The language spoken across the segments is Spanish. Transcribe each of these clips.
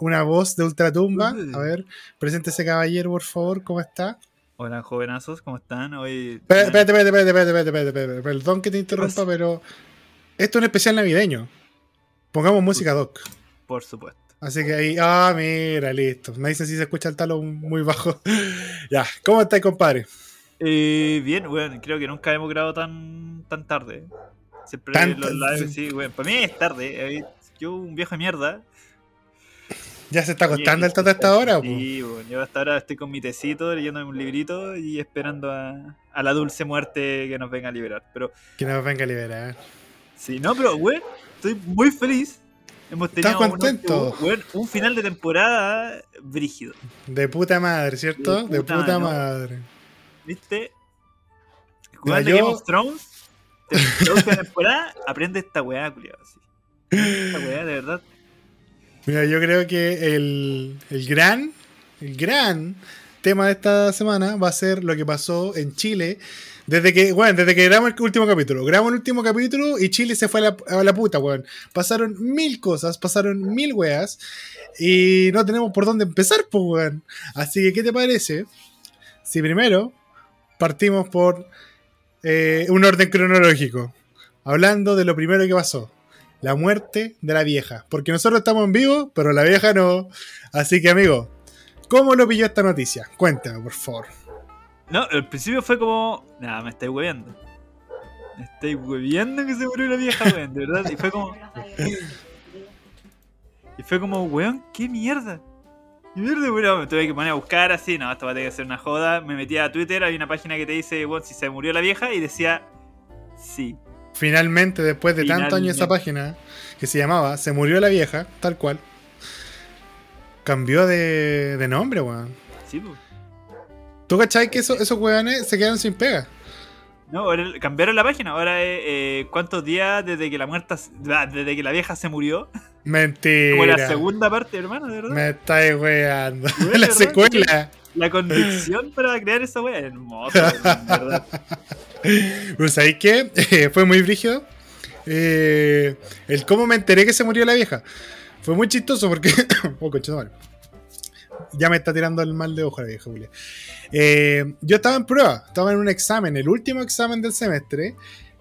una, una voz de ultratumba. A ver, preséntese caballero, por favor, ¿cómo está? Hola, jovenazos, ¿cómo están? Hoy. Espérate, espérate, espérate, espérate, espérate, espérate, espérate, Perdón que te interrumpa, pero esto es un especial navideño. Pongamos música doc. Por supuesto. Así que ahí, ah, mira, listo. Me dicen si se escucha el talo muy bajo. ya, ¿cómo estáis, compadre? Eh, bien, bueno, creo que nunca hemos grabado tan, tan tarde. Siempre Tan- los lives, sí, bueno, para mí es tarde. eh, Yo, un viejo de mierda. ¿Ya se está acostando el tato a esta hora? o po? Sí, bueno, yo hasta ahora estoy con mi tecito, leyendo un librito y esperando a, a la dulce muerte que nos venga a liberar. Pero, Que nos venga a liberar. sí, no, pero, bueno, estoy muy feliz. Hemos ¿Estás tenido contento? Un, bueno, un final de temporada brígido. De puta madre, ¿cierto? De De puta madre. madre. ¿Viste? Jugando yo- Game of Thrones, te- la última temporada, aprende esta weá, culiado. Así. Esta weá, de verdad. Mira, yo creo que el, el gran, el gran tema de esta semana va a ser lo que pasó en Chile. Desde que, bueno, desde que grabamos el último capítulo. Grabamos el último capítulo y Chile se fue a la, a la puta, weón. Pasaron mil cosas, pasaron mil weas. Y no tenemos por dónde empezar, pues, weón. Así que, ¿qué te parece? Si primero partimos por eh, un orden cronológico. Hablando de lo primero que pasó. La muerte de la vieja. Porque nosotros estamos en vivo, pero la vieja no. Así que, amigo, ¿cómo lo pilló esta noticia? Cuéntame, por favor. No, al principio fue como, nada, me estáis hueviando. Me estáis hueviando que se murió la vieja, weón, de verdad. Y fue como, y fue como, weón, qué mierda. ¿Qué mierda, weón? Me tuve que poner a buscar así, no, esto va a tener que ser una joda. Me metí a Twitter, hay una página que te dice, weón, si se murió la vieja, y decía, sí. Finalmente, después de tantos años esa página, que se llamaba Se murió la vieja, tal cual, cambió de, de nombre, weón. Sí, pues. ¿Tú cachai que eso- esos weones se quedaron sin pega? No, ahora cambiaron la página. Ahora es eh, cuántos días desde que la muerta, desde que la vieja se murió. Mentira. Como la segunda parte, hermano, de verdad. Me estáis weando. La secuela. La convicción para crear esa wea es hermosa, verdad. ¿sabéis qué? Eh, fue muy brígido. Eh, el cómo me enteré que se murió la vieja. Fue muy chistoso porque. oh, conchetumare. Ya me está tirando el mal de ojo la vieja, Julia. Eh, yo estaba en prueba, estaba en un examen, el último examen del semestre.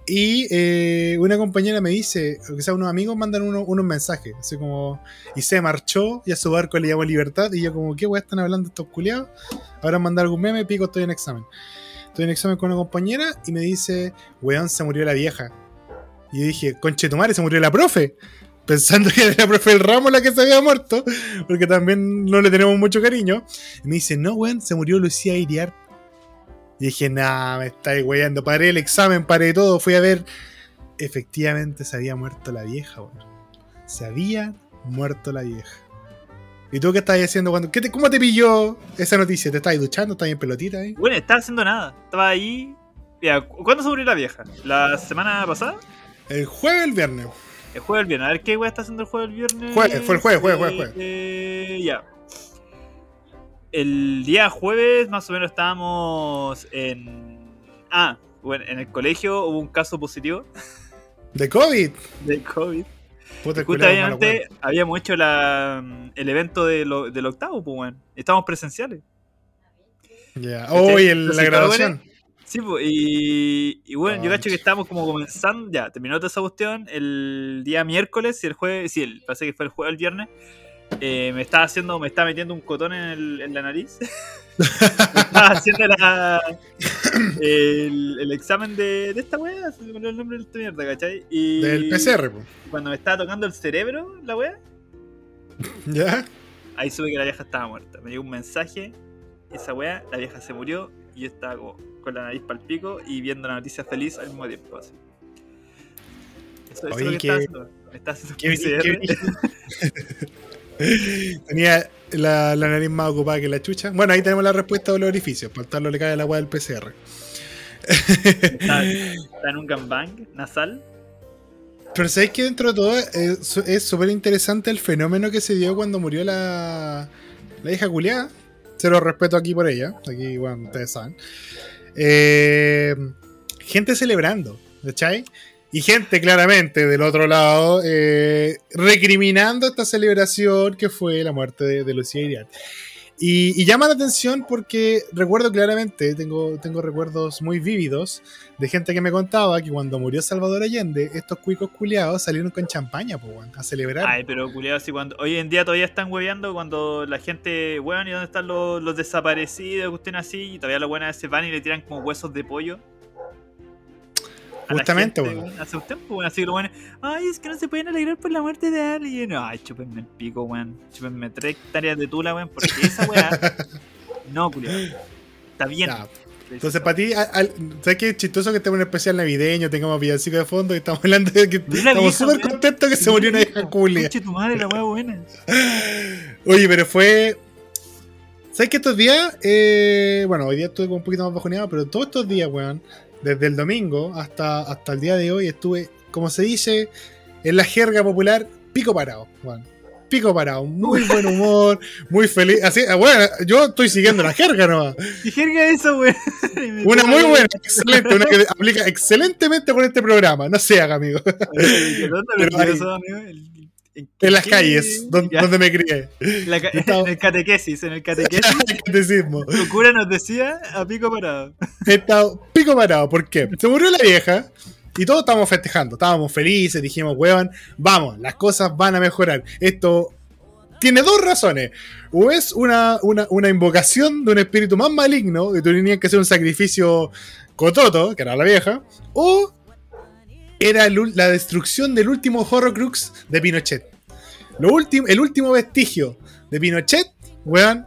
Y eh, una compañera me dice, o sea, unos amigos mandan uno- unos mensajes, así como, y se marchó y a su barco le llamó libertad. Y yo, como, ¿qué weá están hablando estos culiados? Ahora mandar algún meme, pico, estoy en examen. Estoy en examen con una compañera y me dice, weón, se murió la vieja. Y yo dije, conche tu madre, se murió la profe. Pensando que era la profe del ramo la que se había muerto, porque también no le tenemos mucho cariño. Y me dice, no, weón, se murió Lucía Iriart. Y dije, nah, me estáis weyando. Paré el examen, paré todo, fui a ver. Efectivamente se había muerto la vieja, weón. Se había muerto la vieja. ¿Y tú qué estás haciendo cuando.? ¿qué te- ¿Cómo te pilló esa noticia? ¿Te estabas duchando? ¿Estás en pelotita ahí? Bueno, estaba haciendo nada. Estaba ahí. Mira, ¿cu- ¿cuándo se murió la vieja? ¿La semana pasada? El jueves el viernes. El jueves del viernes. A ver qué wea está haciendo el jueves del viernes. Jueves, fue el jueves, jueves, jueves, jueves. eh, ya. El día jueves, más o menos, estábamos en. Ah, bueno, en el colegio hubo un caso positivo ¿De COVID? de COVID. Puta, Justamente habíamos hecho la, el evento de lo- del octavo, pues, weón. Estábamos presenciales. Ya. Oh, y el- la graduación. Sí, pues, y, y bueno, yo cacho que estábamos como comenzando, ya, terminó toda esa cuestión el día miércoles y el jueves, sí, el, parece que fue el jueves el viernes, eh, me estaba haciendo, me estaba metiendo un cotón en, el- en la nariz. me estaba haciendo la, el, el examen de, de esta wea, se me olvidó el nombre de esta mierda, ¿cachai? Y Del PCR, po. cuando me estaba tocando el cerebro, la wea, ¿Ya? ahí supe que la vieja estaba muerta. Me llegó un mensaje, esa wea, la vieja se murió y yo estaba como con la nariz para el pico y viendo la noticia feliz al mismo tiempo. Así. Eso, eso es lo que qué- estaba haciendo. Me estaba haciendo qué- PCR. Tenía la, la nariz más ocupada que la chucha. Bueno, ahí tenemos la respuesta de los orificios. Para le cae el agua del PCR. Está, está en un gangbang nasal. Pero sabéis que dentro de todo es su- es súper interesante el fenómeno que se dio cuando murió la, la hija culiada. Se lo respeto aquí por ella. Aquí, bueno, ustedes saben. Eh, gente celebrando, ¿cachai? Y gente claramente del otro lado eh, recriminando esta celebración que fue la muerte de, Lucía Iriart. Y, llama la atención porque recuerdo claramente, tengo, tengo recuerdos muy vívidos de gente que me contaba que cuando murió Salvador Allende, estos cuicos culiados salieron con champaña, weón, a celebrar. Ay, pero culiado, así cuando. Hoy en día todavía están hueveando cuando la gente, weón, ¿y dónde están los, los desaparecidos? Cuestión así, y todavía los buenos se van y le tiran como huesos de pollo. Justamente, gente, weón. Hace un tiempo, weón, así que los buenos, ay, es que no se pueden alegrar por la muerte de alguien. Ay, chúpenme el pico, weón. Chúpenme tres hectáreas de tula, weón, porque esa weá. no, culiado. Está bien. Entonces, para ti, ¿sabes qué es chistoso que estemos en un especial navideño, tengamos villancico de fondo y estamos hablando de que Mira estamos súper contentos que se murió una vieja culia? Tu madre, la buena. Oye, pero fue. ¿Sabes que estos días? eh, bueno, hoy día estuve un poquito más bajoneado, pero todos estos días, weón, desde el domingo hasta, hasta el día de hoy, estuve, como se dice en la jerga popular, pico parado, weón. Pico parado, muy buen humor, muy feliz. Así, ah, bueno, yo estoy siguiendo la jerga nomás. ¿Qué jerga es eso, weón? Una muy buena, excelente, una que aplica excelentemente con este programa. No se haga, amigo. ¿De dónde Pero ahí-? ¿En- las calles, don- Ya. donde me crié. La En el catequesis, en el catequesis. El catecismo. Tu cura nos decía a pico parado. He estado pico parado. ¿Por qué? Se murió la vieja y todos estábamos festejando. Estábamos felices, dijimos, weón, vamos, las cosas van a mejorar. Esto tiene dos razones. O es una, una, una invocación de un espíritu más maligno, que tú tenías que hacer un sacrificio cototo, que era la vieja, o era el la destrucción del último Horrocrux de Pinochet. Lo último, el último vestigio de Pinochet, weón,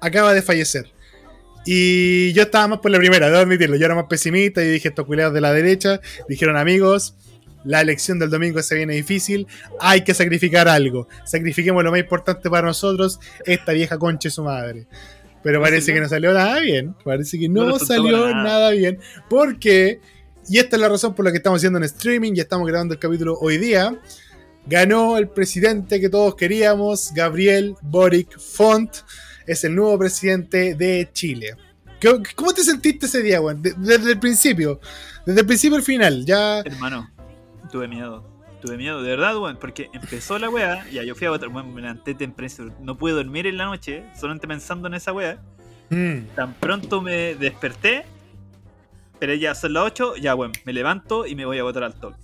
acaba de fallecer. Y yo estaba más por la primera, debo admitirlo. Yo era más pesimista y dije, estos culiados de la derecha dijeron, amigos, la elección del domingo se viene difícil, hay que sacrificar algo. Sacrifiquemos lo más importante para nosotros, esta vieja concha de su madre. Pero parece que no salió nada bien. Parece que No salió nada. nada. bien. Porque, y esta es la razón por la que estamos haciendo en streaming y estamos grabando el capítulo hoy día, ganó el presidente que todos queríamos, Gabriel Boric Font, es el nuevo presidente de Chile. ¿Qué- ¿Cómo te sentiste ese día? De- Desde el principio, desde el principio al final, ya... Hermano, tuve miedo. Tuve miedo, de verdad, weón, porque empezó la weá, ya yo fui a votar, weón, me levanté temprano, no pude dormir en la noche, solamente pensando en esa weá. Mm. Tan pronto me desperté, pero ya son las 8, ya, weón, me levanto y me voy a votar al toque.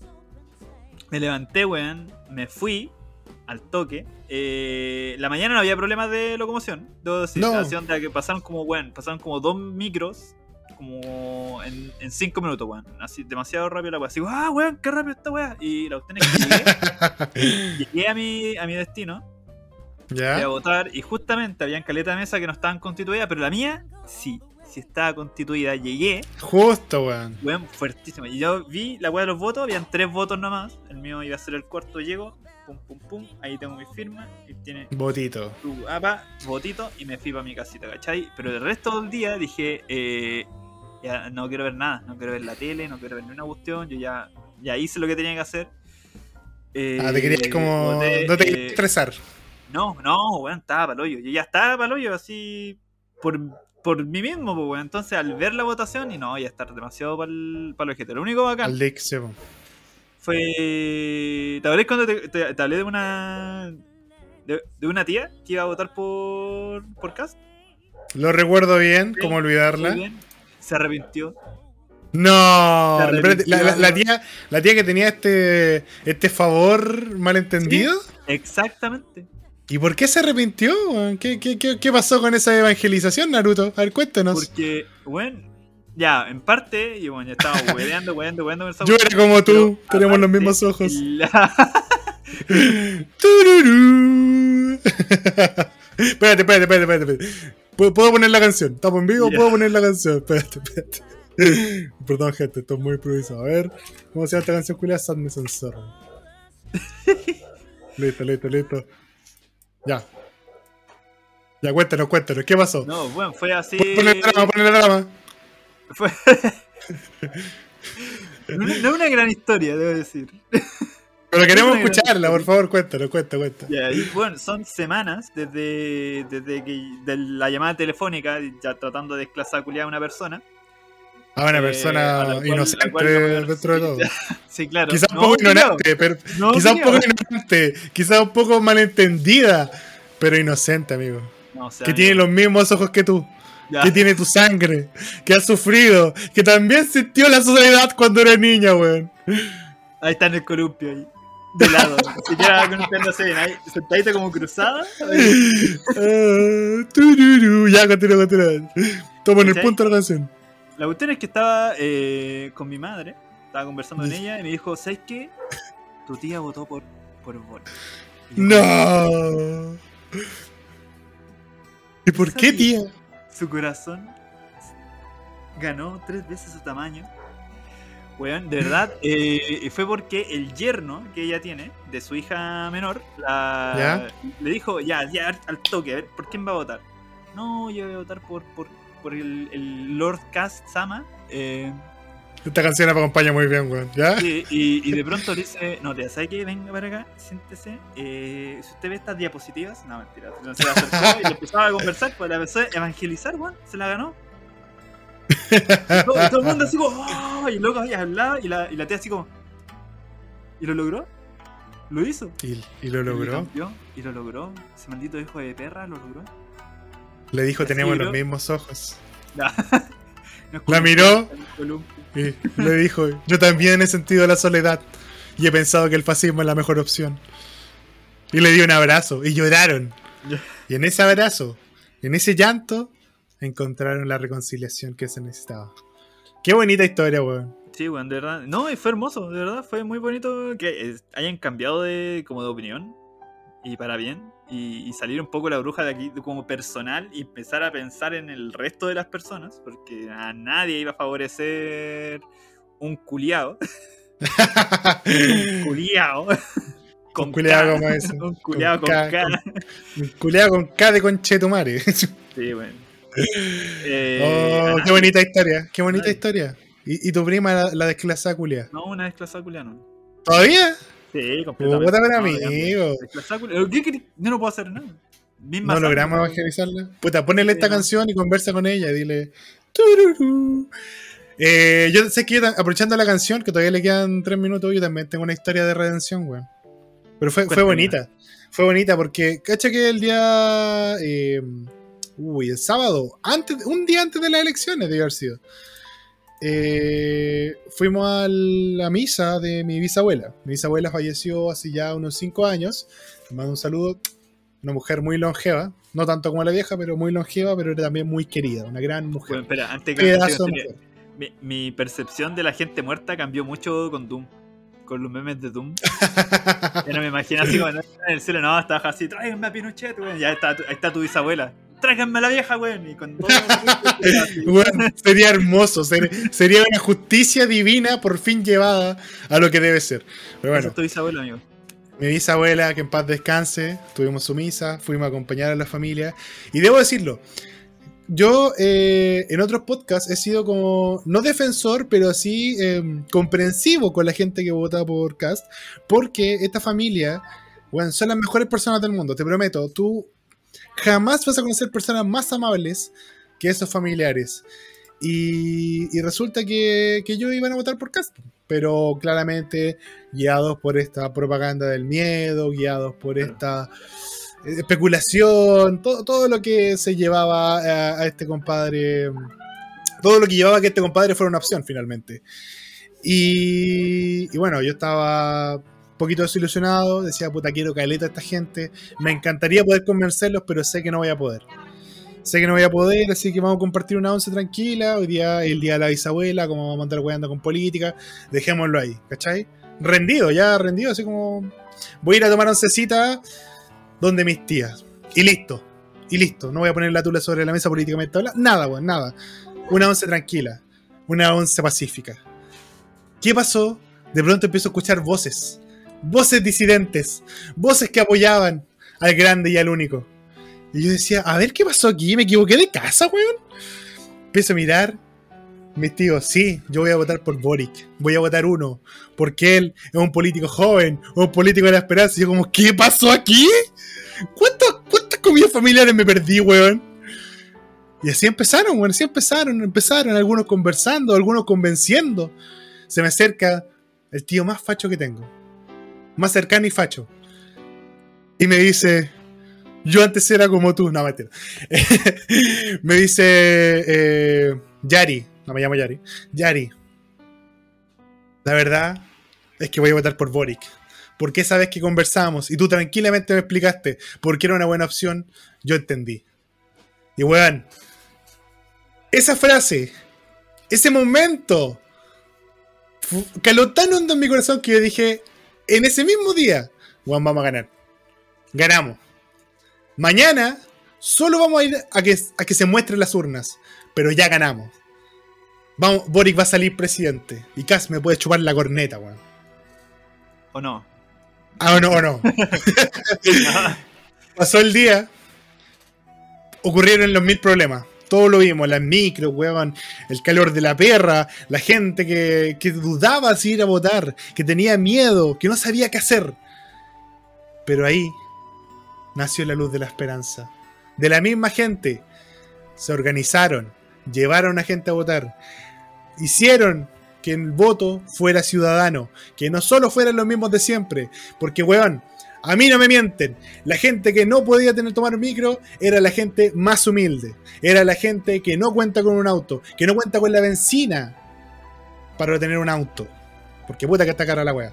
Me levanté, weón, me fui al toque. Eh, la mañana no había problemas de locomoción, debo decir. No. Onda que pasaron como, weón, pasaron como dos micros como en, en cinco minutos, weón. Así, demasiado rápido la weá. Así, ah, weón, qué rápido esta weá. Y la cuestión es que llegué, llegué a mi, a mi destino. Fui a ¿Ya? votar y justamente habían caleta de mesa que no estaban constituidas, pero la mía sí, sí estaba constituida. Llegué, Justo, weón. weón, fuertísima. Y yo vi la weá de los votos, habían tres votos nomás. El mío iba a ser el cuarto, llego, pum pum pum, ahí tengo mi firma y tiene Botito. tu apa, votito y me fui para mi casita, ¿cachai? Pero el resto del día dije, eh, ya no quiero ver nada, no quiero ver la tele, no quiero ver ni una cuestión, yo ya, ya hice lo que tenía que hacer. Eh, Ah, te querías como... no te eh, querías estresar. no, no, weón, estaba para hoyo. Yo ya estaba para hoyo así por, por mí mismo, pues, weón. Entonces, al ver la votación, y no, ya estar demasiado para el objeto. Lo único bacán Al sí, po. fue. ¿Te acuerdas cuando te, te- te hablé de una. De, de una tía que iba a votar por. por Cast? Lo recuerdo bien, Sí, cómo olvidarla. Bien. Se arrepintió. No, la, la- la arrepintió. tía, la tía que tenía este, este favor malentendido. Exactamente. ¿Y por qué se arrepintió? ¿Qué, qué, qué, qué pasó con esa evangelización, Naruto? A ver, cuéntanos. Porque, bueno, ya, en parte, y bueno, ya estaba hueveando, hueveando, hueveando Yo era como tú, tenemos los mismos ojos. la- espérate, espérate, espérate, espérate. ¿Puedo, puedo poner la canción? ¿Estamos en vivo? Ya. ¿Puedo poner la canción? Espérate, espérate. Perdón, gente, esto es muy improvisado. A ver, ¿cómo se llama esta canción, Julia? Sadness and listo, listo, listo. Ya. Ya, cuéntanos, cuéntanos. ¿Qué pasó? No, bueno, fue así. Ponle la trama, ponle. Fue... no, es una gran historia, debo decir. Pero queremos escucharla, por favor, cuéntanos. Ya, y bueno, son semanas desde, desde que de la llamada telefónica, ya tratando de desclasar a una persona. A una Eh, persona a la cual- inocente cual dentro de todo. Sí, claro. Quizás un poco ignorante, pero. Quizás un poco ignorante, quizás un poco malentendida, pero inocente, amigo. No, o sea, que amigo, tiene los mismos ojos que tú, ya. que tiene tu sangre, que ha sufrido, que también sintió la soledad cuando era niña, weón. Ahí está en el columpio ahí. De lado. Ni siquiera conectándose bien. Ahí, sentadita como cruzada. tururú. ya, continúa, continúa. Toma en el punto de la canción. La cuestión es que estaba eh, con mi madre. Estaba conversando con ella y me dijo, ¿sabes qué? Tu tía votó por, por Boric. Y yo, No. ¿Y por qué, tía? Su corazón ganó tres veces su tamaño. Weón, de verdad, eh, fue porque el yerno que ella tiene, de su hija menor, la, le dijo, ya, ya, al toque, a ver, ¿por quién va a votar? No, yo voy a votar por, por, por el, el Lord Cast Sama. eh, Esta canción me acompaña muy bien, weón. ¿Ya? y, y- y de pronto dice, no, tía, ¿sabe qué? Venga para acá, siéntese. eh, si usted ve estas diapositivas, no, mentira. Se la acercó y empezaba a conversar, pues la empezó a evangelizar, weón, se la ganó. Y todo, y todo el mundo así como, "Oh", y loco ahí hablaba, y la, y la tía así como, ¿y lo logró? Lo hizo. Y, y lo logró. y lo logró. Ese maldito hijo de perra lo logró. Le dijo, tenemos lo- los mismos ojos. No La miró. Y le dijo, yo también he sentido la soledad y he pensado que el fascismo es la mejor opción. Y le dio un abrazo y lloraron. Y en ese abrazo, en ese llanto, encontraron la reconciliación que se necesitaba. Qué bonita historia, weón. Sí, bueno, de verdad. No, y fue hermoso, de verdad. Fue muy bonito que eh, hayan cambiado de, como de opinión. Y para bien. Y, y salir un poco la bruja de aquí como personal y empezar a pensar en el resto de las personas. Porque a nadie iba a favorecer un culiao. culiao. Un culiao como ese. Un culiao Con con K, K. Un culeado con K de conchetumare. Sí, bueno. Eh, oh, a qué bonita historia, qué bonita historia. ¿Y, y tu prima, la, la desclasada culia? No, una desclasada culiano. ¿Todavía? Sí, completamente. Puta, pero No, puedo hacer nada. Misma No logramos evangelizarla. Puta, ponele esta canción y conversa con ella. Dile. "Tururú". Eh, yo sé que yo aprovechando la canción, que todavía le quedan tres minutos, yo también tengo una historia de redención, weón. Pero fue, fue bonita. Fue bonita porque, cacha que el día. eh, uy, el sábado, antes, un día antes de las elecciones, debe haber sido. Eh, fuimos a la misa de mi bisabuela. Mi bisabuela falleció hace ya unos cinco años. Le mando un saludo. Una mujer muy longeva, no tanto como la vieja, pero muy longeva, pero era también muy querida, una gran mujer. Bueno, espera, antes que Pedazo de antes que- mujer. mi, mi percepción de la gente muerta cambió mucho con Doom. Con los memes de Doom. Ya no me imagino así como en el cielo, no, estaba así, tráiganme a Pinochet, weón. Ya está, ahí está tu bisabuela. Tráiganme a la vieja, weón. Y con todo. Bueno, sería hermoso, ser- sería una justicia divina por fin llevada a lo que debe ser. Pero bueno, es tu bisabuela, amigo. mi bisabuela, que en paz descanse, tuvimos su misa, fuimos a acompañar a la familia. Y debo decirlo, yo eh, en otros podcasts he sido como, no defensor, pero sí eh, comprensivo con la gente que vota por Cast, porque esta familia, bueno, son las mejores personas del mundo, te prometo, tú jamás vas a conocer personas más amables que esos familiares. Y, y resulta que, que ellos iban a votar por Cast, pero claramente guiados por esta propaganda del miedo, guiados por esta eh, especulación, todo, todo lo que se llevaba a, a este compadre, todo lo que llevaba a que este compadre fuera una opción finalmente. Y, y bueno, yo estaba poquito desilusionado, decía, puta, quiero caleta a esta gente, me encantaría poder convencerlos, pero sé que no voy a poder. Sé que no voy a poder, así que vamos a compartir una once tranquila. Hoy día el día de la bisabuela, como vamos a andar weando con política, dejémoslo ahí, ¿cachai? Rendido, ya rendido, así como voy a ir a tomar oncecita donde mis tías. Y listo, y listo. No voy a poner la tula sobre la mesa políticamente hablando. Nada, weón, nada. Una once tranquila, una once pacífica. ¿Qué pasó? De pronto empiezo a escuchar voces, voces disidentes, voces que apoyaban al grande y al único. Y yo decía, a ver qué pasó aquí, me equivoqué de casa, weón. Empiezo a mirar. Mis tíos, sí, yo voy a votar por Boric. Voy a votar uno. Porque él es un político joven, un político de la esperanza. Y yo como, ¿qué pasó aquí? ¿Cuántas, cuántas comidas familiares me perdí, weón? Y así empezaron, bueno, así empezaron, empezaron, algunos conversando, algunos convenciendo. Se me acerca el tío más facho que tengo. Más cercano y facho. Y me dice, yo antes era como tú. No, mentira. me dice, eh, Yari, no me llamo Yari. Yari, la verdad es que voy a votar por Boric. Porque esa vez que conversamos y tú tranquilamente me explicaste por qué era una buena opción, yo entendí. Y weón, esa frase, ese momento, caló tan hondo en mi corazón que yo dije, en ese mismo día, weón, vamos a ganar. Ganamos. Mañana solo vamos a ir a que, a que se muestren las urnas, pero ya ganamos. Vamos, Boric va a salir presidente. Y Cas me puede chupar la corneta, weón. ¿O no? Ah, o no, o no. Pasó el día. Ocurrieron los mil problemas. Todo lo vimos, las micros, weón, el calor de la perra, la gente que, que dudaba si ir a votar, que tenía miedo, que no sabía qué hacer. Pero ahí nació la luz de la esperanza. De la misma gente se organizaron, llevaron a gente a votar, hicieron que el voto fuera ciudadano, que no solo fueran los mismos de siempre, porque weón, a mí no me mienten. La gente que no podía tener tomar micro era la gente más humilde. Era la gente que no cuenta con un auto, que no cuenta con la benzina para tener un auto. Porque puta que está cara la wea.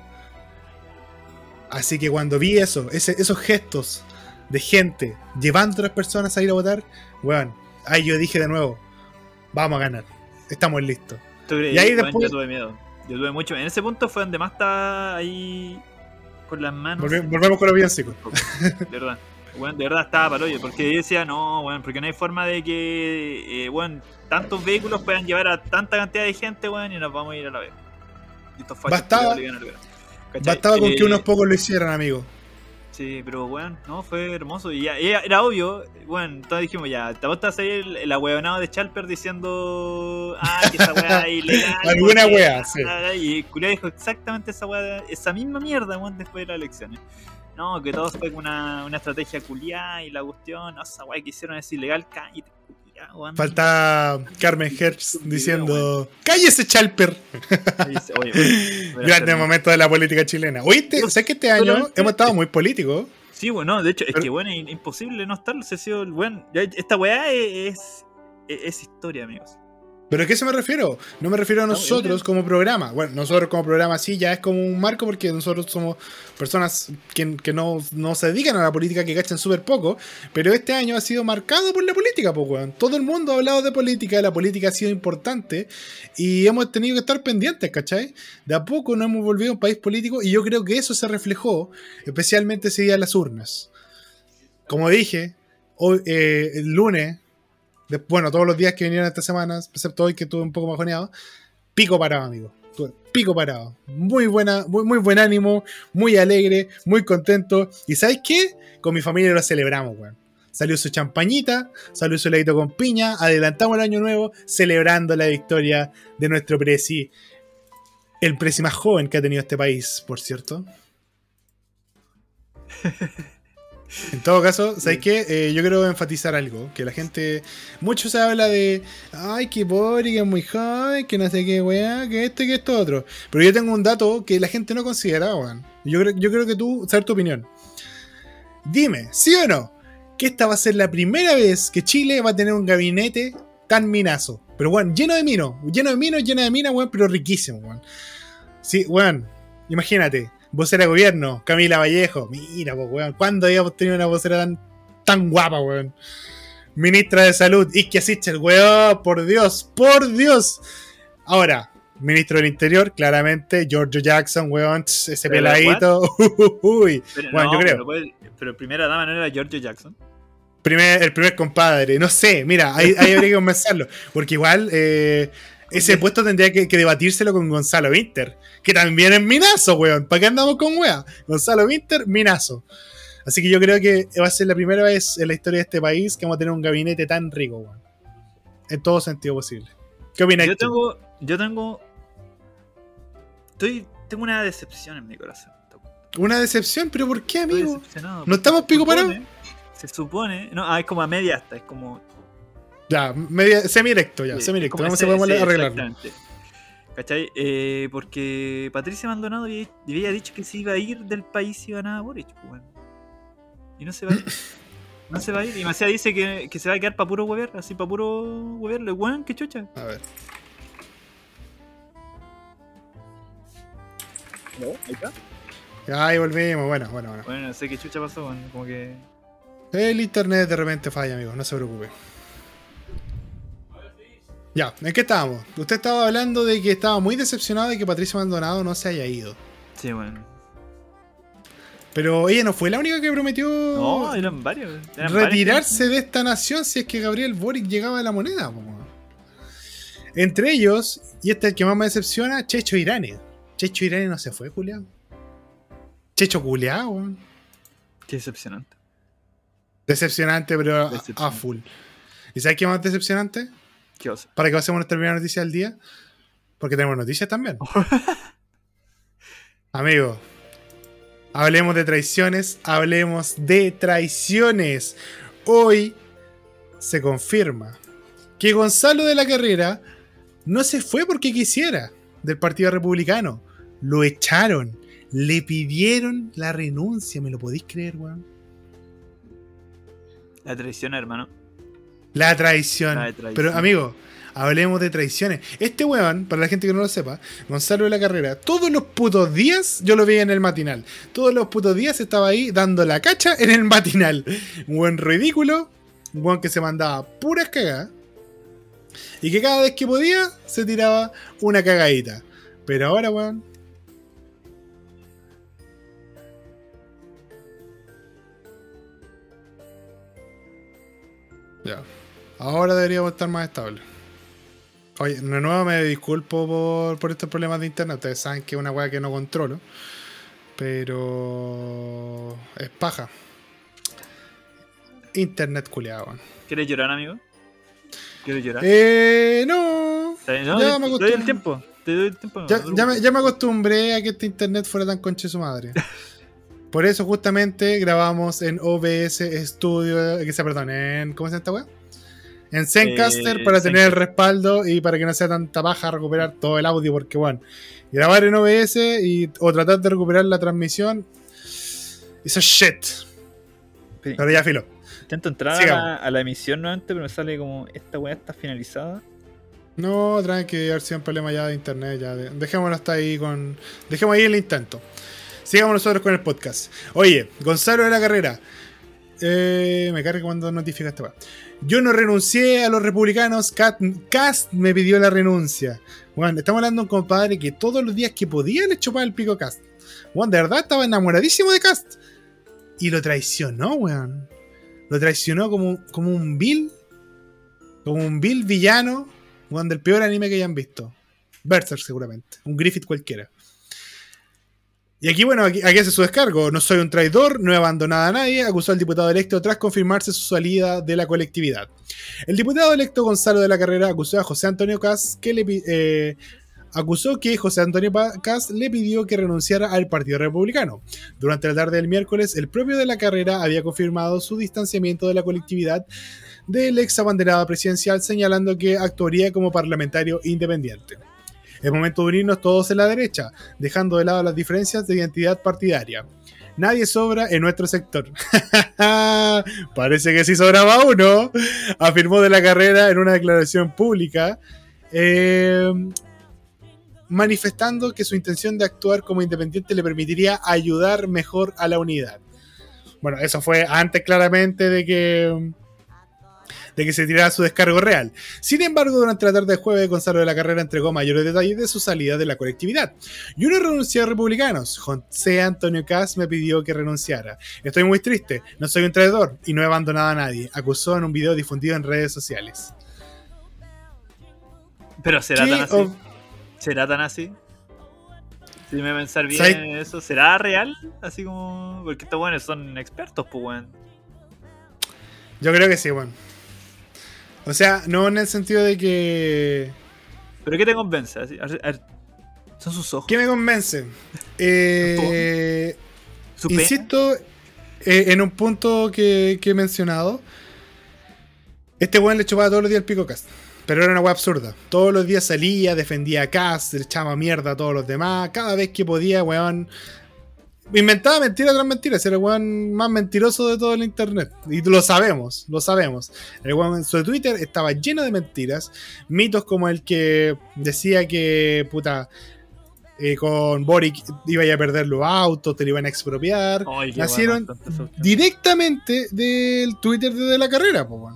Así que cuando vi eso, esos gestos de gente llevando a las personas a ir a votar, weón, ahí yo dije de nuevo, vamos a ganar. Estamos listos. Y ahí después... Yo tuve miedo. Yo tuve mucho. En ese punto fue donde más está ahí con las manos. volvemos con los villancicos. De verdad. Bueno, de verdad estaba para hoyo, porque decía, no, bueno, porque no hay forma de que, eh, bueno, tantos vehículos puedan llevar a tanta cantidad de gente, bueno, y nos vamos a ir a la vez. bastaba, bastaba con que eh, unos pocos lo hicieran, amigo. Sí, pero bueno, no, fue hermoso. Y ya, era, obvio, bueno, todos dijimos ya, te vas a salir el, el ahueonado de Chalper diciendo, ah, que esa weá es ilegal. Alguna weá, sí. Y Culia dijo exactamente esa weá, esa misma mierda, weón, después de las elecciones. No, que todo fue una, una estrategia culiada y la cuestión, no, esa weá que hicieron es ilegal, cállate, Falta Carmen Hertz diciendo: ¡Cállese, Chalper! Grande momento de la política chilena. Oíste, ¿sabes que este año hemos estado muy políticos? Sí, bueno, de hecho, es que bueno, es imposible no estar. Se ha sido, bueno, esta weá es, es historia, amigos. ¿Pero a qué se me refiero? No me refiero a nosotros como programa. Bueno, nosotros como programa sí ya es como un marco porque nosotros somos personas que, no, se dedican a la política, que cachan súper poco. Pero este año ha sido marcado por la política, pues, Todo el mundo ha hablado de política, la política ha sido importante y hemos tenido que estar pendientes, ¿cachai? De a poco nos hemos volvido un país político y yo creo que eso se reflejó especialmente ese día en las urnas. Como dije, hoy, eh, el lunes bueno, todos los días que vinieron esta semana, excepto hoy que estuve un poco bajoneado, pico parado, amigo. pico parado. Muy buena, muy, muy buen ánimo, muy alegre, muy contento. ¿Y sabes qué? Con mi familia lo celebramos, weón. Salió su champañita, salió su heladito con piña, adelantamos el año nuevo celebrando la victoria de nuestro presi. El presi más joven que ha tenido este país, por cierto. En todo caso, ¿sabes qué? Eh, yo quiero enfatizar algo, que la gente, mucho se habla de, ay, que Boric es muy joven, que no sé qué, weá, que esto y que esto otro. Pero yo tengo un dato que la gente no considera, weón. Yo creo, yo creo que tú, sabes tu opinión. Dime, ¿sí o no? Que esta va a ser la primera vez que Chile va a tener un gabinete tan minazo. Pero, weón, lleno de minos, lleno de minos, lleno de minas, weón, pero riquísimo, weón. Sí, weón, imagínate vocera de gobierno, Camila Vallejo. Mira, pues, weón, ¿cuándo habíamos tenido una vocera tan, tan guapa, weón? Ministra de Salud, Iskia Sichel, weón, por Dios, por Dios. Ahora, ministro del Interior, claramente, Giorgio Jackson, weón, ese peladito. Uy, bueno, yo creo. Pero, pero, primera dama no era Giorgio Jackson. Primer, el primer compadre, no sé, mira, ahí, ahí habría que conversarlo. Porque igual eh, ese puesto tendría que, debatírselo con Gonzalo Winter, que también es minazo, weón. ¿Para qué andamos con weón? Gonzalo Winter, minazo. Así que yo creo que va a ser la primera vez en la historia de este país que vamos a tener un gabinete tan rico, weón. En todo sentido posible. ¿Qué opinas? Yo tengo, yo tengo, estoy, tengo una decepción en mi corazón. ¿Una decepción? ¿Pero por qué, amigo? ¿No estamos pico parados? Se supone, no, ah, es como a media hasta, es como Ya, media, semi-directo, ya, Sí, semi-directo. como Vamos ese- a podemos sí, arreglarlo. ¿Cachai? Eh, porque Patricia Maldonado había, había dicho que se iba a ir del país y iba a nada Boric, pues, weón. Y no se va a ir. No se va a ir. Y Macea dice que, que se va a quedar para puro huever, así para puro hueverle. Weón, qué chucha. A ver. Ahí está. Ya, ahí volvimos. Bueno, bueno, bueno. Bueno, no sé qué chucha pasó, weón. Como que. El internet de repente falla, amigo, no se preocupe. Ya, ¿en qué estábamos? Usted estaba hablando de que estaba muy decepcionado de que Patricia Maldonado no se haya ido. Sí, weón. Pero ella no fue la única que prometió No, eran varios. eran varios. retirarse de esta nación si es que Gabriel Boric llegaba a la moneda. Entre ellos, y este es el que más me decepciona, Checho Irane. Checho Irane no se fue, Julián. Checho culeado, weón. Qué decepcionante. Decepcionante, pero a- full. ¿Y sabes qué más decepcionante? Qué para que pasemos nuestra primera noticia del día. Porque tenemos noticias también. Amigo, hablemos de traiciones, hablemos de traiciones. Hoy se confirma que Gonzalo de la Carrera no se fue porque quisiera del Partido Republicano. Lo echaron. Le pidieron la renuncia. ¿Me lo podéis creer, weón? La traición, hermano. La traición. La de traición. Pero, amigo, hablemos de traiciones. Este weón, para la gente que no lo sepa, Gonzalo de la Carrera, todos los putos días yo lo veía en el matinal. Todos los putos días estaba ahí dando la cacha en el matinal. Un buen ridículo, un weón que se mandaba puras cagadas. Y que cada vez que podía se tiraba una cagadita. Pero ahora, weón. Ya. Ahora deberíamos estar más estables. Oye, de nuevo me disculpo por, por estos problemas de internet. Ustedes saben que es una weá que no controlo. Pero. Es paja. Internet culiado. weón. ¿Quieres llorar, amigo? ¿Quieres llorar? Eh. No. Ya te, me te doy el tiempo. Te doy el tiempo. Ya, ya me, ya me acostumbré a que este internet fuera tan conche su madre. Por eso justamente grabamos en OBS Studio, que sea, perdón, en ¿cómo se llama esta weá? En Zencaster Eh, para tener el respaldo y para que no sea tanta baja recuperar todo el audio, porque bueno, grabar en OBS y, o tratar de recuperar la transmisión, eso es shit. Sí. Pero ya filo. Intento entrar a la, a la emisión nuevamente, pero me sale como esta weá está finalizada. No, tranqui, haber sido un problema ya de internet, ya de- dejémoslo hasta ahí con. Dejemos ahí el intento. Sigamos nosotros con el podcast. Oye, Gonzalo de la Carrera. Eh, me carga cuando notifica esta. Yo no renuncié a los republicanos. Cat- Cast me pidió la renuncia. Bueno, estamos hablando de un compadre que todos los días que podía le chupaba el pico a Cast. De verdad estaba enamoradísimo de Cast. Y lo traicionó, weón. Lo traicionó como, como un Bill. Como un Bill villano. Weón, del peor anime que hayan visto. Berserk, seguramente. Un Griffith cualquiera. Y aquí, bueno, aquí, aquí hace su descargo. No soy un traidor, no he abandonado a nadie, acusó al diputado electo tras confirmarse su salida de la colectividad. El diputado electo Gonzalo de la Carrera acusó a José Antonio Cas que le eh, acusó que José Antonio Pa- Cas le pidió que renunciara al Partido Republicano. Durante la tarde del miércoles, el propio de la Carrera había confirmado su distanciamiento de la colectividad del ex abanderado presidencial, señalando que actuaría como parlamentario independiente. Es momento de unirnos todos en la derecha, dejando de lado las diferencias de identidad partidaria. Nadie sobra en nuestro sector. Parece que sí sobraba uno, afirmó de la carrera en una declaración pública, eh, manifestando que su intención de actuar como independiente le permitiría ayudar mejor a la unidad. Bueno, eso fue antes claramente de que de que se tirara su descargo real. Sin embargo, durante la tarde de jueves, Gonzalo de la Carrera entregó mayores detalles de su salida de la colectividad. Yo no renuncié a republicanos. José Antonio Cas me pidió que renunciara. Estoy muy triste, no soy un traidor y no he abandonado a nadie, acusó en un video difundido en redes sociales. Pero será ¿Qué tan así. ¿Será tan así? Si me pensar bien en eso, ¿será real? Así como. Porque estos buenos son expertos, pues, weón. Yo creo que sí, bueno. O sea, no en el sentido de que... ¿Pero qué te convence? Así, a ver, a ver, ¿Son sus ojos? ¿Qué me convence? Eh. Insisto eh, en un punto que, que he mencionado. Este weón le chupaba todos los días el pico Cast. Pero era una weá absurda. Todos los días salía, defendía a Cast, le echaba mierda a todos los demás. Cada vez que podía, weón. Inventaba mentira tras mentira. Era el weón más mentiroso de todo el internet. Y lo sabemos, lo sabemos. El weón en su Twitter estaba lleno de mentiras. Mitos como el que decía que, puta, eh, con Boric iba a perder los autos, te lo iban a expropiar. Ay, Nacieron bueno, directamente del Twitter de la carrera, pues.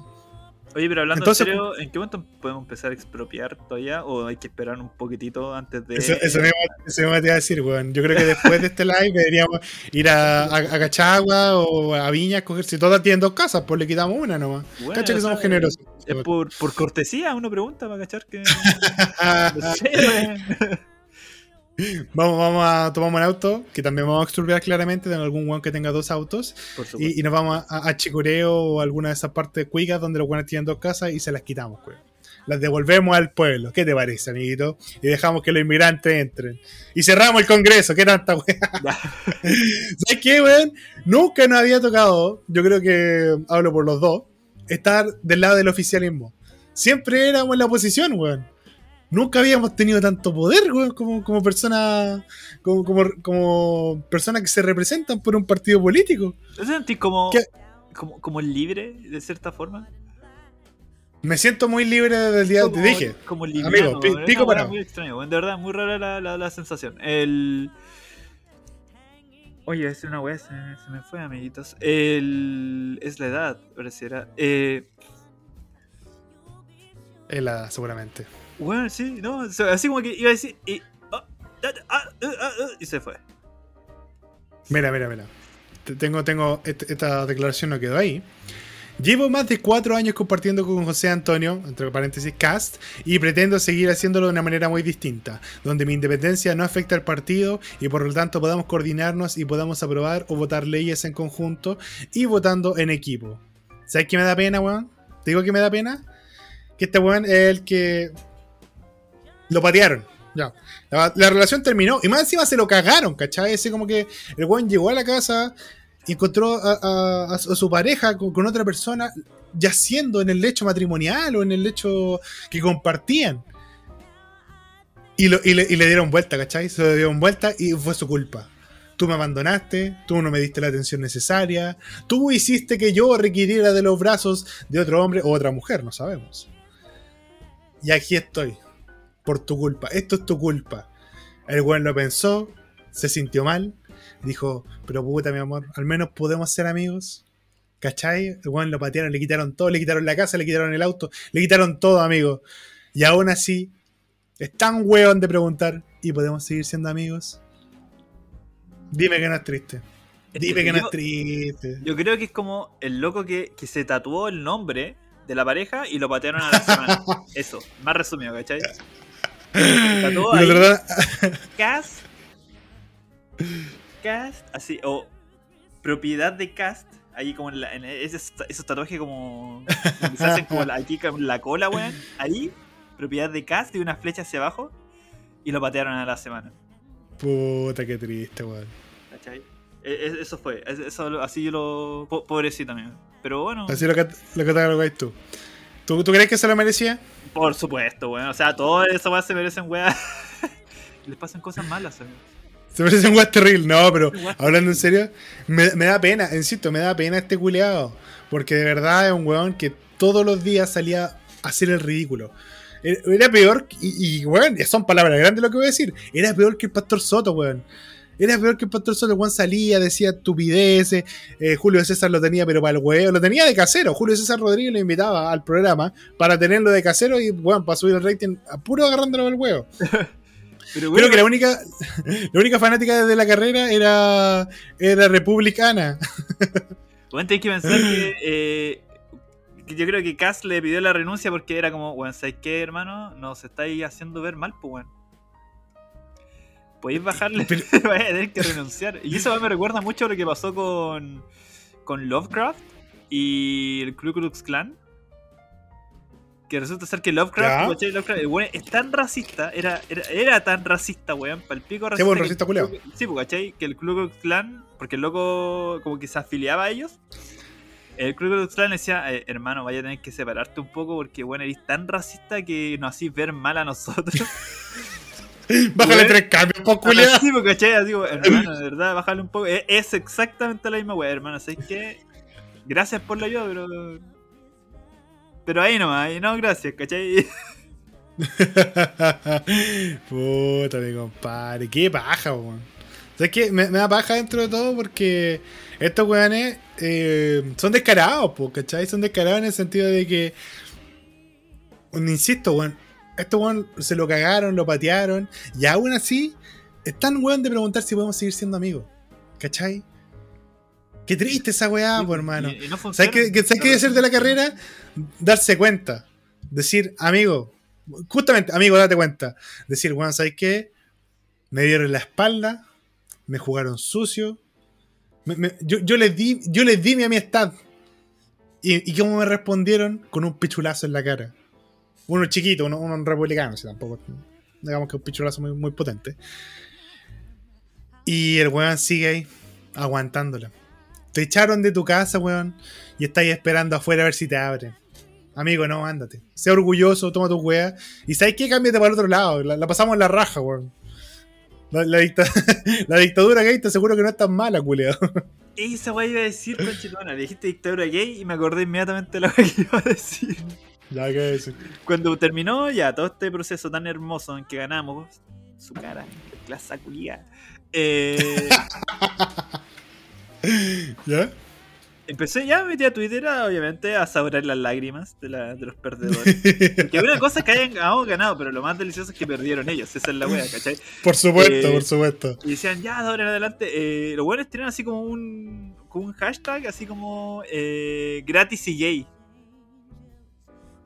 Oye, pero hablando Entonces- en serio, ¿en qué momento podemos empezar a expropiar todavía? ¿O hay que esperar un poquitito antes de.? Eso, eso mismo, eso mismo te iba a decir, weón. Yo creo que después de este live deberíamos ir a, a, a Cachagua o a Viña a coger. Si todas tienen dos casas, pues le quitamos una nomás. Bueno, Cacha que sea, somos generosos. Es por, por cortesía, uno pregunta para cachar que. No sé. Vamos, vamos a tomar un auto, que también vamos a exturbiar claramente de algún weón que tenga dos autos. Y, y nos vamos a, a Chicureo o alguna de esas partes cuicas donde los weones tienen dos casas y se las quitamos, weón. Las devolvemos al pueblo. ¿Qué te parece, amiguito? Y dejamos que los inmigrantes entren. Y cerramos el Congreso. ¿Qué tanta weá? ¿Sabes qué, weón? Nunca nos había tocado, yo creo que hablo por los dos, estar del lado del oficialismo. Siempre éramos en la oposición, weón. Nunca habíamos tenido tanto poder, weón, como, como personas como, como, como personas que se representan por un partido político. ¿Te sentís como, como, como libre, de cierta forma? Me siento muy libre del día, te Como- dije. Como Amigo, es una pico parado. muy extraño, de verdad, muy rara la, la, la sensación. El. Oye, es una weá, se, se me fue, amiguitos. El. Es la edad, pareciera. Eh. Es la, seguramente. Bueno, sí, no, así como que iba a decir. Y, ah, ah, ah, y se fue. Mira, mira, mira. Te- Tengo, tengo, este- esta declaración no quedó ahí. Llevo más de cuatro años compartiendo con José Antonio, entre paréntesis, Cast, y pretendo seguir haciéndolo de una manera muy distinta, donde mi independencia no afecta al partido y por lo tanto podamos coordinarnos y podamos aprobar o votar leyes en conjunto y votando en equipo. ¿Sabes qué me da pena, weón? ¿Te digo que me da pena? Que este weón es el que lo patearon. Ya. La, la relación terminó y más encima se lo cagaron, ¿cachai? Ese como que el weón llegó a la casa y encontró a, a- a su pareja con, con otra persona yaciendo en el lecho matrimonial o en el lecho que compartían. Y, lo- y le, y le dieron vuelta, ¿cachai? Se le dieron vuelta y fue su culpa. Tú me abandonaste, tú no me diste la atención necesaria, tú hiciste que yo requiriera de los brazos de otro hombre o otra mujer, no sabemos. Y aquí estoy, por tu culpa, esto es tu culpa. El weón lo pensó, se sintió mal, dijo, pero puta mi amor, al menos podemos ser amigos. ¿Cachai? El weón lo patearon, le quitaron todo, le quitaron la casa, le quitaron el auto, le quitaron todo, amigo. Y aún así, es tan weón de preguntar, ¿y podemos seguir siendo amigos? Dime que no es triste. Dime que no es triste. yo creo que es como el loco que, que se tatuó el nombre de la pareja y lo patearon a la semana. Eso, más resumido, ¿cachai? Ahí. lo tratan- Cast. Cast, así, o propiedad de cast, ahí como en, la, en esos, esos tatuajes como, como que se hacen como la- aquí con la cola, weón. Ahí, propiedad de cast y una flecha hacia abajo y lo patearon a la semana. Puta, qué triste, weón. ¿Cachai? E- e- Eso fue, es- eso, así yo lo. po- Pobrecito amigo. Pero bueno, Así lo que, lo hagas tú. Tú. ¿Tú crees que se lo merecía? por supuesto, weón. O sea, todo eso weón se merecen weón. Les pasan cosas malas, amigo. Se merece un weón terrible. No, pero hablando en serio, me, me da pena, insisto, me da pena este culeado. Porque de verdad es un weón que todos los días salía a hacer el ridículo. Era era peor, y, y weón, son palabras grandes lo que voy a decir. Era peor que el Pastor Soto, weón. Era peor que el Pastor Soto, weón salía, decía estupideces. eh, Julio César lo tenía, pero para el weón, lo tenía de casero. Julio César Rodríguez lo invitaba al programa para tenerlo de casero y, weón, para subir el rating, a puro agarrándolo del huevo. Pero, Creo que la única, la única fanática de la carrera era, era republicana. Bueno, tenés que pensar que, eh, yo creo que Cass le pidió la renuncia porque era como, bueno, ¿sabes qué, hermano? Nos estáis haciendo ver mal, pues, weón. Podéis bajarle, Pero- vais a tener que renunciar. Y eso me recuerda mucho a lo que pasó con, con Lovecraft y el Ku Klux Klan. Que resulta ser que Lovecraft. Lovecraft, el es tan racista, era, era, era tan racista, weón, para el pico Qué buen que- racista. Sí, pues, ¿cachai? Que el Ku Klux Klan, porque el loco como que se afiliaba a ellos, El Ku Klux Klan decía, eh, hermano, vaya a tener que separarte un poco porque, bueno, eres tan racista que nos hacís ver mal a nosotros. Bájale tres cambios, po, culiao. sí, porque. Así, como, hermano, de verdad, bájale un poco. Es, es exactamente la misma weá, hermano. ¿Sabes qué? Gracias por la ayuda, pero. Pero ahí nomás, ahí no, gracias, ¿cachai? Puta, mi compadre. Qué paja, weón. ¿Sabes qué? Me, me da paja dentro de todo porque estos weones eh, son descarados, po, ¿cachai? Son descarados en el sentido de que. Insisto, weón. Estos weón se lo cagaron, lo patearon. Y aún así, están weón de preguntar si podemos seguir siendo amigos. ¿cachai? Qué triste esa weá, hermano. Y- y no ¿Sabes qué, qué- ¿sabes qué debe ser de la carrera? Darse cuenta. Decir, amigo, justamente, amigo, date cuenta. Decir, bueno, ¿sabes qué? Me dieron la espalda, me jugaron sucio. me- me- yo, yo les di, yo les di mi amistad. ¿Y, y cómo me respondieron? Con un pichulazo en la cara. Uno chiquito, uno, uno republicano, si tampoco. Digamos que un pichulazo muy, muy potente. Y el weón sigue ahí, aguantándola. Te echaron de tu casa, weón, y estáis esperando afuera a ver si te abren. Amigo, no, ándate. Sea orgulloso, toma tu weá. Y sabes qué, cámbiate para el otro lado. La, pasamos en la raja, weón. La, dicta- la dictadura gay te aseguro que no es tan mala, culiao. Esa weá iba a decir, conchitona. Dijiste dictadura gay y me acordé inmediatamente de la weá que iba a decir. Ya, ¿qué decir? Cuando terminó ya todo este proceso tan hermoso en que ganamos, su cara, clase culia. Eh, ¿Ya? empecé ya, me metí a Twitter, a, obviamente, a saborear las lágrimas de, la- de los perdedores. Que una cosa es que hayan ganado, ganado, pero lo más delicioso es que perdieron ellos. Esa es la wea, ¿cachai? por supuesto, Eh, por supuesto. Y decían, ya, de ahora en adelante. Eh, los buenos tienen así como un, como un hashtag, así como eh, gratis y gay.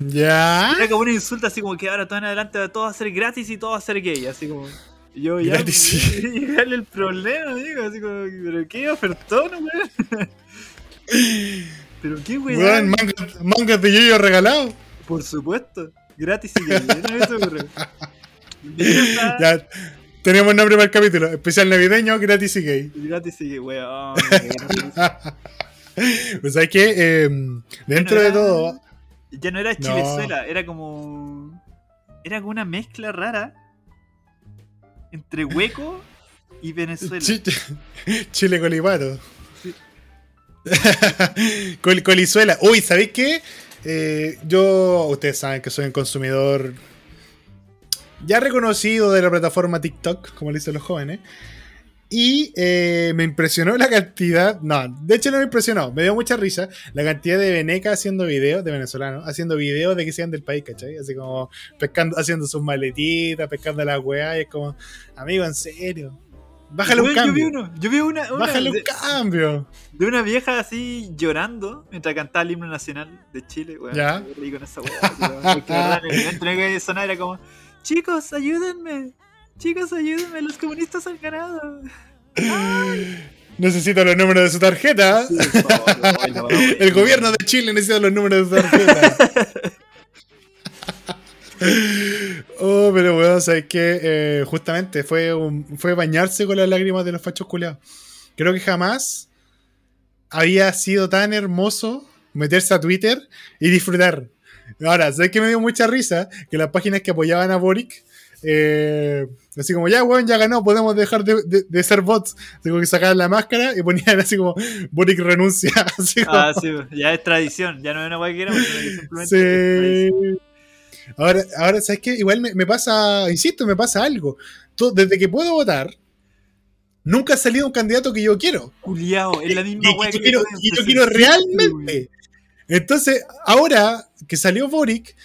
¿Ya? Era como una insulta, así como que ahora todo en adelante todo va a ser gratis y todo va a ser gay. Así como. Yo ya. Gratis y y darle el problema, amigo. Así como, pero qué ofertón, weón. pero qué weón. Weón, mangas, mangas de yoyo regalado. Por supuesto. Gratis y gay. Una Ya, tenemos nombre para el capítulo. Especial navideño, gratis y gay. Gratis y gay, weón. Pues hay que, eh, dentro Bueno, de todo, Ya no era No. Chilezuela, era como. Era como una mezcla rara entre hueco y Venezuela. Chi- Chile colipato. Sí. Col- colizuela. Uy, ¿sabéis qué? Eh, yo, ustedes saben que soy un consumidor ya reconocido de la plataforma TikTok, como le dicen los jóvenes. Y eh, me impresionó la cantidad, no, de hecho no me impresionó, me dio mucha risa la cantidad de venecas haciendo videos, de venezolanos, haciendo videos de que sean del país, ¿cachai? Así como pescando, haciendo sus maletitas, pescando las weas, y es como, amigo, en serio, bájale un Yo- Yo vi cambio, uno, yo vi una, una bájale un de, cambio. de una vieja así llorando mientras cantaba el himno nacional de Chile, weón. Ya. Reí con esa weón, porque de verdad, que sonaba era como, chicos, ayúdenme, chicos, ayúdenme, los comunistas han ganado. Necesito los números de su tarjeta. Sí, por favor, weón, no, weón. El gobierno de Chile necesita los números de su tarjeta. oh, pero weón, ¿sabes qué? Eh, justamente fue, un- fue bañarse con las lágrimas de los fachos culeados. Creo que jamás había sido tan hermoso meterse a Twitter y disfrutar. Ahora, ¿sabes qué me dio mucha risa? Que las páginas que apoyaban a Boric, eh, así como, ya, weón, ya ganó, podemos dejar de, de- de ser bots. Así como que sacaban la máscara y ponían así como, Boric renuncia. Así como, Ah, sí, ya es tradición, ya no es una weá que que simplemente. Sí. Ahora, ahora, ¿sabes qué? Igual me, me pasa, insisto, me pasa algo. Todo- desde que puedo votar, nunca ha salido un candidato que yo quiero. Culiao, es la misma y weá yo que quiero, yo PC. quiero realmente. Entonces, ahora que salió Boric,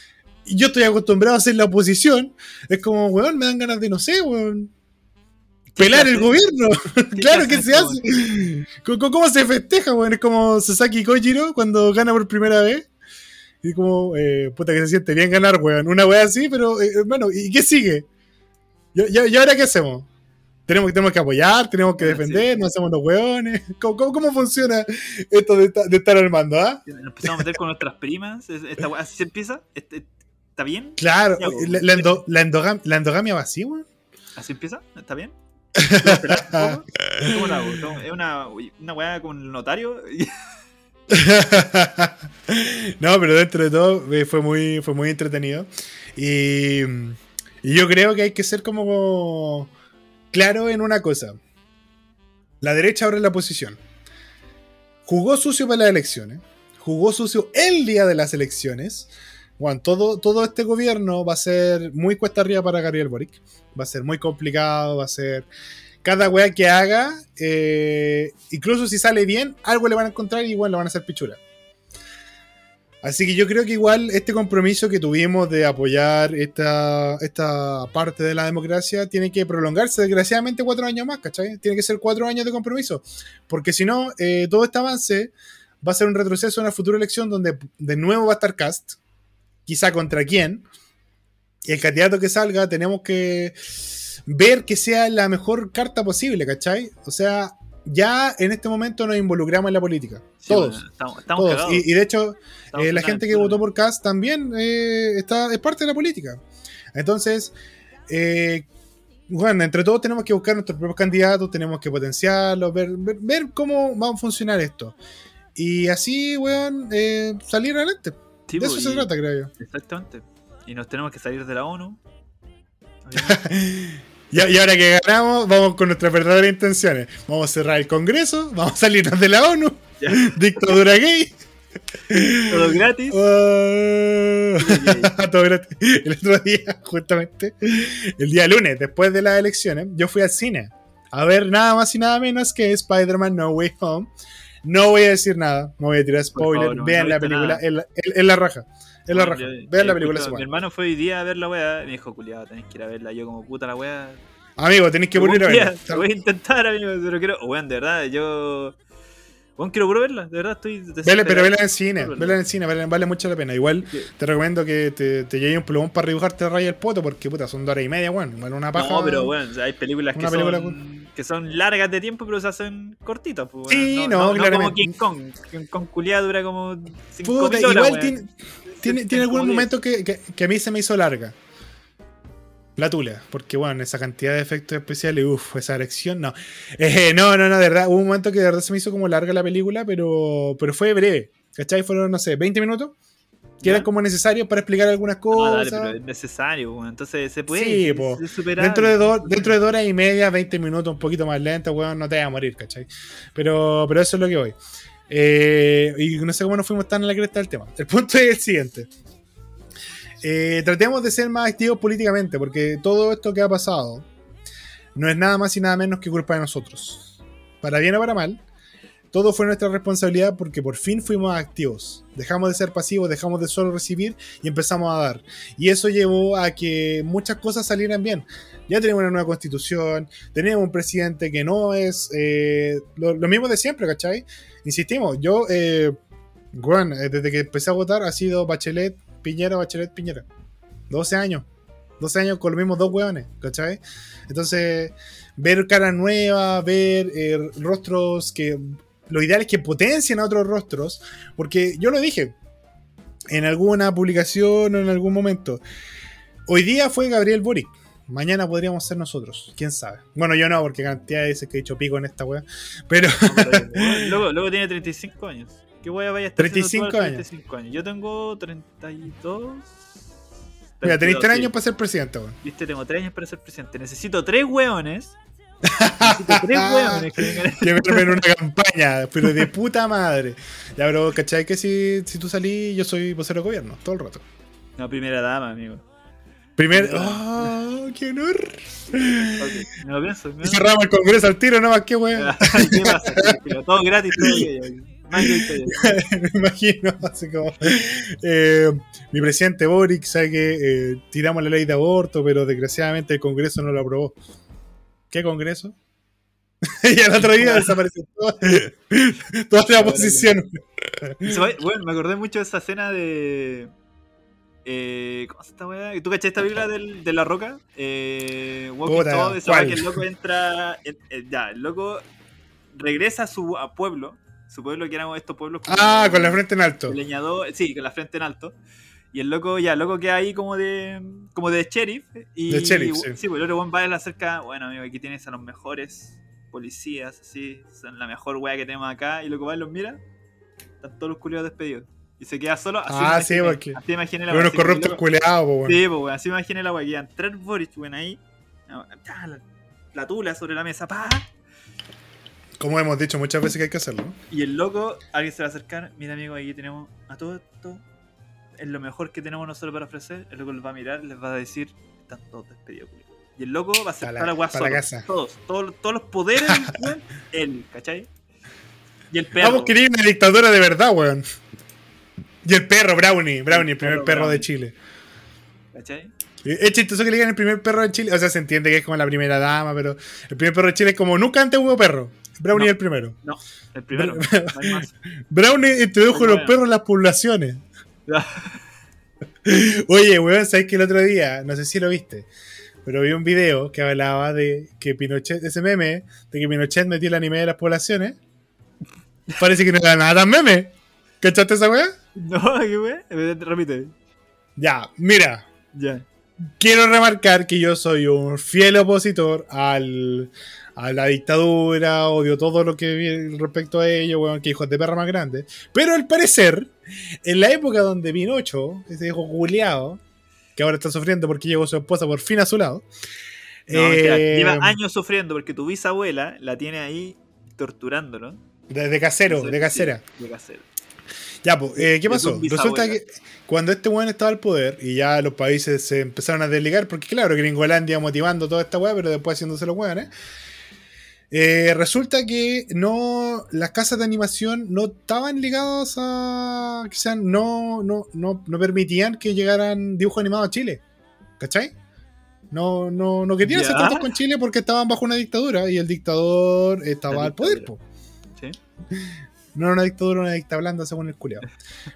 yo estoy acostumbrado a hacer la oposición, es como, weón, me dan ganas de, no sé, weón. Pelar el gobierno. ¿Qué claro que se hace. ¿Cómo, cómo se festeja, weón? Es como Sasaki Kojiro cuando gana por primera vez. Y como, eh, puta que se siente bien ganar, weón. Una weá así, pero, eh, hermano, ¿y qué sigue? ¿Y, y- ahora qué hacemos? Tenemos, tenemos que apoyar, tenemos que Ah, defender, no hacemos los weones. ¿Cómo, cómo, cómo funciona esto de, de estar armando, ah? Nos empezamos a meter con nuestras primas. es- Esta así se empieza. Este- ¿Está bien? Claro, la, la endo- la endogam- la endogamia va así, weón. ¿Así empieza? ¿Está bien? ¿Cómo lo hago? ¿Cómo- Es una, una weá con el notario. no, pero dentro de todo eh, fue muy, fue muy entretenido. Y, y yo creo que hay que ser como claro en una cosa. La derecha ahora es la oposición. Jugó sucio para las elecciones. Jugó sucio el día de las elecciones. Bueno, todo, todo este gobierno va a ser muy cuesta arriba para Gabriel Boric. Va a ser muy complicado, va a ser cada wea que haga, eh, incluso si sale bien, algo le van a encontrar y igual lo van a hacer pichura. Así que yo creo que igual este compromiso que tuvimos de apoyar esta, esta parte de la democracia tiene que prolongarse desgraciadamente cuatro años más, ¿cachai? Tiene que ser cuatro años de compromiso. Porque si no, eh, todo este avance va a ser un retroceso en la futura elección donde de nuevo va a estar Cast, quizá contra quién. Y el candidato que salga tenemos que ver que sea la mejor carta posible, ¿cachai? O sea, ya en este momento nos involucramos en la política. todos. estamos, todos. Y, de hecho, eh, la gente que votó por Cast también eh, está, es parte de la política. Entonces, eh, bueno, entre todos tenemos que buscar nuestros propios candidatos, tenemos que potenciarlos, ver, ver, cómo va a funcionar esto. Y así, weón, salir adelante. De eso se trata, creo yo. Exactamente. Y nos tenemos que salir de la ONU. Y, ahora que ganamos, vamos con nuestras verdaderas intenciones. Vamos a cerrar el Congreso, vamos a salirnos de la ONU, dictadura gay. Todo gratis. Ah, todo gratis. El otro día, justamente, el día lunes, después de las elecciones, yo fui al cine a ver nada más y nada menos que Spider-Man No Way Home. No voy a decir nada, no voy a tirar spoiler. Vean la película, en la raja. Es la raja. Vean la película. mi hermano fue hoy día a ver la weá y me dijo, culiado, tenés que ir a verla. Yo como puta la weá. Amigo, tenés que volver a verla. Voy a intentar, amigo, pero quiero. Weón, de verdad, yo. Bueno, quiero puro verla, de verdad estoy. Vele, pero vela en cine, vela en cine, vale, mucho la pena. Igual te recomiendo que te, te lleve un plumón para dibujarte raya el poto, porque puta, son dos horas y media, weón. Bueno, una paja. No, pero bueno, hay películas que, son, que son largas de tiempo, pero se hacen cortitas. Pues, sí, no, no, no, como King Kong. King Kong culiado dura como 5 horas. Igual tiene, tiene, tiene algún momento que, que, a mí se me hizo larga. La tula, porque bueno, esa cantidad de efectos especiales, uff, esa erección, no. Eh, no, no, no, de verdad, hubo un momento que de verdad se me hizo como larga la película, pero, pero fue breve. ¿Cachai? Fueron, no sé, 20 minutos. Que eran como necesarios para explicar algunas cosas. pero es necesario, entonces se puede. Sí, dentro, de dos, dentro de dos horas y media, 20 minutos, un poquito más lento, weón, no te vas a morir, ¿cachai? Pero, pero eso es lo que voy. Eh, y no sé cómo nos fuimos tan en la cresta del tema. El punto es el siguiente. Eh, tratemos de ser más activos políticamente, porque todo esto que ha pasado no es nada más y nada menos que culpa de nosotros. Para bien o para mal, todo fue nuestra responsabilidad porque por fin fuimos activos. Dejamos de ser pasivos, dejamos de solo recibir y empezamos a dar. Y eso llevó a que muchas cosas salieran bien. Ya tenemos una nueva constitución, tenemos un presidente que no es eh, lo, mismo de siempre, ¿cachai? Insistimos, yo, eh, bueno, eh, desde que empecé a votar ha sido Bachelet, Piñera, Bachelet, Piñera. 12 años. 12 años con los mismos dos hueones, ¿cachai? Entonces, ver caras nuevas, ver rostros que lo ideal es que potencien a otros rostros, porque yo lo dije en alguna publicación o en algún momento. Hoy día fue Gabriel Boric. Mañana podríamos ser nosotros, quién sabe. Bueno, yo no, porque cantidad de veces que he hecho pico en esta wea. Pero. luego, tiene 35 años. ¿Qué wea vaya a estar 35 años. 35 años. Yo tengo 32. Mira, tenéis 3 años para ser presidente, weón. Viste, tengo 3 años para ser presidente. Necesito 3 weones que me en una campaña, pero de puta madre. Ya, pero ¿cachai? Que si, si tú salís, yo soy vocero de gobierno, todo el rato. No, primera dama, amigo. Primer. ¡Oh, qué honor! Okay, me lo pienso. y cerramos el congreso al tiro, no más que weón. ¿Qué pasa? Todo gratis, todo Me imagino, así como. Eh, mi presidente Boric sabe que eh, tiramos la ley de aborto, pero desgraciadamente el Congreso no lo aprobó. ¿Qué congreso? y al otro día desapareció toda, toda la oposición. bueno, me acordé mucho de esa escena de. Eh, ¿Cómo se esta weá? ¿Tú caché esta película del, de La Roca? Eh, Walking Puta, esa que el loco entra. ya, el loco regresa a su pueblo. Su pueblo que eran estos pueblos. Ah, con la frente en alto. Leñador, sí, con la frente en alto. Y el loco, ya, el loco queda ahí como de como de sheriff. Y, de sheriff, sí. sí. pues el otro va a la cerca, bueno, amigo, aquí tienes a los mejores policías, así, son la mejor wea que tenemos acá. Y loco va y los mira, Están todos los culiados despedidos. Y se queda solo. Así Ah, sí, imaginé, porque- Así imaginé la Unos wea, corruptos culeados, weón. Sí, pues, así imaginé la weá. que iban tres Boris, weón, ahí. Ah, La, la tula sobre la mesa, pa. Como hemos dicho muchas veces que hay que hacerlo. Y el loco, alguien se va a acercar. Mira, amigo, aquí tenemos a todo esto. Es lo mejor que tenemos nosotros para ofrecer. El loco les va a mirar, les va a decir: Están todos despedidos, culiao". Y el loco va a aceptar la- la solo. casa. Todos, todos, todos los poderes del él, ¿cachai? Y el perro. Vamos, quería una dictadura de verdad, weón. Y el perro, Brownie. Brownie, el primer perro perro de. Chile. ¿Cachai? Es chistoso que le digan el primer perro de Chile. O sea, se entiende que es como la primera dama, pero el primer perro de Chile es como nunca antes hubo perro. Brownie No. es el primero. No, el primero. No. Brownie introdujo los perros en las poblaciones. Oye, weón, ¿sabes que el otro día, no sé si lo viste, pero vi un video que hablaba de que Pinochet, ese meme, de que Pinochet metió el anime de las poblaciones? Parece que no era nada tan meme. ¿Cachaste esa weá? No, ¿qué? Eh, Repite. Ya, mira, Ya. quiero remarcar que yo soy un fiel opositor al, a la dictadura, odio todo lo que vi respecto a ello, weón, que hijos de perra más grandes. Pero al parecer, en la época donde Pinocho, ese hijo culiao, que ahora está sufriendo porque llegó su esposa por fin a su lado, No, eh, lleva años sufriendo porque tu bisabuela la tiene ahí torturándolo. de, de casero, de casera. De casero. Ya, pues, eh, ¿qué pasó? Resulta que cuando este weón estaba al poder y ya los países se empezaron a desligar, porque claro, Gringolandia motivando toda esta weá, pero después haciéndose los weones. eh, resulta que no las casas de animación no estaban ligadas a. Quizás no, no, no, no permitían que llegaran dibujos animados a Chile. ¿Cachai? No, no, no querían hacer tratos con Chile porque estaban bajo una dictadura y el dictador estaba al poder. po. Sí. No era una dictadura, una dicta blanda según el culiado.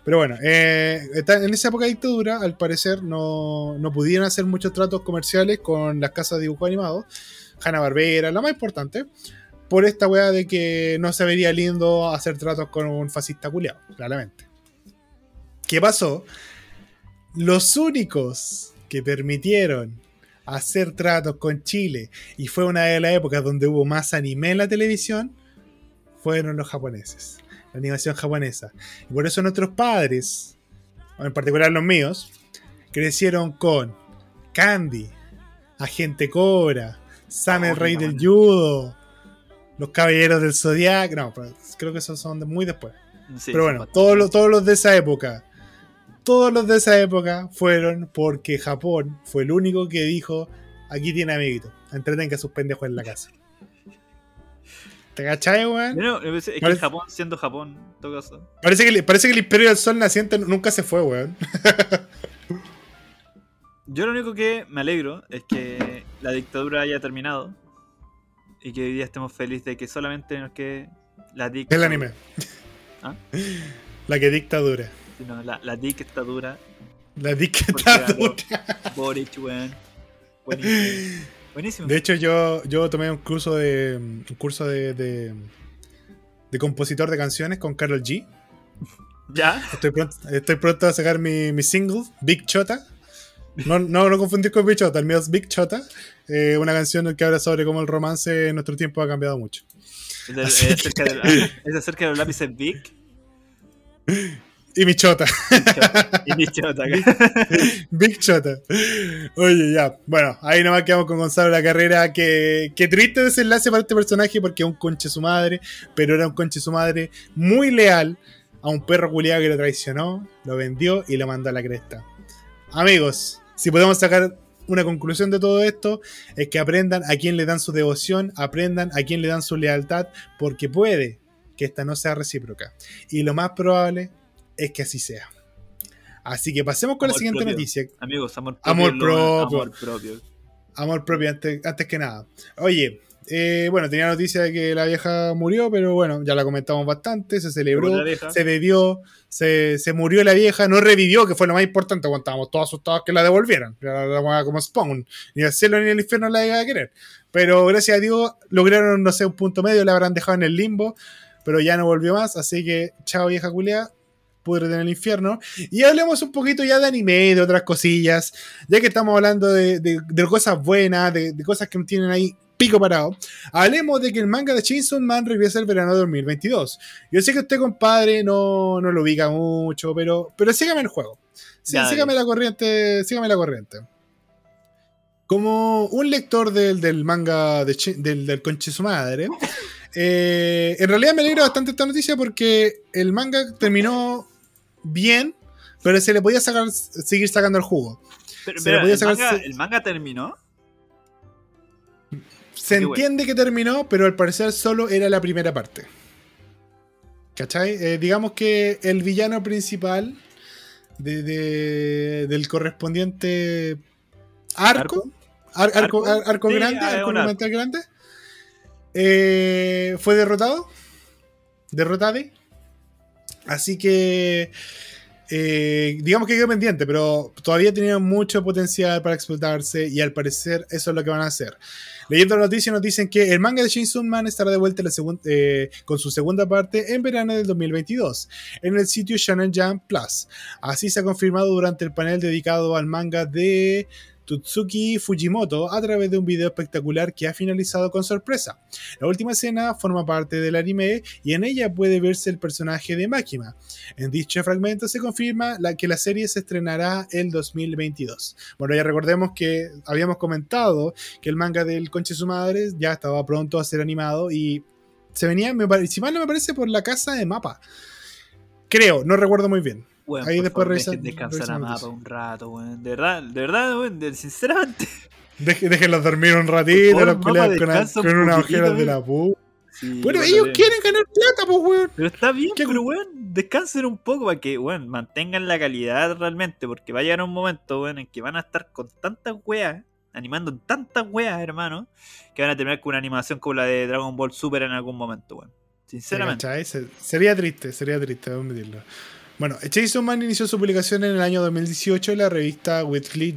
Pero bueno, eh, en esa época de dictadura, al parecer, no, no pudieron hacer muchos tratos comerciales con las casas de dibujo animado. Hanna Barbera, la más importante. Por esta weá de que no se vería lindo hacer tratos con un fascista culiado, claramente. ¿Qué pasó? Los únicos que permitieron hacer tratos con Chile, y fue una de las épocas donde hubo más anime en la televisión, fueron los japoneses, la animación japonesa. Y por eso nuestros padres, en particular los míos, crecieron con Candy, Agente Cobra, Sam el Rey del. Judo, Los Caballeros del Zodiac, no, pero creo que esos son de muy después. Sí, pero bueno, todos los, todos los de esa época, todos los de esa época fueron porque Japón fue el único que dijo, aquí tiene amiguito, entretenga a sus pendejos en la casa. ¿Te cachai, weón? No, es que Parece- Japón, siendo Japón, en todo caso. Parece que, parece que el Imperio del Sol naciente nunca se fue, weón. Yo lo único que me alegro es que la dictadura haya terminado y que hoy día estemos felices de que solamente nos quede la dictadura. El anime. ¿Ah? La que dictadura. No, la, la dictadura. La dictadura. Boric, weón. Buenísimo. Buenísimo. De hecho, yo, yo tomé un curso de. un curso de, de, de compositor de canciones con Carol G. ¿Ya? Estoy pronto, estoy pronto a sacar mi, mi single, Big Chota. No, no lo confundir con Big Chota, el mío es Big Chota. eh, una canción que habla sobre cómo el romance en nuestro tiempo ha cambiado mucho. Es, del- es acerca de, ah, es acerca de los lápices Big Y mi Chota, y Nichota. Big Chota. Oye, ya. Bueno, ahí nomás quedamos con Gonzalo la carrera. Que, que triste desenlace para este personaje porque es un conche su madre, pero era un conche su madre muy leal a un perro culiado que lo traicionó, lo vendió y lo mandó a la cresta. Amigos, si podemos sacar una conclusión de todo esto, es que aprendan a quién le dan su devoción, aprendan a quién le dan su lealtad, porque puede que esta no sea recíproca. Y lo más probable es que así sea. Así que pasemos con la siguiente propio. noticia. Amigos, amor propio. Amor propio. Amor propio. Amor propio antes, antes que nada. Oye, eh, bueno, tenía noticia de que la vieja murió, pero bueno, ya la comentamos bastante, se celebró, se bebió, se, se murió la vieja, no revivió, que fue lo más importante, cuando estábamos todos asustados que la devolvieran, la, la como Spawn, ni el cielo ni el infierno la iba a querer. Pero gracias a Dios lograron, no sé, un punto medio, la habrán dejado en el limbo, pero ya no volvió más, así que chao vieja culia, pudrete en el infierno. Y hablemos un poquito ya de anime de otras cosillas, ya que estamos hablando de, de- de cosas buenas, de, de cosas que tienen ahí pico parado, hablemos de que el manga de Chainsaw Man regresa el verano de 2022. Yo sé que usted, compadre, no, no lo ubica mucho, pero, pero sígame el juego. Sí, sígame la corriente, sígame la corriente. Como un lector del, del manga de del, del conche su madre, eh, en realidad me alegra bastante esta noticia porque el manga terminó bien, pero se le podía sacar, seguir sacando el jugo. Pero, Se pero, le podía el, sacar- manga, el manga terminó. Se Qué bueno. entiende que terminó, pero al parecer solo era la primera parte. ¿Cachai? Eh, digamos que el villano principal de- de- del correspondiente arco, ar- arco, ¿Arco? ar- arco Sí, grande, ah, arco grande, eh, fue derrotado. Derrotado. Así que eh, digamos que quedó pendiente, pero todavía tenía mucho potencial para explotarse y al parecer eso es lo que van a hacer. Leyendo la noticia nos dicen que el manga de Chainsaw Man estará de vuelta la eh, con su segunda parte en verano del 2022 en el sitio Shonen Jump Plus. Así se ha confirmado durante el panel dedicado al manga de Tutsuki Fujimoto a través de un video espectacular que ha finalizado con sorpresa. La última escena forma parte del anime y en ella puede verse el personaje de Makima. En dicho fragmento se confirma que la serie se estrenará el 2022. Bueno, ya recordemos que habíamos comentado que el manga del Conche su madre ya estaba pronto a ser animado y se venía, si mal no me parece, por la casa de mapa. Creo, no recuerdo muy bien. Weón, Ahí después favor, revisa- dejen descansar a mapa un rato, weón. De verdad, de verdad, weón, de- sinceramente. Deje- déjenlos dormir un ratito, favor, los Mapa, culiados con, unas ojeras de la pu. Sí, Bueno, ellos quieren ganar plata, pues, weón. Pero está bien, ¿Qué- pero weón, descansen un poco para que, weón, mantengan la calidad realmente, porque va a llegar un momento, weón, en que van a estar con tantas weas, animando tantas weas, hermano, que van a terminar con una animación como la de Dragon Ball Super en algún momento, weón. Sinceramente. Se- Sería triste, sería triste, admitirlo. Bueno, Chainsaw Man inició su publicación en el año 2018 en la revista Weekly,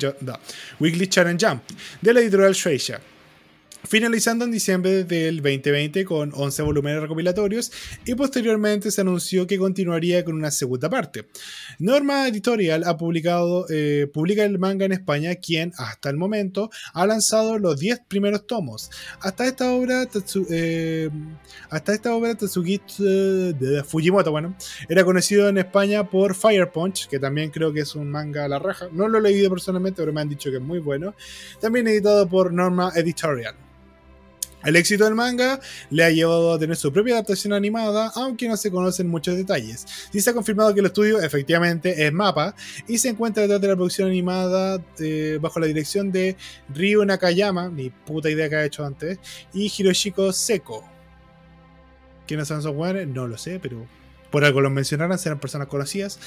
Shonen Jump de la editorial Shueisha. Finalizando en diciembre del 2020 con 11 volúmenes recopilatorios y posteriormente se anunció que continuaría con una segunda parte. Norma Editorial ha publicado, eh, publica el manga en España, quien hasta el momento ha lanzado los 10 primeros tomos. Hasta esta obra, Tatsu- eh, hasta esta obra Tatsuki eh, de Fujimoto, bueno, era conocido en España por Fire Punch, que también creo que es un manga a la raja. No lo he leído personalmente, pero me han dicho que es muy bueno. También editado por Norma Editorial. El éxito del manga le ha llevado a tener su propia adaptación animada, aunque no se conocen muchos detalles. Sí se ha confirmado que el estudio efectivamente es Mapa y se encuentra detrás de la producción animada eh, bajo la dirección de Ryu Nakayama, ni puta idea que ha hecho antes, y Hiroshiko Seko. ¿Quiénes son esos weones? No lo sé, pero por algo los mencionaron, serán personas conocidas.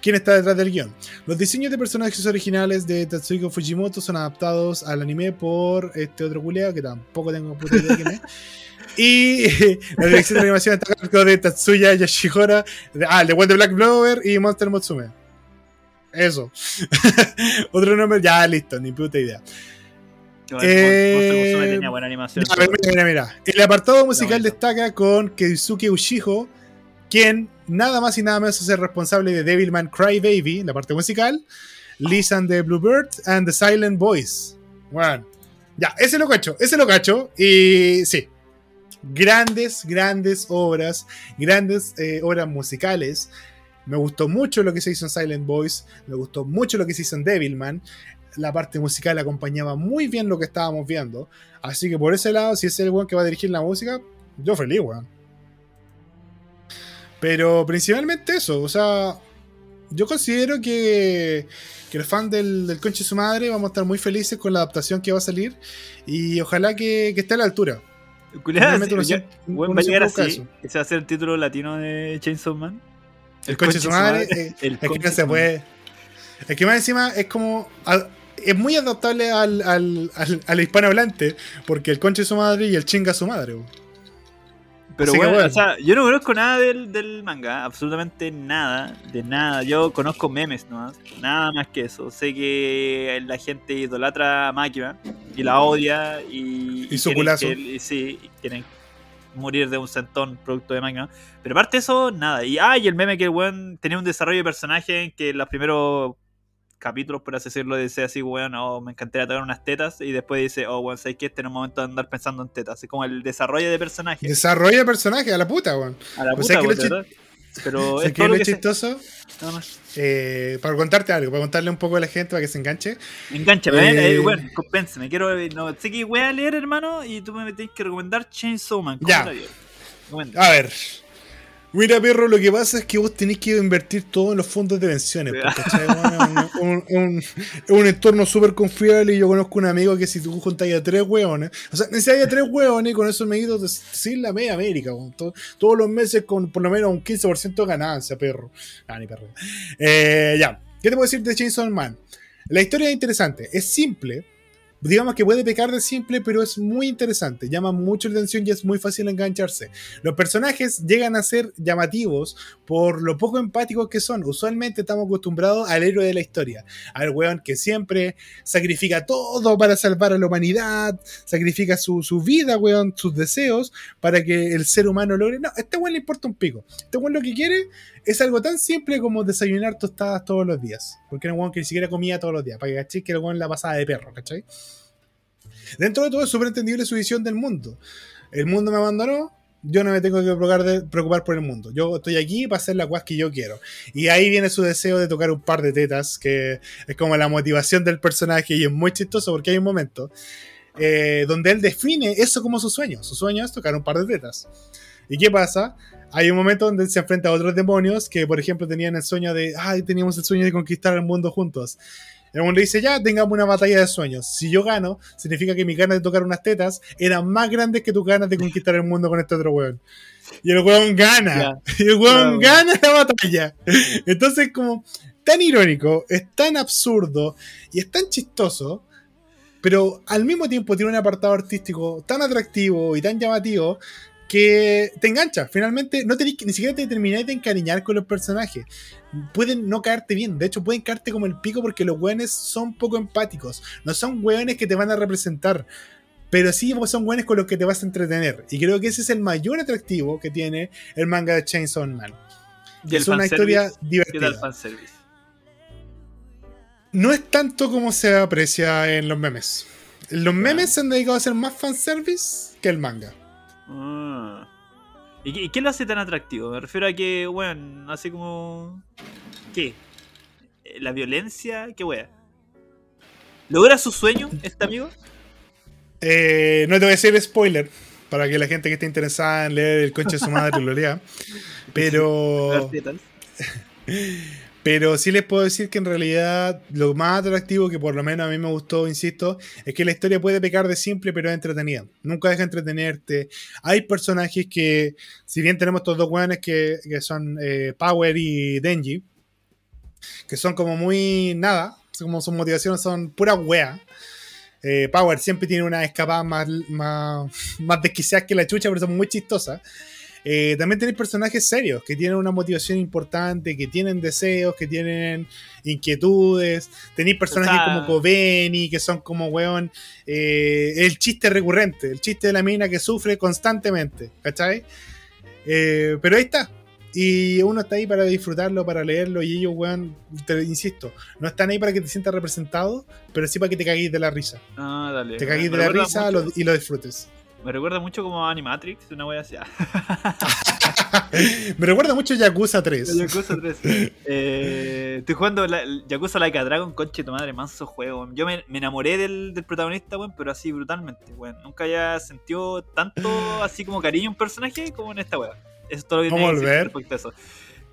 ¿Quién está detrás del guion? Los diseños de personajes originales de Tatsuhiko Fujimoto son adaptados al anime por este otro culeado que tampoco tengo puta idea quién es. Y la dirección de animación está a cargo de Tatsuya Yoshihora, de, ah, el de the Black Blower y Monster Mutsume. Eso. Otro nombre, ya listo, ni puta idea. Eh, Monster Musume tenía buena animación. Ya, mira, mira, mira. El apartado musical destaca con Keisuke Ushijo, quien nada más y nada menos es el responsable de Devilman Cry Baby, la parte musical, Listen the Bluebird and the Silent Voice. Bueno, ya, ese lo cacho, ese lo cacho. Y sí, grandes, grandes obras, grandes eh, obras musicales. Me gustó mucho lo que se hizo en Silent Voice, me gustó mucho lo que se hizo en Devilman. La parte musical acompañaba muy bien lo que estábamos viendo. Así que por ese lado, si es el weón que va a dirigir la música, yo feliz, weón. Pero principalmente eso, o sea, yo considero que, que los fans del, del Conche de su madre vamos a estar muy felices con la adaptación que va a salir y ojalá que, que esté a la altura. Sí, weón, uno va a llegar así. eso. Ese va a ser el título latino de Chainsaw Man. El Conche de su madre, eh, El es que no se puede. Es que más encima es como. es muy adaptable al, al, al, al hispanohablante, porque el conche su madre y el chinga su madre. Pero bueno, bueno. o sea, yo no conozco nada del, del manga, absolutamente nada, de nada. Yo conozco memes nomás, nada más que eso. Sé que la gente idolatra a Máquina y la odia y. Y su culazo. que- y sí, quieren morir de un centón producto de Máquina. Pero aparte de eso, nada. Y, ah, y el meme que el weón tenía un desarrollo de personaje en que los primeros capítulos, por así decirlo, dice así, weón, oh, me encantaría tocar unas tetas, y después dice, oh, weón, ¿sabes que Este en un momento de andar pensando en tetas. Es como el desarrollo de personaje. Desarrollo de personaje, a la puta, weón. A la O puta, que weón. Pero ¿Sabes es todo lo que se- chistoso? nada más. Eh, para contarte algo, para contarle un poco a la gente para que se enganche. Engánchame, Eh, eh, weón, compénsame. Quiero, no sé qué voy a leer, hermano, y tú me tienes que recomendar Chainsaw Man. ¿Cómo Ya. A ver. Mira, perro, lo que pasa es que vos tenés que invertir todo en los fondos de pensiones. Bueno, un, un- un- es un entorno súper confiable y yo conozco un amigo que si tú juntas a tres hueones, o sea, necesitas a tres hueones y con eso me he ido de- sin la media América, weón. To- todos los meses con por lo menos un 15% de ganancia, perro. Ah, ni perro. Eh, ya, ¿qué te puedo decir de Chainsaw Man? La historia es interesante, es simple. Digamos que puede pecar de simple, pero es muy interesante. Llama mucho la atención y es muy fácil engancharse. Los personajes llegan a ser llamativos por lo poco empáticos que son. Usualmente estamos acostumbrados al héroe de la historia, al weón que siempre sacrifica todo para salvar a la humanidad, sacrifica su, su vida, weón, sus deseos, para que el ser humano logre. No, a este weón le importa un pico. Este weón lo que quiere es algo tan simple como desayunar tostadas todos los días. Porque era un que ni siquiera comía todos los días, para que cachéis que el weón la pasaba de perro, ¿cachai? Dentro de todo es súper entendible su visión del mundo. El mundo me abandonó, yo no me tengo que preocupar, preocupar por el mundo. Yo estoy aquí para hacer la guas que yo quiero. Y ahí viene su deseo de tocar un par de tetas, que es como la motivación del personaje y es muy chistoso porque hay un momento eh, donde él define eso como su sueño. Su sueño es tocar un par de tetas. ¿Y qué pasa? Hay un momento donde se enfrenta a otros demonios que, por ejemplo, tenían el sueño de, ay, teníamos el sueño de conquistar el mundo juntos. El mundo dice, ya, tengamos una batalla de sueños. Si yo gano, significa que mis ganas de tocar unas tetas eran más grandes que tus ganas de conquistar el mundo con este otro weón. Y el weón gana. Y el weón gana la batalla. Entonces, como, tan irónico, es tan absurdo y es tan chistoso, pero al mismo tiempo tiene un apartado artístico tan atractivo y tan llamativo que te engancha. Finalmente, no tenés que, ni siquiera te termináis de encariñar con los personajes. Pueden no caerte bien, de hecho, pueden caerte como el pico porque los weones son poco empáticos. No son weones que te van a representar. Pero sí son weones con los que te vas a entretener. Y creo que ese es el mayor atractivo que tiene el manga de Chainsaw Man. ¿Y el es una historia ¿Qué tal el divertida. No es tanto como se aprecia en los memes. Los memes se han dedicado a hacer más fanservice que el manga. Ah. ¿Y, qué, y qué lo hace tan atractivo? Me refiero a que, weón, así como. ¿Qué? Eh, ¿La violencia? ¿Qué wea? ¿Logra su sueño este amigo? Eh, no te voy a decir spoiler para que la gente que esté interesada en leer el conche de su madre lo lea. Pero. pero sí les puedo decir que en realidad lo más atractivo que por lo menos a mí me gustó, insisto, es que la historia puede pecar de simple pero es entretenida. Nunca deja entretenerte. Hay personajes que, si bien tenemos estos dos weones que, son eh, Power y Denji, que son como muy nada, como sus motivaciones son pura wea. Eh, Power siempre tiene una escapada más, más, más desquiciada que la chucha, pero son muy chistosas. Eh, también tenéis personajes serios que tienen una motivación importante, que tienen deseos, que tienen inquietudes. Tenéis personajes O sea- como Kobeni, que son como, weón, eh, el chiste recurrente, el chiste de la mina que sufre constantemente, ¿cachai? Eh, pero ahí está. Y uno está ahí para disfrutarlo, para leerlo, y ellos, weón, te insisto, no están ahí para que te sientas representado, pero sí para que te caguéis de la risa. Ah, dale. Te caguéis de la risa lo- y lo disfrutes. Me recuerda mucho como a Animatrix, una wea así. Me recuerda mucho a Yakuza 3. Yakuza 3. Eh, estoy jugando la, Yakuza Like a Dragon, conche tu madre, manso juego. Yo me, me enamoré del, del protagonista, weón, pero así brutalmente, weón. Nunca había sentido tanto así como cariño a un personaje como en esta weá. Eso es todo lo que tenía que decir respecto a eso.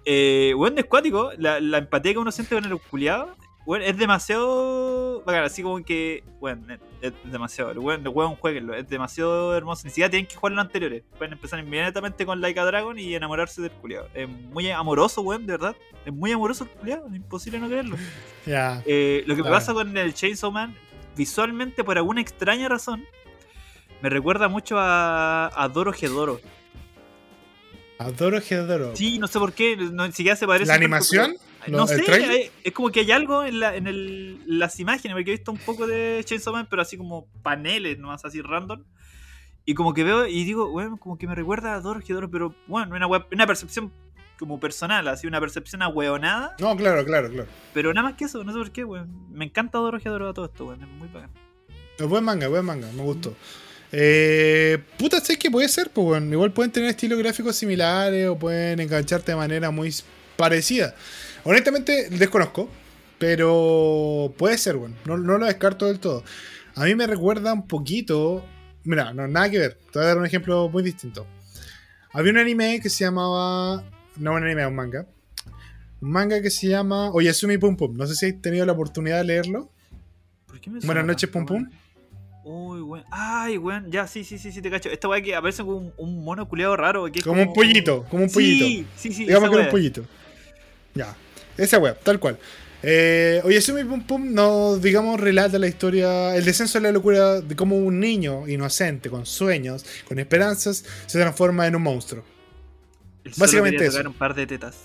Eh, weón, de escuático, la, la empatía que uno siente con el culiado, es demasiado bacán, así como que, weón, es, es demasiado. El weón, jueguenlo, es demasiado hermoso. Ni siquiera tienen que jugar los anteriores. Pueden empezar inmediatamente con Like a Dragon y enamorarse del culiado. Es muy amoroso, weón, de verdad. Es muy amoroso el culiado, es imposible no creerlo. Ya. Eh, lo que me pasa con el Chainsaw Man, visualmente, por alguna extraña razón, me recuerda mucho a, a Doro Gedoro. Adoro Hedoro. Sí, no sé por qué, no, ni siquiera se parece. ¿La animación? Pero- ¿Lo- No sé, es como que hay algo en, la- en el- las imágenes, porque he visto un poco de Chainsaw Man, pero así como paneles, nomás así random. Y como que veo y digo, bueno, como que me recuerda a Doro pero bueno, una, una percepción como personal, así una percepción ahueonada. No, claro, claro, claro. Pero nada más que eso, no sé por qué, weón. Me encanta Dorohedoro a todo esto, weón. Es muy bacán. Es buen manga, buen manga, me gustó. Eh, puta, sé que puede ser, pues bueno, igual pueden tener estilos gráficos similares o pueden engancharte de manera muy parecida. Honestamente, desconozco, pero puede ser, bueno, no, no lo descarto del todo. A mí me recuerda un poquito, mira, no, nada que ver, te voy a dar un ejemplo muy distinto. Había un anime que se llamaba, no un anime, un manga, un manga que se llama Oyasumi Pum Pum, no sé si has tenido la oportunidad de leerlo. ¿Por qué me Buenas noches, Pum Pum. Uy, weón. Ay, weón. Ya, sí, sí, sí, sí, te cacho. Esta weá que aparece como un, un mono culeado raro. Que es Como un pollito, como un pollito. Sí, sí, sí. Digamos que era un pollito. Ya. Esa web, tal cual. Eh, Oyasumi Pum Pum nos, digamos, relata la historia, el descenso de la locura de cómo un niño inocente, con sueños, con esperanzas, se transforma en un monstruo. Él solo Básicamente quería eso. un par de tetas.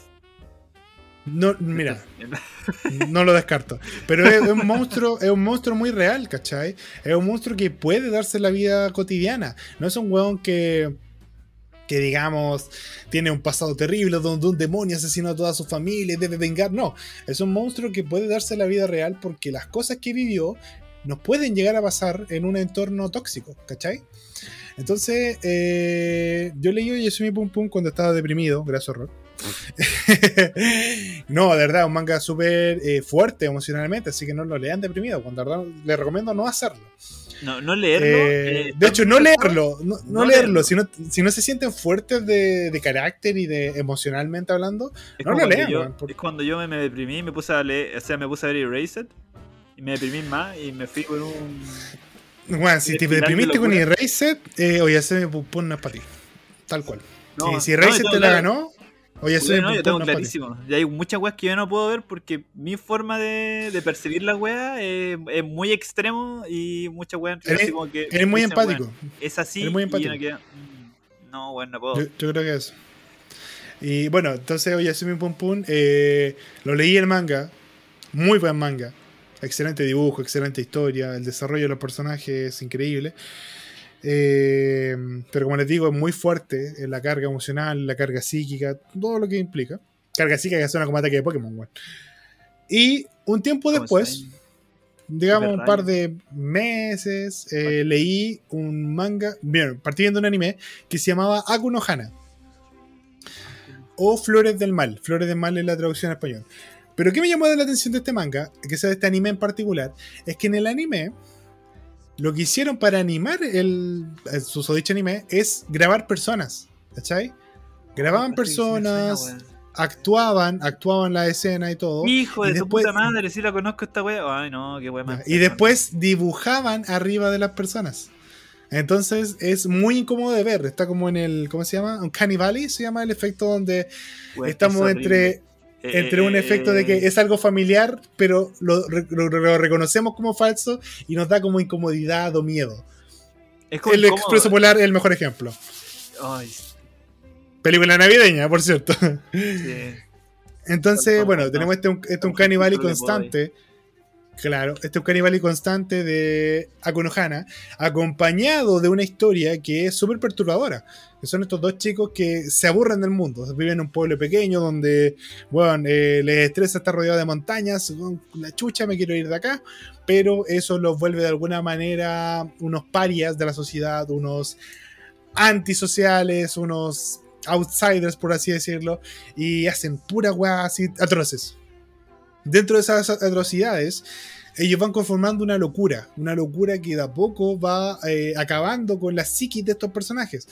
No, mira, no lo descarto. Pero es, es un monstruo, es un monstruo muy real, ¿cachai? Es un monstruo que puede darse la vida cotidiana. No es un weón que. Que digamos. tiene un pasado terrible donde un demonio asesinó a toda su familia y debe vengar. No. Es un monstruo que puede darse la vida real porque las cosas que vivió nos pueden llegar a pasar en un entorno tóxico, ¿cachai? Entonces, eh, yo leí Yasumi Pum Pum cuando estaba deprimido, gracias horror. no, de verdad, un manga súper eh, fuerte emocionalmente, así que no lo lean deprimido. Cuando les recomiendo no hacerlo. No, no leerlo. Eh, eh, de hecho, no leerlo, no, no no leerlo, leerlo. Si, no, si no se sienten fuertes de, de carácter y de emocionalmente hablando, Es no lo lean, yo- weón, por- Es cuando yo me, me deprimí, me puse a leer, o sea, me puse a ver Erased. Y me deprimí más y me fui con un. bueno, si te deprimiste con. Erased, eh, Oyasumi Pum Pum no es para ti. Tal cual. Si Erased te la ganó, Oyasumi Puta, no, yo tengo no es clarísimo. Y hay muchas weas que yo no puedo ver porque mi forma de, de percibir las weas es, es muy extremo y muchas weas. Eres- como que Eres muy dicen, empático. weón, es así. eres muy y empático. uno queda, mm, no, bueno, no puedo. Yo, yo creo que eso. Y bueno, entonces Oyasumi Pum Pum, eh, lo leí el manga, muy buen manga, excelente dibujo, excelente historia, el desarrollo de los personajes es increíble. Eh, pero como les digo, es muy fuerte en la carga emocional, la carga psíquica, todo lo que implica. Carga psíquica que suena como ataque de Pokémon, weón. Y un tiempo después, digamos un par de meses, eh, leí un manga, bien, partí viendo un anime que se llamaba Akuno Hana. O Flores del Mal. Flores del Mal es la traducción en español. Pero ¿qué me llamó la atención de este manga? Que sea de este anime en particular. Es que en el anime, lo que hicieron para animar el, el susodicho anime es grabar personas. ¿Cachai? Grababan suena, personas, actuaban, actuaban la escena y todo. Hijo y de tu después- puta madre, si la conozco esta wea. Ay, no, qué wea más. Y después dibujaban arriba de las personas. Entonces es muy incómodo de ver. Está como en el. ¿Cómo se llama? Un se llama el efecto donde estamos es entre, Eh, entre un eh, efecto de que eh, es algo familiar, pero lo, re- lo- lo reconocemos como falso y nos da como incomodidad o miedo. es como El incómodo. Expreso Polar es el mejor ejemplo. Ay, Película navideña, por cierto. sí. Entonces, bueno, tenemos este, un- este un Jesús de constante. Claro, este es un canibali constante de Akunohana, acompañado de una historia que es súper perturbadora. Que son estos dos chicos que se aburren del mundo. Viven en un pueblo pequeño donde, bueno, eh, les estresa estar rodeado de montañas. "Oh, La chucha, me quiero ir de acá. Pero eso los vuelve de alguna manera unos parias de la sociedad, unos antisociales, unos outsiders, por así decirlo, y hacen pura weá así atroces. Dentro de esas atrocidades, ellos van conformando una locura, una locura que de a poco va eh, acabando con la psiquis de estos personajes.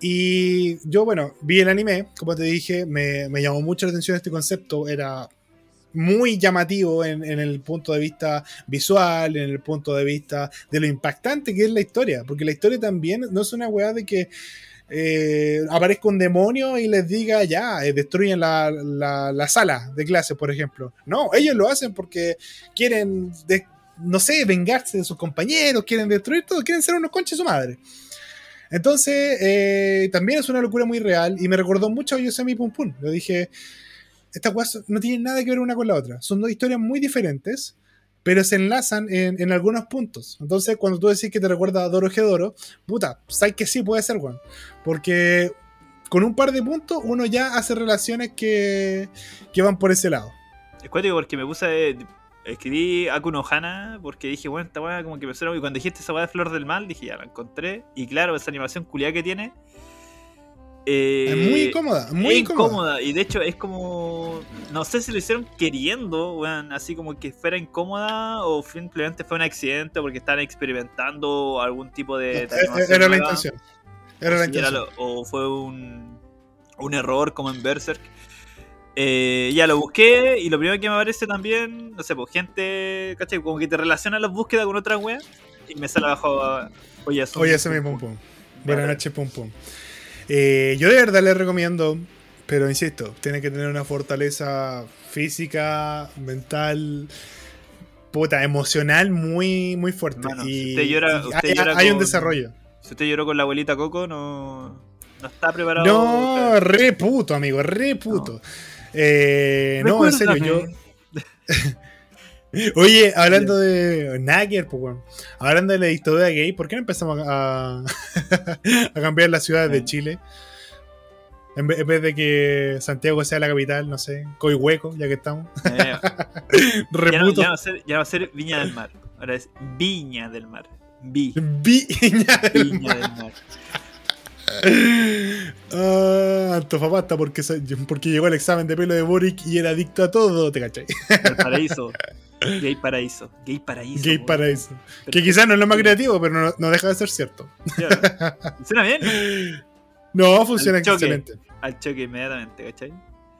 Y yo, bueno, vi el anime, como te dije, me, me llamó mucho la atención este concepto, era muy llamativo en, en el punto de vista visual, en el punto de vista de lo impactante que es la historia, porque la historia también no es una weá de que eh, aparezca un demonio y les diga ya, eh, destruyen la, la- la sala de clases, por ejemplo. No, ellos lo hacen porque quieren, no sé, vengarse de sus compañeros, quieren destruir todo, quieren ser unos conches su madre. Entonces, eh, también es una locura muy real y me recordó mucho a Yosemite Pum Pum. Lo dije, estas cosas no tienen nada que ver una con la otra. Son dos historias muy diferentes, pero se enlazan en, algunos puntos. Entonces, cuando tú decís que te recuerda a Doro Gedoro, puta, sabes que sí puede ser, Juan. Porque con un par de puntos uno ya hace relaciones que, que van por ese lado. Es porque me puse. a- Escribí Akuno Hana porque dije, bueno, esta weá como que me suena. Y cuando dijiste esa weá de Flor del Mal, dije, ya la encontré. Y claro, esa animación culiada que tiene. Eh, es muy incómoda, muy es incómoda. incómoda. Y de hecho es como. No sé si lo hicieron queriendo, weón, así como que fuera incómoda o simplemente fue un accidente porque estaban experimentando algún tipo de. Eh, animación Era la intención. Era la era intención. lo- o fue un, un error como en Berserk. Eh, ya lo busqué y lo primero que me aparece también, no sé, pues gente, ¿cachai? Como que te relaciona las búsquedas con otra wea y me sale abajo. ah, Oye, eso. Oye, ese mismo, pum. Buenas noches, pum pum. Eh, yo de verdad le recomiendo, pero insisto, tiene que tener una fortaleza física, mental, puta, emocional muy, muy fuerte. Y, usted llora- y usted hay, llora hay un desarrollo. Si usted lloró con la abuelita Coco, no, no está preparado. No, re puto, amigo, re puto. Eh, no, en serio, yo. Oye, hablando de Nagger, pues bueno, hablando de la dictadura gay, ¿por qué no empezamos a, a cambiar las ciudades de. Chile? En vez, en vez de que Santiago sea la capital, no sé, Coihueco, ya que estamos. Eh, ya, no, va a ser, ya va a ser Viña del Mar. Ahora es Viña del Mar. Vi. Viña del Viña Mar. del Mar. Ah, Antofagasta, porque, porque llegó el examen de pelo de Boric y era adicto a todo, ¿te cachai? El paraíso. Gay paraíso. Gay paraíso. Gay weón. paraíso. Pero- Que quizás no es lo más creativo, pero no, no deja de ser cierto. Claro. Suena bien. No, funciona Al excelente. Al choque inmediatamente, ¿cachai?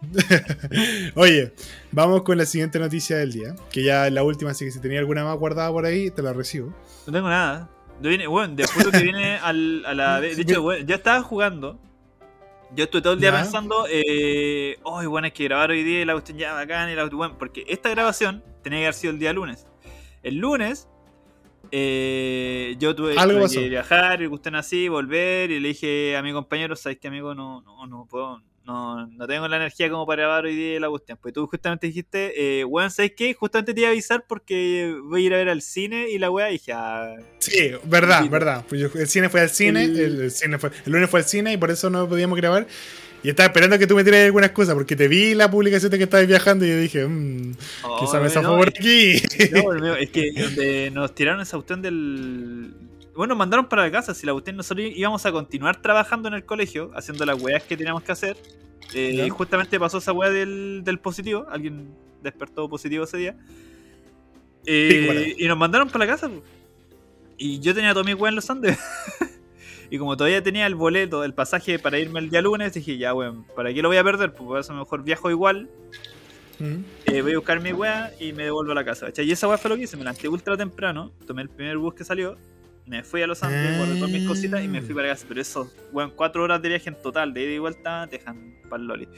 Oye, vamos con la siguiente noticia del día, que ya es la última, así que si tenía alguna más guardada por ahí, te la recibo. No tengo nada. Bueno, después lo que viene al, a la. De hecho, bueno, yo estaba jugando. Yo estuve todo el día Ya. pensando, eh, oh, bueno, es que grabar hoy día la cuestión ya bacán y la bueno, porque esta grabación tenía que haber sido el día lunes. El lunes, eh, yo tuve, que viajar y cuestión así, volver, y le dije a mi compañero, ¿sabes qué, amigo? No, no, no puedo, no, no tengo la energía como para grabar hoy día la cuestión. Pues tú justamente dijiste, eh, weón, ¿sabes qué? Justamente te iba a avisar porque voy a ir a ver al cine y la weá, dije, ah, Sí, verdad, Poquito. verdad. Pues yo- el cine fue al cine, El- el, el cine fue, el lunes fue al cine y por eso no podíamos grabar. Y estaba esperando que tú me tiraras alguna excusa, porque te vi la publicación de que estabas viajando y yo dije, mmm, oh, quizá me no, zafó por aquí. No, es que donde nos tiraron esa cuestión del. Bueno, nos mandaron para la casa. Si la cuestión nosotros íbamos a continuar trabajando en el colegio, haciendo las weas que teníamos que hacer. Eh, y justamente pasó esa wea del, del positivo. Alguien despertó positivo ese día. Eh, y nos mandaron para la casa. Y yo tenía todo mi wea en los Andes. y como todavía tenía el boleto, el pasaje para irme el día lunes, dije, ya, weón, ¿para qué lo voy a perder? Pues por eso mejor viajo igual. Mm. Eh, voy a buscar mi weá y me devuelvo a la casa. ¿cachai? Y esa weá fue lo que hice. Me lancé ultra temprano, tomé el primer bus que salió, me fui a Los Andes, guardé todas mis cositas y me fui para casa. Pero eso, weón, cuatro horas de viaje en total, de ida y vuelta, te dejan para el loli.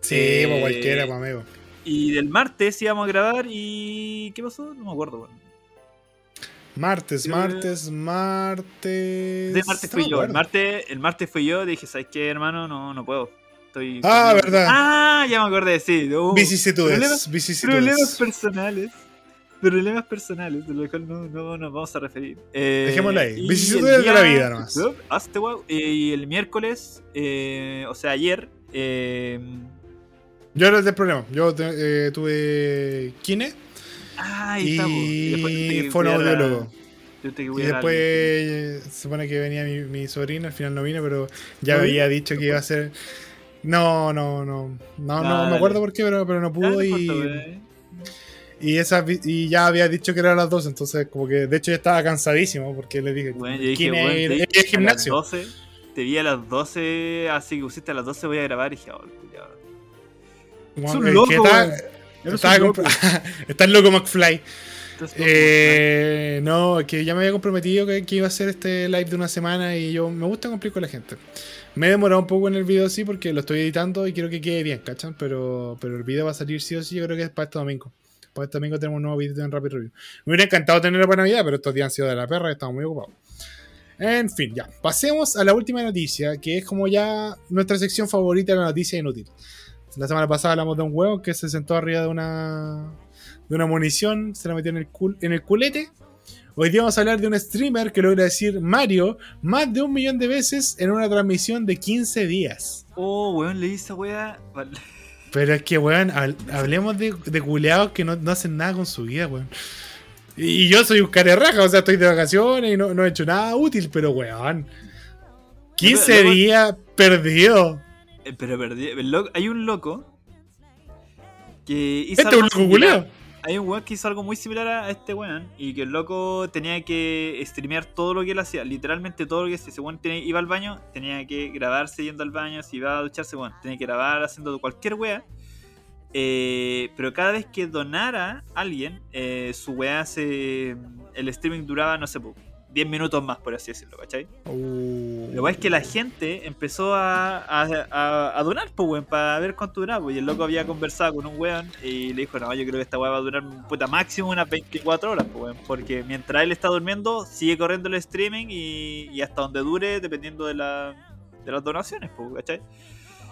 Sí, Eh, pues cualquiera, pues amigo. Y del martes íbamos a grabar y. ¿Qué pasó? No me acuerdo, weón. Martes, martes, martes. De martes fui yo. El martes, el martes fui yo, dije, ¿sabes qué, hermano? No, no puedo. Estoy. Ah, verdad. Ah, ya me acordé, sí. Uh, Vicisitudes, problemas- vicisitudes. Problemas personales. Problemas personales, de lo cual no, no nos vamos a referir. Eh, Dejémoslo ahí. y Vicisitudes de la vida nomás. Yup, hazte guau. Y el miércoles, eh, o sea, ayer, eh, Yo era el del problema. Yo eh, tuve kine ah, y Y cuidar a después eh, se supone que venía mi, mi sobrina, al final no vino, pero ya ¿No me había dicho que iba a ser. No, no, no. No, Ah, no me acuerdo por qué, pero, pero no pudo y, wey. Y, esa, y ya había dicho que era a las 12, entonces como que de hecho ya estaba cansadísimo porque le dije, Bueno, yo dije, bueno, te vi y el a las gimnasio. 12, te vi a las 12, así que pusiste a las 12 voy a grabar y dije, oh. Como- Es un es que loco, estaba un Está el loco McFly. Eh, no, que ya me había comprometido que, que iba a hacer este live de una semana y yo me gusta cumplir con la gente. Me he demorado un poco en el video, sí, porque lo estoy editando y quiero que quede bien, ¿cachan? Pero, pero el video va a salir sí o sí, yo creo que es para este domingo. Para este domingo tenemos un nuevo video en Rapid Review. Me hubiera encantado tenerlo para Navidad, pero estos días han sido de la perra y estamos muy ocupados. En fin, ya. Pasemos a la última noticia, que es como ya nuestra sección favorita de la noticia inútil. La semana pasada hablamos de un huevo que se sentó arriba de una de una munición, se la metió en el, cul- en el culete. Hoy día vamos a hablar de un streamer que logra decir Mario más de un millón de veces en una transmisión de 15 días. Oh, weón, leí esa weá. Pero es que, weón, hab- hablemos de, de culeados que no, no hacen nada con su vida, weón. Y yo soy un raja, o sea, estoy de vacaciones y no, no he hecho nada útil, pero, weón. 15 Luego- días perdido. Eh, Pero loco- hay un loco que hizo Este es un loco culeado. Hay un weón que hizo algo muy similar a este weón y que el loco tenía que streamear todo lo que él hacía, literalmente todo lo que hacía. Ese weón iba al baño, tenía que grabarse yendo al baño, si iba a ducharse, bueno, tenía que grabar haciendo cualquier wea. Eh, pero cada vez que donara a alguien, eh, su weá se. El streaming duraba, no sé, 10 minutos más, por así decirlo, ¿cachai? Uh. Lo weá es que la gente empezó a, a, a- a donar, pues, weón, para ver cuánto duraba. pues, Y el loco había conversado con un weón y le dijo, no, yo creo que esta weá va a durar puta máximo unas 24 horas, pues, weón. Porque mientras él está durmiendo, sigue corriendo el streaming y, y hasta donde dure, dependiendo de, la, de las donaciones, pues, ¿cachai?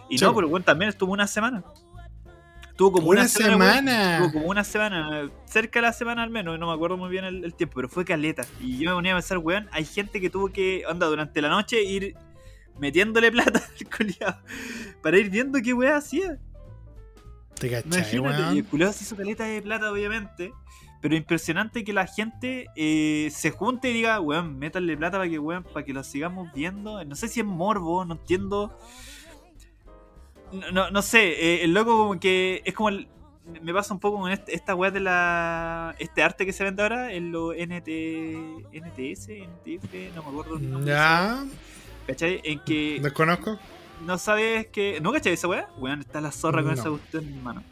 Y Sí, no, pero el weón también estuvo una semana. Estuvo como Una una, semana. Estuvo como una semana, cerca de la semana al menos, no me acuerdo muy bien el, el tiempo, pero fue caleta. Y yo me ponía a pensar, weón, hay gente que tuvo que, anda, durante la noche ir metiéndole plata al culiado para ir viendo qué weá hacía. ¿Te cachai, Imagínate, weón? y el culiado se hizo caleta de plata, obviamente. Pero impresionante que la gente eh, se junte y diga, weón, métanle plata para que, weón, para que lo sigamos viendo. No sé si es morbo, no entiendo. No, no, sé, eh, el loco como que es como el- me pasa un poco con este- esta weá de la. Este arte que se vende ahora, en lo NT, NTS, NTF, no me acuerdo. el nombre. Ya, ¿Cachai? En que desconozco. no sabes que. ¿No cachai esa weá? Weón, está la zorra con No. esa cuestión en mi mano.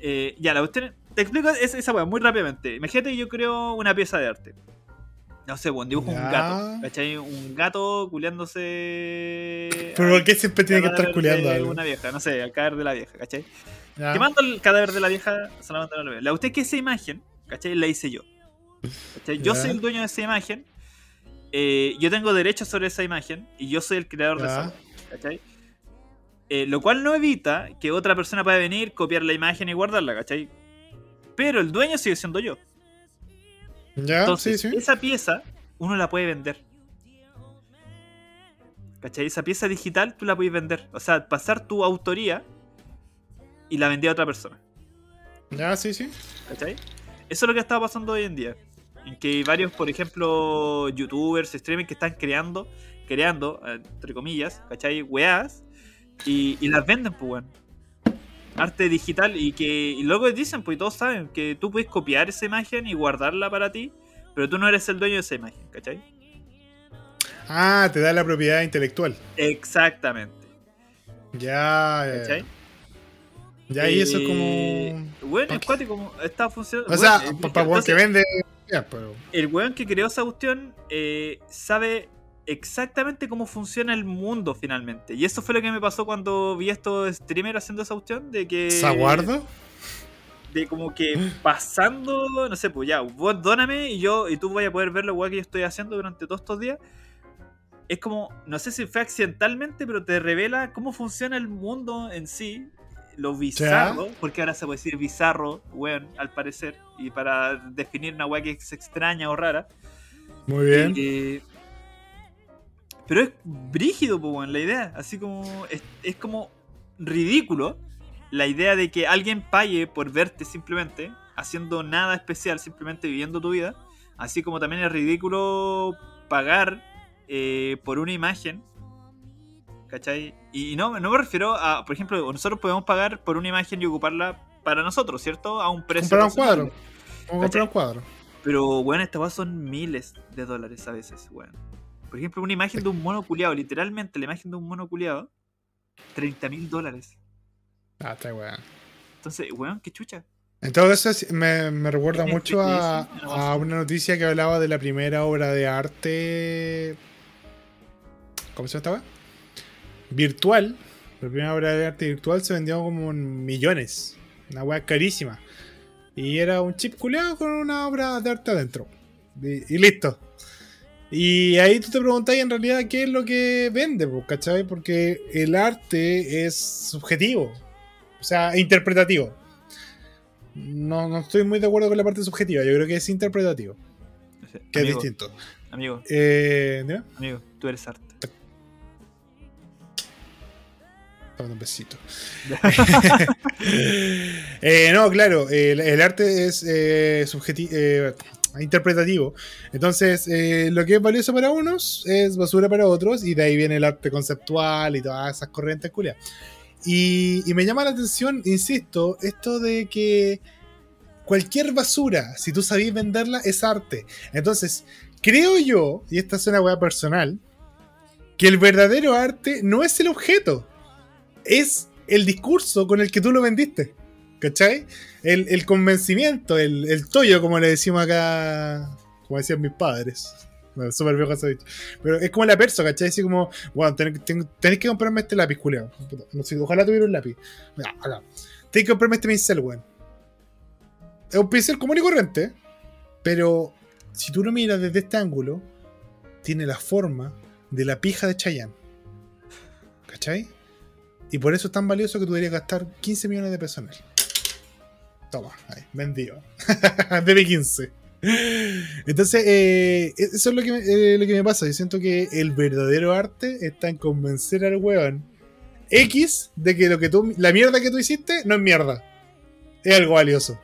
Eh, ya, la cuestión. Te explico esa, esa weá muy rápidamente. Imagínate que yo creo una pieza de arte. No sé, weón, dibujo un Ya. gato. ¿Cachai? Un gato culeándose. ¿Pero por qué siempre tiene que estar culeando algo? Una vieja, no sé, al cadáver de la vieja, ¿cachai? Ya. Quemando el cadáver de la vieja solamente no lo veo. La usted que esa imagen, ¿cachai? La hice yo. ¿Cachai? Yo soy el dueño de esa imagen. eh, yo tengo derechos sobre esa imagen y yo soy el creador de esa. ¿cachai? Eh, lo cual no evita que otra persona pueda venir, copiar la imagen y guardarla, ¿cachai? Pero el dueño sigue siendo yo. Ya, Entonces, sí, sí. esa pieza uno la puede vender. ¿Cachai? Esa pieza digital tú la puedes vender. O sea, pasar tu autoría y la vendía a otra persona. Ya, sí, sí. ¿Cachai? Eso es lo que está pasando hoy en día. En que hay varios, por ejemplo, youtubers, streamers que están creando, creando, eh, entre comillas, ¿cachai? Weas. Y, y las venden, pues, weón. Arte digital y que y luego dicen, pues todos saben, que tú puedes copiar esa imagen y guardarla para ti, pero tú no eres el dueño de esa imagen, ¿cachai? Ah, te da la propiedad intelectual. Exactamente. Ya, ya, ¿Cachai? ya. y eso es Eh, como. Bueno, Ok. es cuático, como está funcionando. O sea, para que vende. Ya, pero. el weón que creó esa cuestión eh, sabe exactamente cómo funciona el mundo finalmente. Y eso fue lo que me pasó cuando vi a estos streamers haciendo esa cuestión de que... ¿Saguardo? De como que pasando, no sé, pues ya, vos dóname y yo y tú vayas a poder ver lo weón que yo estoy haciendo durante todos estos días. Es como, no sé si fue accidentalmente, pero te revela cómo funciona el mundo en sí. Lo bizarro, porque ahora se puede decir bizarro, weón, al parecer. Y para definir una weá que es extraña o rara. Muy bien. Eh, pero es brígido, po, weón, la idea. Así como. Es, es como ridículo la idea de que alguien pague por verte simplemente, haciendo nada especial, simplemente viviendo tu vida. Así como también es ridículo pagar eh, por una imagen. ¿Cachai? Y no, no me refiero a, por ejemplo, nosotros podemos pagar por una imagen y ocuparla para nosotros, ¿cierto? A un precio. Comprar un cuadro. A comprar un cuadro. Pero, weón, estas son miles de dólares a veces, weón. Por ejemplo, una imagen de un mono culiado, literalmente la imagen de un mono culiado, 30 mil dólares. Ah, está weón. Entonces, weón, qué chucha. En todo caso, me, me recuerda mucho a, una noticia que hablaba de la primera obra de arte. ¿Cómo se llama esta weá? Virtual. La primera obra de arte virtual se vendió como en millones. Una weá carísima. Y era un chip culeado con una obra de arte adentro. Y, y listo. Y ahí tú te preguntas en realidad qué es lo que vende, pues, ¿cachai? Porque el arte es subjetivo. O sea, interpretativo. No, no estoy muy de acuerdo con la parte subjetiva. Yo creo que es interpretativo. que es distinto. Amigo, Eh, ¿no? amigo, tú eres arte. Dame un besito. Eh, no, claro, el, el arte es eh, subjeti- eh, interpretativo. Entonces, eh, lo que es valioso para unos es basura para otros, y de ahí viene el arte conceptual y todas esas corrientes culias. Y, y me llama la atención, insisto, esto de que cualquier basura, si tú sabes venderla, es arte. Entonces, creo yo, y esta es una weá personal, que el verdadero arte no es el objeto, es el discurso con el que tú lo vendiste. ¿Cachai? El, el convencimiento, el, el toyo, como le decimos acá, como decían mis padres. Bueno, súper viejo ese dicho. Pero es como la perso, ¿cachai? Así como, bueno, tenés, tengo- tenés que comprarme este lápiz, culiao. No sé, ojalá tuviera un lápiz. Mira, acá. Tenés que comprarme este pincel, weón. Es un pincel común y corriente, pero si tú lo miras desde este ángulo, tiene la forma de la pija de Chayanne. ¿Cachai? Y por eso es tan valioso que tú deberías gastar 15 millones de pesos. Toma, ahí, vendido. Debe 15. Entonces, eh, eso es lo que, me, eh, lo que me pasa. Yo siento que el verdadero arte está en convencer al weón X de que lo que tú, la mierda que tú hiciste no es mierda. Es algo valioso.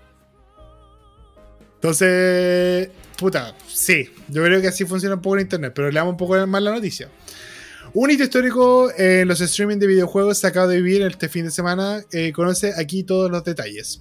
Entonces, puta, sí. Yo creo que así funciona un poco en internet, pero le damos un poco más la noticia. Un hito histórico en los streaming de videojuegos se acaba de vivir este fin de semana. Eh, conoce aquí todos los detalles.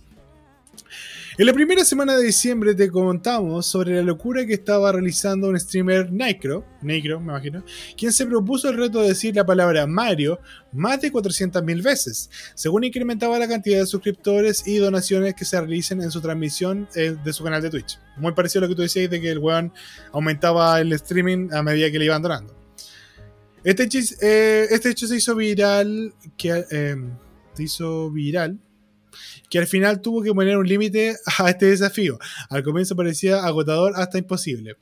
En la primera semana de diciembre te contamos sobre la locura que estaba realizando un streamer Nicro, Nicro me imagino, quien se propuso el reto de decir la palabra Mario más de 400.000 veces, según incrementaba la cantidad de suscriptores y donaciones que se realicen en su transmisión eh, de su canal de Twitch. Muy parecido a lo que tú decías de que el weón aumentaba el streaming a medida que le iban donando. Este hecho, eh, este hecho se hizo viral, que, eh, se hizo viral que al final tuvo que poner un límite a este desafío. Al comienzo parecía agotador hasta imposible.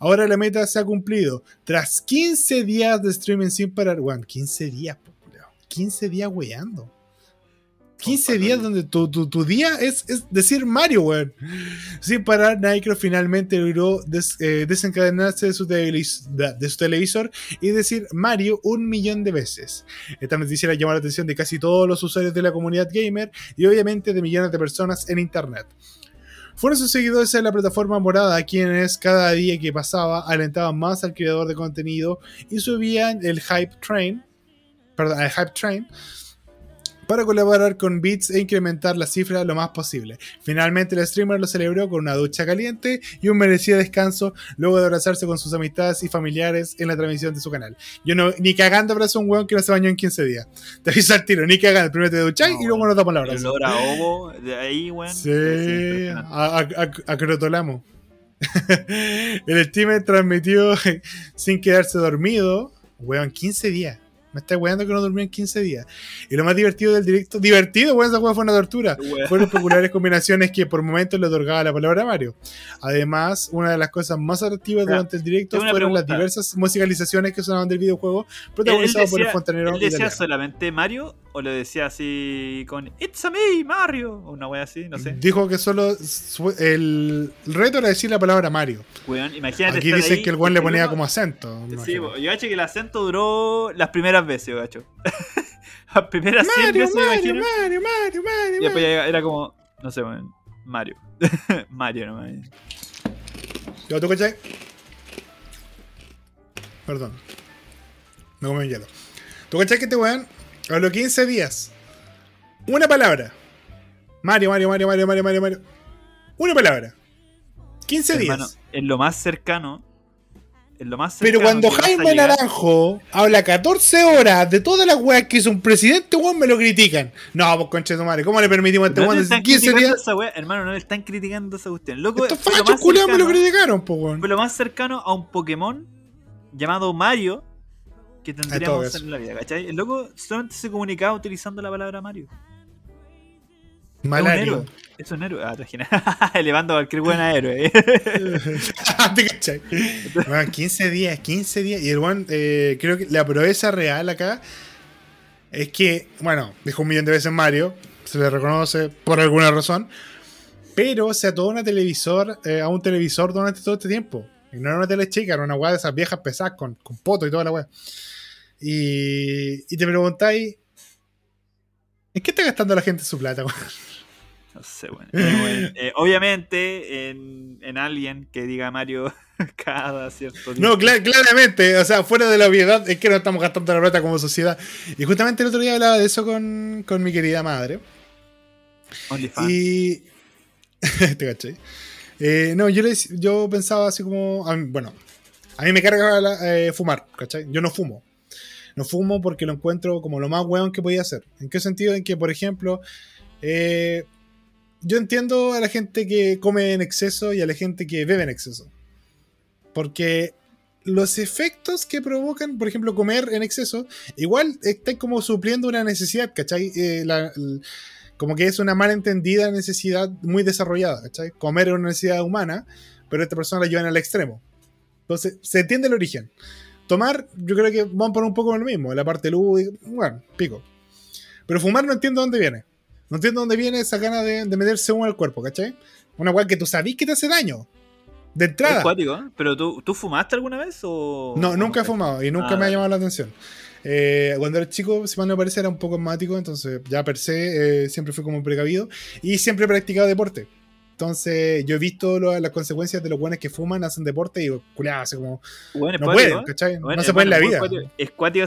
Ahora la meta se ha cumplido. Tras 15 días de streaming sin parar. Bueno, 15 días, po, culiao. 15 días weando. 15 días donde tu, tu, tu día es, es decir Mario, weón. Sin parar, Nitro finalmente logró des- eh, desencadenarse de su, de- su televisor y decir Mario un millón de veces. Esta noticia le llamó la atención de casi todos los usuarios de la comunidad gamer y obviamente de millones de personas en internet. Fueron sus seguidores en la plataforma morada quienes cada día que pasaba alentaban más al creador de contenido y subían el hype train, perdón, el hype train para colaborar con Beats e incrementar la cifra lo más posible. Finalmente el streamer lo celebró con una ducha caliente y un merecido descanso luego de abrazarse con sus amistades y familiares en la transmisión de su canal. Yo no, ni cagando abrazo a un weón que no se bañó en 15 días. Te aviso al tiro, ni cagando. Primero te ducháis No, y luego nos damos la El abrazo. olor a ovo de ahí, weón. Sí, es impresionante. a, a, a- a Crotolamo. el streamer transmitió sin quedarse dormido. Weón, 15 días. Me está weando que no durmió en 15 días. Y lo más divertido del directo, divertido, weón, esa weá fue una tortura. Fueron populares combinaciones que por momentos le otorgaba la palabra a Mario. Además, una de las cosas más atractivas durante el directo fueron las diversas musicalizaciones que sonaban del videojuego, ¿Él protagonizado por el fontanero él decía solamente Mario o lo decía así con It's a me, Mario? O una wea así, no sé. Dijo que solo el reto era decir la palabra Mario. Weón, imagínate. Aquí estar dicen ahí que el weón le ponía uno- como acento. Sí, yo cacho que el acento duró las primeras veces, gacho. Las primeras 100 Mario, me Mario, imagino. Mario, Mario, Mario, Y después Mario. era como, no sé, weón, Mario. Mario nomás. ¿Yo tú cachai? Perdón. Me comí un hielo. ¿Tú cachai que este weón habló 15 días? Una palabra. Mario, Mario, Mario, Mario, Mario, Mario, Mario. Una palabra. 15 Hermano, días. en lo más cercano. En lo más cercano Pero cuando a Jaime llegar- Naranjo habla 14 horas de todas las weas que hizo un presidente, weón, me lo critican. No, pues concha de tu madre, ¿cómo le permitimos a este weón decir están 15 criticando días? esa wea, hermano, no le están criticando esa cuestión. Loco, Estos fachos culiados me lo criticaron, pues weón. Fue lo más cercano a un Pokémon llamado Mario que tendríamos en la vida, ¿cachai? El loco solamente se comunicaba utilizando la palabra Mario. Malario. Es un héroe. Ah. Elevando a cualquier buena héroe. ¿Te cachai? Bueno, 15 días, 15 días. Y el one, eh, creo que la proeza real acá es que, bueno, dijo un millón de veces Mario, se le reconoce por alguna razón. pero se ató una televisor, eh, a un televisor durante todo este tiempo. Y no era una tele chica, era una weá de esas viejas pesadas con, con poto y toda la weá. Y, y te preguntáis, ¿en qué está gastando la gente su plata? No sé, bueno. Eh, eh, obviamente en, en alguien que diga Mario cada cierto No, tiempo. cla- claramente, o sea, fuera de la obviedad, es que no estamos gastando la plata como sociedad. Y justamente el otro día hablaba de eso con, con mi querida madre. OnlyFans. Y. ¿Te cachai? Eh, no, yo, le dec- yo pensaba así como. a mí- bueno, a mí me carga la- fumar, ¿cachai? Yo no fumo. No fumo porque lo encuentro como lo más weón que podía hacer. ¿En qué sentido? En que, por ejemplo, eh, yo entiendo a la gente que come en exceso y a la gente que bebe en exceso. Porque los efectos que provocan, por ejemplo, comer en exceso, igual está como supliendo una necesidad, ¿cachai? Eh, como que es una malentendida necesidad muy desarrollada, ¿cachai? Comer es una necesidad humana, pero esta persona la llevan al extremo. Entonces, se entiende el origen. Tomar, yo creo que van por un poco lo mismo, la parte lúdica, bueno, pico. Pero fumar no entiendo dónde viene. No entiendo dónde viene esa gana de, de meterse humo al cuerpo, ¿cachai? Una weá que tú sabís que te hace daño. De Es entrada. cuático, ¿eh? ¿Pero tú, tú fumaste alguna vez o...? No, nunca he fumado y nunca Ah, me ha llamado la atención. Eh, cuando era chico, si mal no me parece, era un poco asmático, entonces ya per se eh, siempre fui como precavido y siempre he practicado deporte. Entonces, yo he visto lo- las consecuencias de los buenos que fuman, hacen deporte y digo, culiado, así como, Bueno, no pueden, ¿eh? ¿cachai? Bueno, no se puede en la vida. Es cuático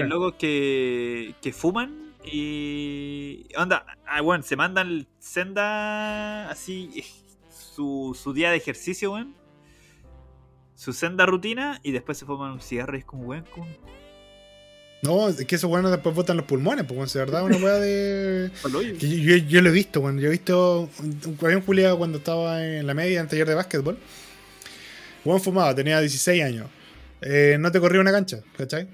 los locos que, que fuman y. Onda, ah, bueno, se mandan senda así. eh, Su, su día de ejercicio, weón. Su senda rutina y después se fuman un cigarro y es como, weón, como. No, es que esos buenos después botan los pulmones, pues, de verdad, una weá de. Que yo, yo- yo lo he visto, cuando yo he visto. un- Había un culiado cuando estaba en la media en taller de básquetbol. Juan fumaba, tenía 16 años. Eh, no te corría una cancha, ¿cachai?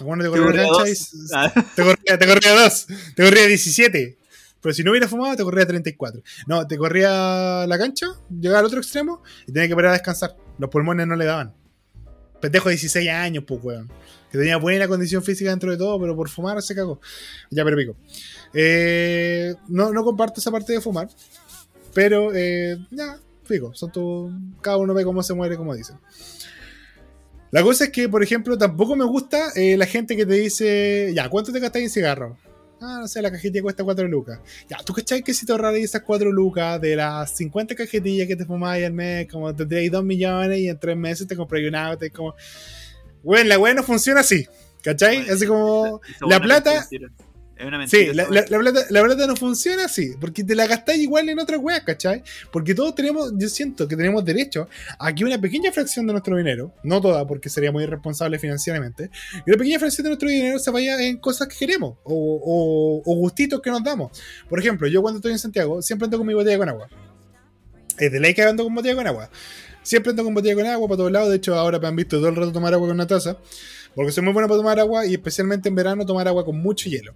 Bueno, te Te corría una cancha y dos. Ah, te corría, te corría dos, te corría 17. Pero si no hubiera fumado, te corría 34. No, te corría la cancha, llegaba al otro extremo y tenía que parar a descansar. Los pulmones no le daban. Pendejo de 16 años, pues, weón. Que tenía buena condición física dentro de todo, pero por fumar se cagó. Ya, pero pico. Eh, no, no comparto esa parte de fumar. Pero, eh, ya, pico. Son tu, cada uno ve cómo se muere, como dicen. La cosa es que, por ejemplo, tampoco me gusta eh, la gente que te dice, ya, ¿cuánto te gastas en cigarro? Ah, no sé, la cajetilla cuesta 4 lucas. Ya, ¿tú cachai que si te ahorraras esas 4 lucas de las 50 cajetillas que te fumáis al mes, como tendríais 2 millones y en 3 meses te compráis un auto? Y como, bueno, la weá no funciona así, ¿cachai? Bueno, así como, la plata. Es una mentira. Sí, la, la- la plata, la plata no funciona así, porque te la gastáis igual en otras weas, ¿cachai? Porque todos tenemos, yo siento que tenemos derecho a que una pequeña fracción de nuestro dinero, no toda, porque sería muy irresponsable financieramente, que una pequeña fracción de nuestro dinero se vaya en cosas que queremos o, o- o gustitos que nos damos. Por ejemplo, yo cuando estoy en Santiago siempre ando con mi botella con agua. Es de ley que ando con botella con agua. Siempre ando con botella con agua para todos lados. De hecho, ahora me han visto todo el rato tomar agua con una taza. Porque soy muy bueno para tomar agua y especialmente en verano tomar agua con mucho hielo.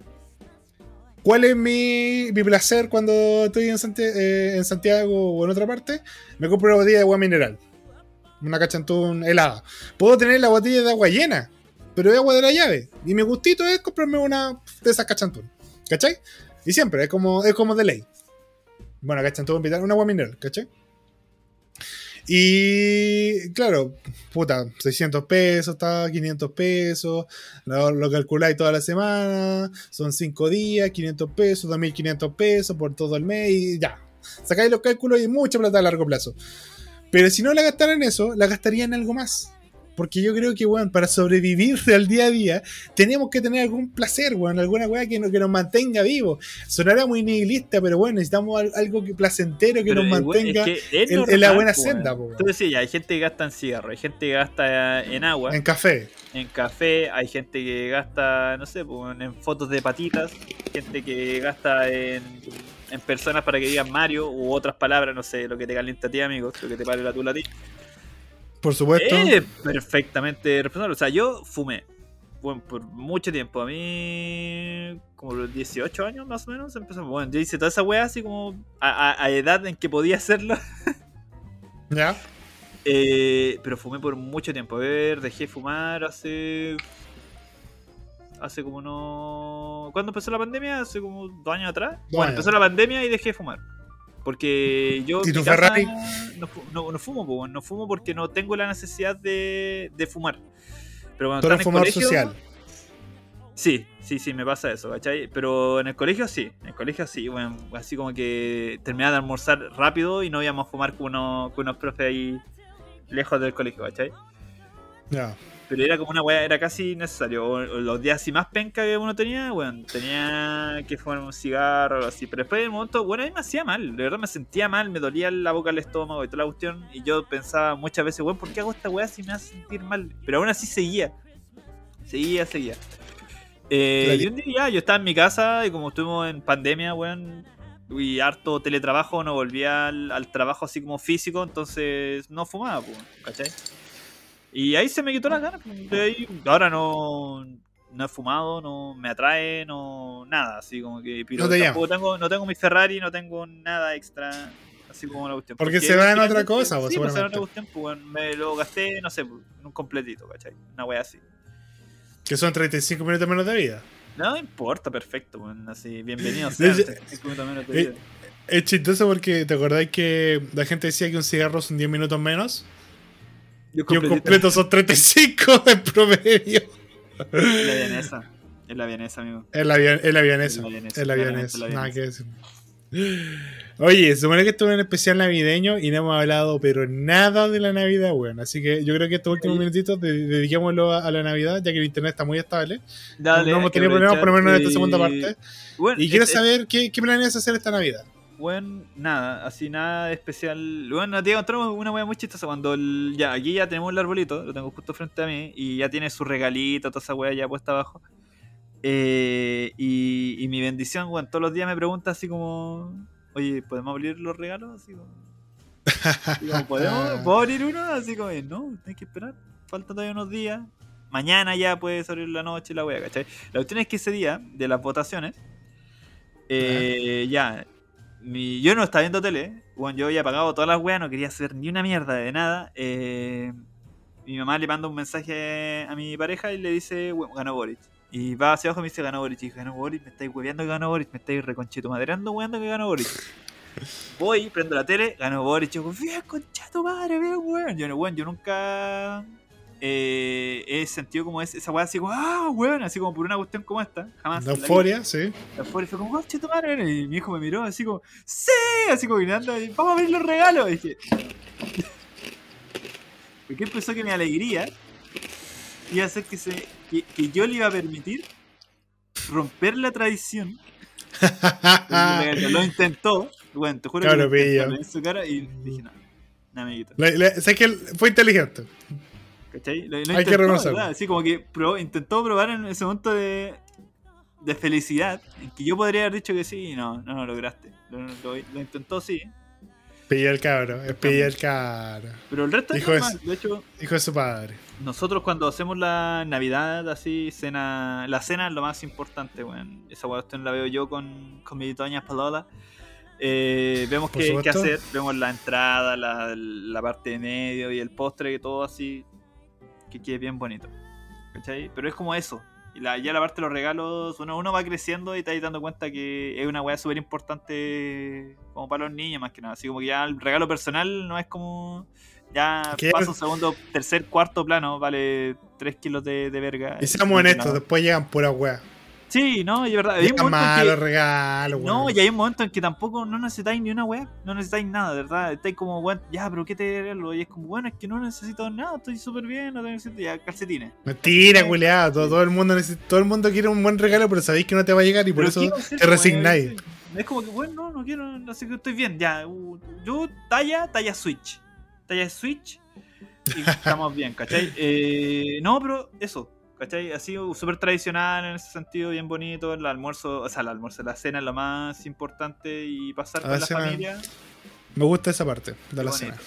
¿Cuál es mi, placer cuando estoy eh, en Santiago o en otra parte? Me compro una botella de agua mineral. Una cachantún helada. Puedo tener la botella de agua llena, pero es agua de la llave. Y mi gustito es comprarme una de esas cachantún. ¿Cachai? Y siempre, es como, es como de ley. Bueno, cachantún, una agua mineral, ¿cachai? Y claro, puta, 600 pesos, está 500 pesos, lo, lo calculáis toda la semana, son 5 días, 500 pesos, 2500 pesos por todo el mes y ya. Sacáis los cálculos y mucha plata a largo plazo. Pero si no la gastara en eso, la gastaría en algo más. Porque yo creo que, weón, para sobrevivir al día a día, tenemos que tener algún placer, weón, alguna weá que, no- que nos mantenga vivos. Sonará muy nihilista, pero bueno, necesitamos al- algo que, placentero que Pero, nos mantenga es que es en, en la buena senda, po, weón. Tú decías, ya, hay gente que gasta en cigarro, hay gente que gasta en agua, En café. en café, hay gente que gasta, no sé, pues, en fotos de patitas, gente que gasta en, en personas para que digan Mario u otras palabras, no sé, lo que te calienta a ti, amigo, lo que te pare la tula a ti. Por supuesto. Es perfectamente responsable. O sea, yo fumé bueno, por mucho tiempo. A mí, como los 18 años más o menos, empezó. Bueno, yo hice toda esa wea así como a, a- a edad en que podía hacerlo. ¿Ya? Eh, pero fumé por mucho tiempo. A ver, dejé de fumar hace. Hace como no. ¿Cuándo empezó la pandemia? Hace como dos años atrás. bueno, años. empezó la pandemia y dejé de fumar. Porque yo. ¿Y tu Ferrari? No, no- no fumo, no fumo porque no tengo la necesidad de, de fumar. Pero cuando eres en fumador colegio, social. Sí, sí, sí, me pasa eso, ¿cachai? Pero en el colegio sí, en el colegio sí, bueno, así como que terminaba de almorzar rápido y no íbamos a fumar con, unos con unos profes ahí lejos del colegio, ¿cachai? Ya. Pero era como una weá, era casi necesario. O- o los días así más penca que uno tenía, bueno, tenía que fumar un cigarro o algo así. Pero después de un momento, bueno, a mí me hacía mal. De verdad me sentía mal, me dolía la boca, el estómago y toda la cuestión. Y yo pensaba muchas veces, weón, ¿por qué hago esta weá si me hace sentir mal? Pero aún así seguía. Seguía, seguía. Eh, y un día yo estaba en mi casa y como estuvimos en pandemia, weón, y harto teletrabajo, no volvía al, al trabajo así como físico, entonces no fumaba, pues, ¿cachai? Y ahí se me quitó la gana. pues, de ahí, ahora no, no he fumado, no me atrae, no nada, así como que. Pero No te tampoco tengo, no tengo mi Ferrari, no tengo nada extra, así como la cuestión. Porque se va en otra cosa, pues, sí, pues, en otra cuestión, pues, bueno, me lo gasté, no sé, en un completito, ¿cachai? Una wea así. Que son 35 minutos menos de vida. No importa, perfecto, pues, así, bienvenido sea. hecho, 35 minutos menos de vida. Es chistoso porque te acordás que la gente decía que un cigarro son 10 minutos menos. Yo Y un completo son 35 en promedio. Es la vienesa. Es la vienesa, amigo. Es la, avion- es la. Es la Nada que decir. Oye, se supone que estuve en especial navideño y no hemos hablado, pero nada de la Navidad, weón. Así que yo creo que estos últimos minutitos de- dediquémoslo a, a la Navidad, ya que el internet está muy estable. Dale, no hemos tenido problemas, por lo menos en esta segunda y- parte. Bueno, Y quiero saber qué, qué planeas hacer esta Navidad. Bueno, nada, así nada de especial. Bueno, te encontramos una wea muy chistosa cuando el- ya aquí ya tenemos el arbolito, lo tengo justo frente a mí y ya tiene su regalito, toda esa wea ya puesta abajo. Eh, y, y mi bendición, bueno, todos los días me pregunta así como, oye, ¿podemos abrir los regalos? Así como, así como, ¿podemos? ¿Puedo abrir uno? Así como, no, hay que esperar, faltan todavía unos días. Mañana ya puedes abrir la noche la wea, ¿cachai? La cuestión es que ese día de las votaciones, eh, ya, mi- yo no estaba viendo tele, bueno, yo había apagado todas las weas, no quería hacer ni una mierda de nada. eh, mi mamá le manda un mensaje a mi pareja y le dice, ganó Boric. Y va hacia abajo y me dice, ganó Boric. Y dije, ganó Boric, me estáis hueveando que ganó Boric, me estáis reconchito maderando weando que ganó Boric. Voy, prendo la tele, ganó Boric. Yo, bien, conchato madre, bien, weón. Yo, weón, yo nunca eh, he sentido como es, esa wea así como, ah, weón, así como por una cuestión como esta. Jamás. La la euforia, sí. Afuera fue como, conche tu madre. Y mi hijo me miró así como, ¡Sí! Así como mirando, vamos a ver los regalos. Y dije, porque empezó que mi alegría iba a hacer que, se, que, que yo le iba a permitir romper la tradición. lo intentó, bueno, te juro que Claro, lo intentó, pillo. lo vi en su cara y dije, no, no, amiguito. Sé que él fue inteligente. ¿Cachai? Lo, lo Hay que reconocerlo. Así como que probó- intentó probar en ese momento de, de felicidad, en que yo podría haber dicho que sí y no, no lo lograste. Lo, lo- lo intentó sí, Pilla el cabro, es pilla el cabro. pero el resto es Hijo de normal. De hecho, Hijo de su padre. nosotros cuando hacemos la Navidad, así, cena, la cena es lo más importante, weón. Esa cuestión la veo yo con, con mi doña Palola. Eh, vemos qué, qué hacer, vemos la entrada, la, la parte de medio y el postre, que todo así, que quede bien bonito. ¿Cachai? Pero es como eso. Y la, ya la parte de los regalos, uno, uno va creciendo y te vas dando cuenta que es una weá súper importante como para los niños más que nada. Así como que ya el regalo personal no es como... Ya Que- paso segundo, tercer, cuarto plano, vale 3 kilos de, de verga. Y seamos honestos, después llegan puras weas. Sí, no, y es verdad. Hay un malos que- regalos, no, y hay un momento en que tampoco no necesitáis ni una web, no necesitáis nada, de verdad. Estáis como, weón, ya, pero ¿qué te regalo? Y es como, bueno, es que no necesito nada, estoy súper bien, no necesito ya calcetines. Mentira, culiado. Todo, todo el mundo necesita- todo el mundo quiere un buen regalo, pero sabéis que no te va a llegar y por eso ¿qué va a hacer, te resignáis. Es como que, bueno, no, no quiero, así que estoy bien, ya. uh, yo, talla, talla Switch. Talla Switch y estamos bien, ¿cachai? Eh, no, pero eso, ¿cachai? Ha sido súper tradicional en ese sentido, bien bonito. El almuerzo, o sea, el almuerzo, la cena es lo más importante y pasar A con la cena. familia, Me gusta esa parte de Qué la bonito. cena.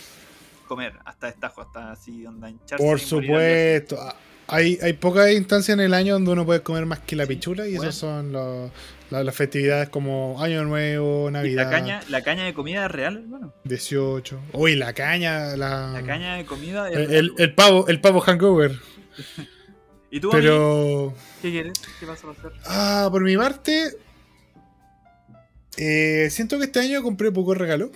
comer, hasta destajo, hasta así, onda hincharse. Por supuesto. Ah, Hay, hay pocas instancias en el año donde uno puede comer más que la Sí, pichula y bueno. esas son los- las festividades como Año Nuevo, Navidad, La caña, la caña de comida real, hermano. 18. Uy, la caña, la, La caña de comida el, el- el pavo, el pavo hangover. ¿Y tú, Pero, qué quieres? ¿Qué vas a hacer? ah, por mi parte, Eh, siento que este año compré poco regalo.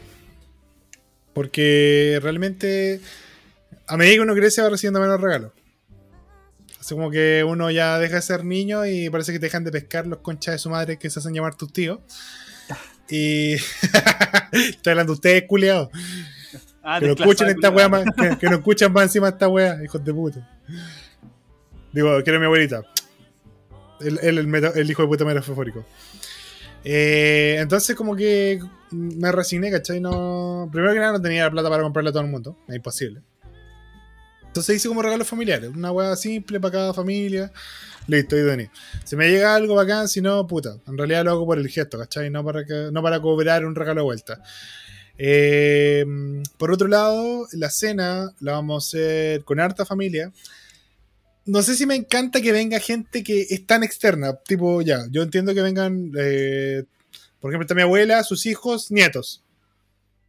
Porque realmente a medida que uno crece va recibiendo menos regalos. Así como que uno ya deja de ser niño y parece que te dejan de pescar los conchas de su madre que se hacen llamar tus tíos. Y. Estoy hablando de ustedes, culiados. Ah, Que no escuchen esta wea más, que, que no escuchan más encima esta wea, hijos de puta. Digo, quiero a mi abuelita. El, el, el hijo de puta metafórico. Eh, entonces, como que me resigné, ¿cachai? No, primero que nada, no tenía la plata para comprarle a todo el mundo. Es imposible. Entonces hice como regalos familiares. Una wea simple para cada familia. Listo, y Dani. Si me llega algo bacán, si no, puta. En realidad lo hago por el gesto, ¿cachai? No para, que, no para cobrar un regalo de vuelta. Eh, por otro lado, la cena la vamos a hacer con harta familia. No sé si me encanta que venga gente que es tan externa. Tipo, ya, yo entiendo que vengan, eh, por ejemplo, está mi abuela, sus hijos, nietos.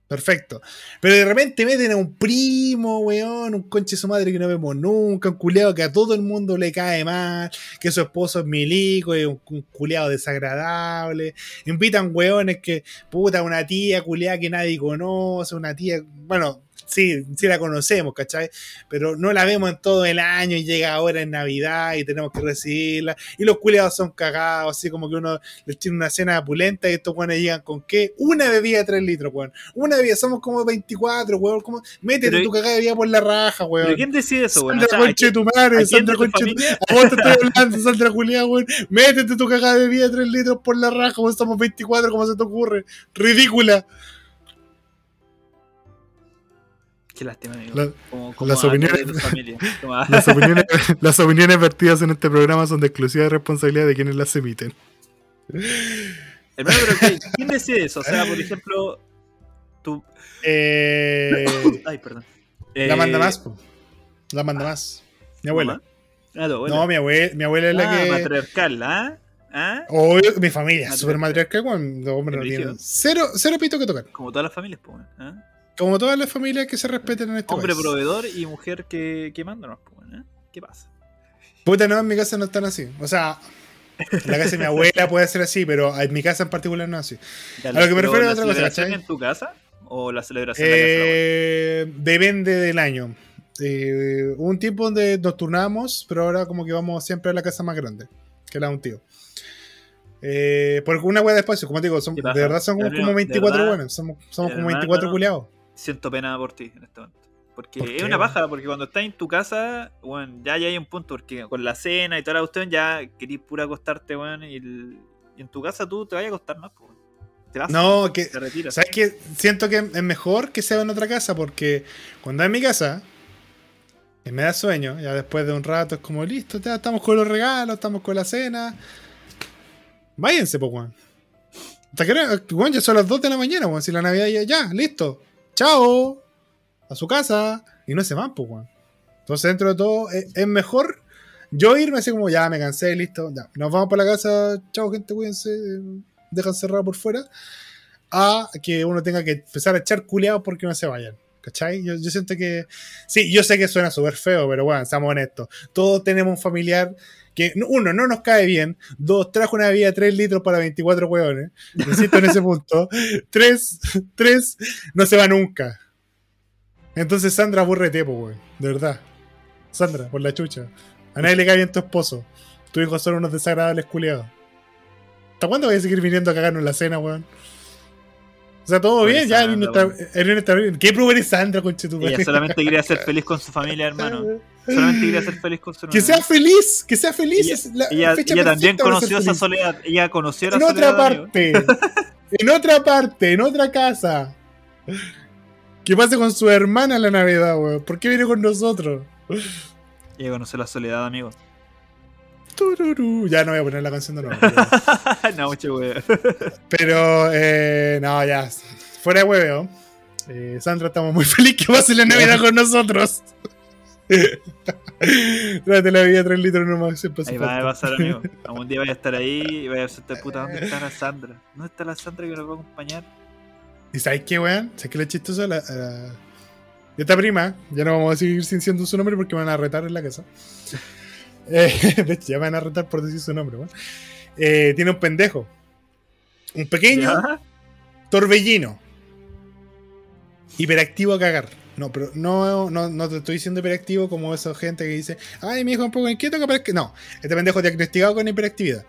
Perfecto. Pero de repente meten a un primo, weón, un conche su madre que no vemos nunca, un culeado que a todo el mundo le cae mal, que su esposo es milico, y un, un culeado desagradable. Invitan weones que, puta, una tía culeada que nadie conoce, una tía, bueno, sí, sí la conocemos, ¿cachai? Pero no la vemos en todo el año y llega ahora en Navidad y tenemos que recibirla. Y los culeados son cagados, así como que uno les tiene una cena opulenta y estos weones llegan con qué? Una bebida de 3 litros, weón. Una bebida, somos como 24, weón. Como, métete Pero- tu cagada de bebida por la raja, weón. ¿Pero quién decide eso, weón? Sandra O sea, ¿a conche tu madre, Sandra de tu conche tu? A vos te estoy hablando, Sandra Julián, weón. Métete tu cagada de bebida de 3 litros por la raja, weón. Somos 24, ¿cómo se te ocurre? Ridícula. Qué lástima, amigo. La- como, como las opiniones- de tu familia. Como- Las opiniones, las opiniones vertidas en este programa son de exclusiva responsabilidad de quienes las emiten. Hermano, pero ¿qué- ¿quién decide eso? O sea, por ejemplo, tú. Eh, Ay, perdón. la Eh, manda más, po. La manda más. Mi. Ah, abuela. No, mi abuela, mi abuela es la Ah, que. matriarcal, ¿ah? ¿Ah? Obvio, mi familia, Matriarcal. super matriarcal, weón. Los hombres no brígido. cero, cero pito que tocar. Como todas las familias, pues, weón, ¿ah? Como todas las familias que se respeten en este Hombre país. proveedor y mujer que, que manda, ¿no? Pues, ¿ah? ¿Qué pasa? Puta, no, en mi casa no están así. O sea, en la casa de mi abuela puede ser así, pero en mi casa en particular no es así. A lo que me refiero es ¿la otra cosa, ¿cachai? en tu casa? ¿O la celebración en la casa de? Eh, depende del año. Eh, un tiempo donde nos turnamos, pero ahora como que vamos siempre a la casa más grande, que la de un tío. Eh, porque una hueá de espacio, como te digo, son- ¿Qué de verdad son como, como de 24 verdad, buenos, somos, somos como hermano, 24 culiados. Siento pena por ti en este momento. Porque ¿Por es una paja, porque cuando estás en tu casa, bueno, ya, ya hay un punto, porque con la cena y toda la cuestión ya querís pura acostarte, weón, y, el- y en tu casa tú te vas a acostar más, pues. Te vas, No, que te retiras. ¿Sabes qué? Siento que es mejor que sea en otra casa porque cuando es en mi casa y me da sueño, ya después de un rato es como listo, ya estamos con los regalos, estamos con la cena. Váyanse, pues, weón. Hasta que weón, ya son las 2 de la mañana, weón. Si la Navidad ya, ya, listo. Chao. A su casa. Y no se van, pues, weón. Entonces, dentro de todo, es, mejor yo irme así como, ya, me cansé, listo. Ya, nos vamos para la casa. Chao, gente, cuídense. Dejan cerrado por fuera a que uno tenga que empezar a echar culeados porque no se vayan. ¿Cachai? Yo, yo siento que. Sí, yo sé que suena súper feo, pero bueno, seamos honestos. Todos tenemos un familiar que, uno, no nos cae bien. Dos, trajo una bebida de 3 litros para 24 hueones. Insisto en ese punto. Tres, tres, no se va nunca. Entonces, Sandra, aburrete, pues, weón. De verdad. Sandra, por la chucha. A nadie le cae bien tu esposo. Tu hijo son unos desagradables culeados. ¿Hasta cuándo vas a seguir viniendo a cagarnos la cena, weón? O sea, todo bien, ya Sandra, nuestra, ¿Qué prueba eres Sandra, conche tu Ella solamente quería ser feliz con su familia, hermano. Solamente quería ser feliz con su Que sea feliz, que sea feliz. Ella- es la Ella, fecha ella también conoció esa soledad. Ella conoció la En soledad. otra amigo. parte. en otra parte, en otra casa. ¿Qué pasa con su hermana en la Navidad, weón? ¿Por qué viene con nosotros? Ella conoció la soledad, amigo. Tururú. Ya no voy a poner la canción de nuevo. pero- no, mucho weón. Pero, eh, no, ya. Fuera de hueveo. Eh, Sandra, estamos muy felices que pase la Navidad con nosotros. Tráete la vida 3 litros nomás. Ahí va a pasar, amigo. Algún día vaya a estar ahí y vaya a decirte, puta, ¿dónde está la Sandra? ¿Dónde está la Sandra que nos va a acompañar? ¿Y sabes qué, weón? ¿Sabes qué le chistoso? La, la- Esta prima, ya no vamos a seguir sin siendo su nombre porque me van a retar en la casa. Eh, de hecho, ya me van a retar por decir su nombre, weón. Eh, tiene un pendejo. Un pequeño ¿Ya? torbellino. Hiperactivo a cagar. No, pero no, no, no te estoy diciendo hiperactivo como esa gente que dice, ay, mi hijo es un poco inquieto, capaz que. No, este pendejo diagnosticado con hiperactividad.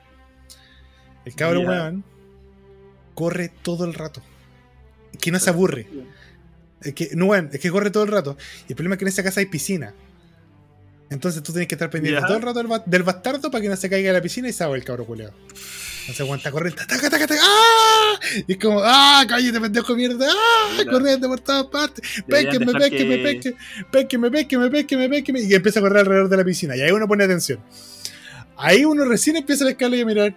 El cabro Ya. weón corre todo el rato. Que no se aburre. Es que, no, weón, es que corre todo el rato. Y el problema es que en esa casa hay piscina. Entonces tú tienes que estar pendiente todo el rato del, ba- del bastardo para que no se caiga a la piscina y se el cabro culeado. Entonces aguanta corriendo. ¡Taca, taca, taca! ¡Ah! Y es como, ¡ah! ¡Cállate, pendejo de mierda! ¡Ah! Mira. Corriendo por todas partes. Péqueme, péqueme, que- péqueme, péqueme, péqueme, péqueme, péqueme. Y empieza a correr alrededor de la piscina. Y ahí uno pone atención. Ahí uno recién empieza a pescarlo y a mirar.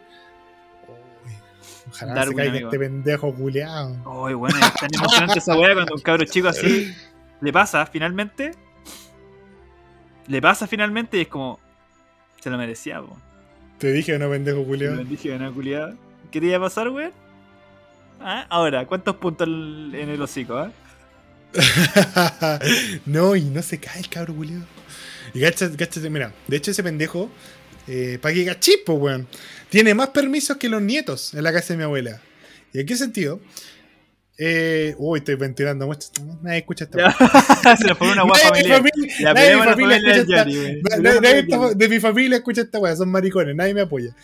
Uy, ojalá no se Darwin, caiga amigo. este pendejo culeado. Ay, bueno, es tan emocionante esa weá cuando un cabro chico así le pasa finalmente. Le pasa finalmente y es como. Se lo merecía, po. Te dije, no, pendejo Lo culeado. dije, una culiada. ¿Qué te iba a pasar, weón? Ah, Ahora, ¿cuántos puntos en el hocico, ah? no, y no se cae el cabro culiado. Y cáchate, mira, de hecho ese pendejo, eh, para que cachis, po, weón, tiene más permisos que los nietos en la casa de mi abuela. ¿Y en qué sentido? Eh, uy, estoy ventilando mucho. Nadie escucha esta weá. Se nos fue una familiar. familia, nadie de mi familia familia escucha esta- nadie de mi familia escucha esta weá, son maricones, nadie me apoya.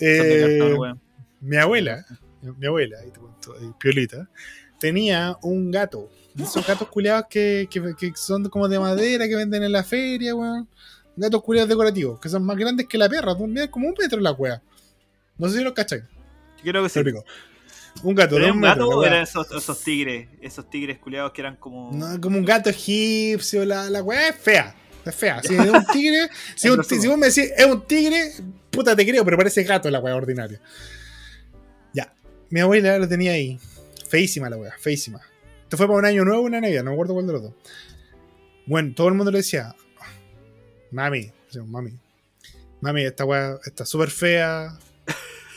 Eh, cartón, mi abuela, mi abuela, ahí te cuento, ahí, Piolita, tenía un gato. Esos gatos culeados que, que, que son como de madera, que venden en la feria, weón. Gatos culeados decorativos, que son más grandes que la perra, como un metro la wea. No sé si los cacháis, Yo creo que sí. pero. Un gato, ¿Pero de era un gato o eran esos, esos tigres? Esos tigres culiados que eran como. No, como un gato egipcio, la, la weá es fea. Es fea. Si es un tigre, si, un- si vos me decís es un tigre, puta te creo, pero parece gato la weá ordinaria. Ya. Mi abuela lo tenía ahí. Feísima la weá, feísima. Esto fue para un año nuevo o una Navidad, no me acuerdo cuál de los dos. Bueno, todo el mundo le decía, mami, decíamos, mami, mami, esta weá está súper fea,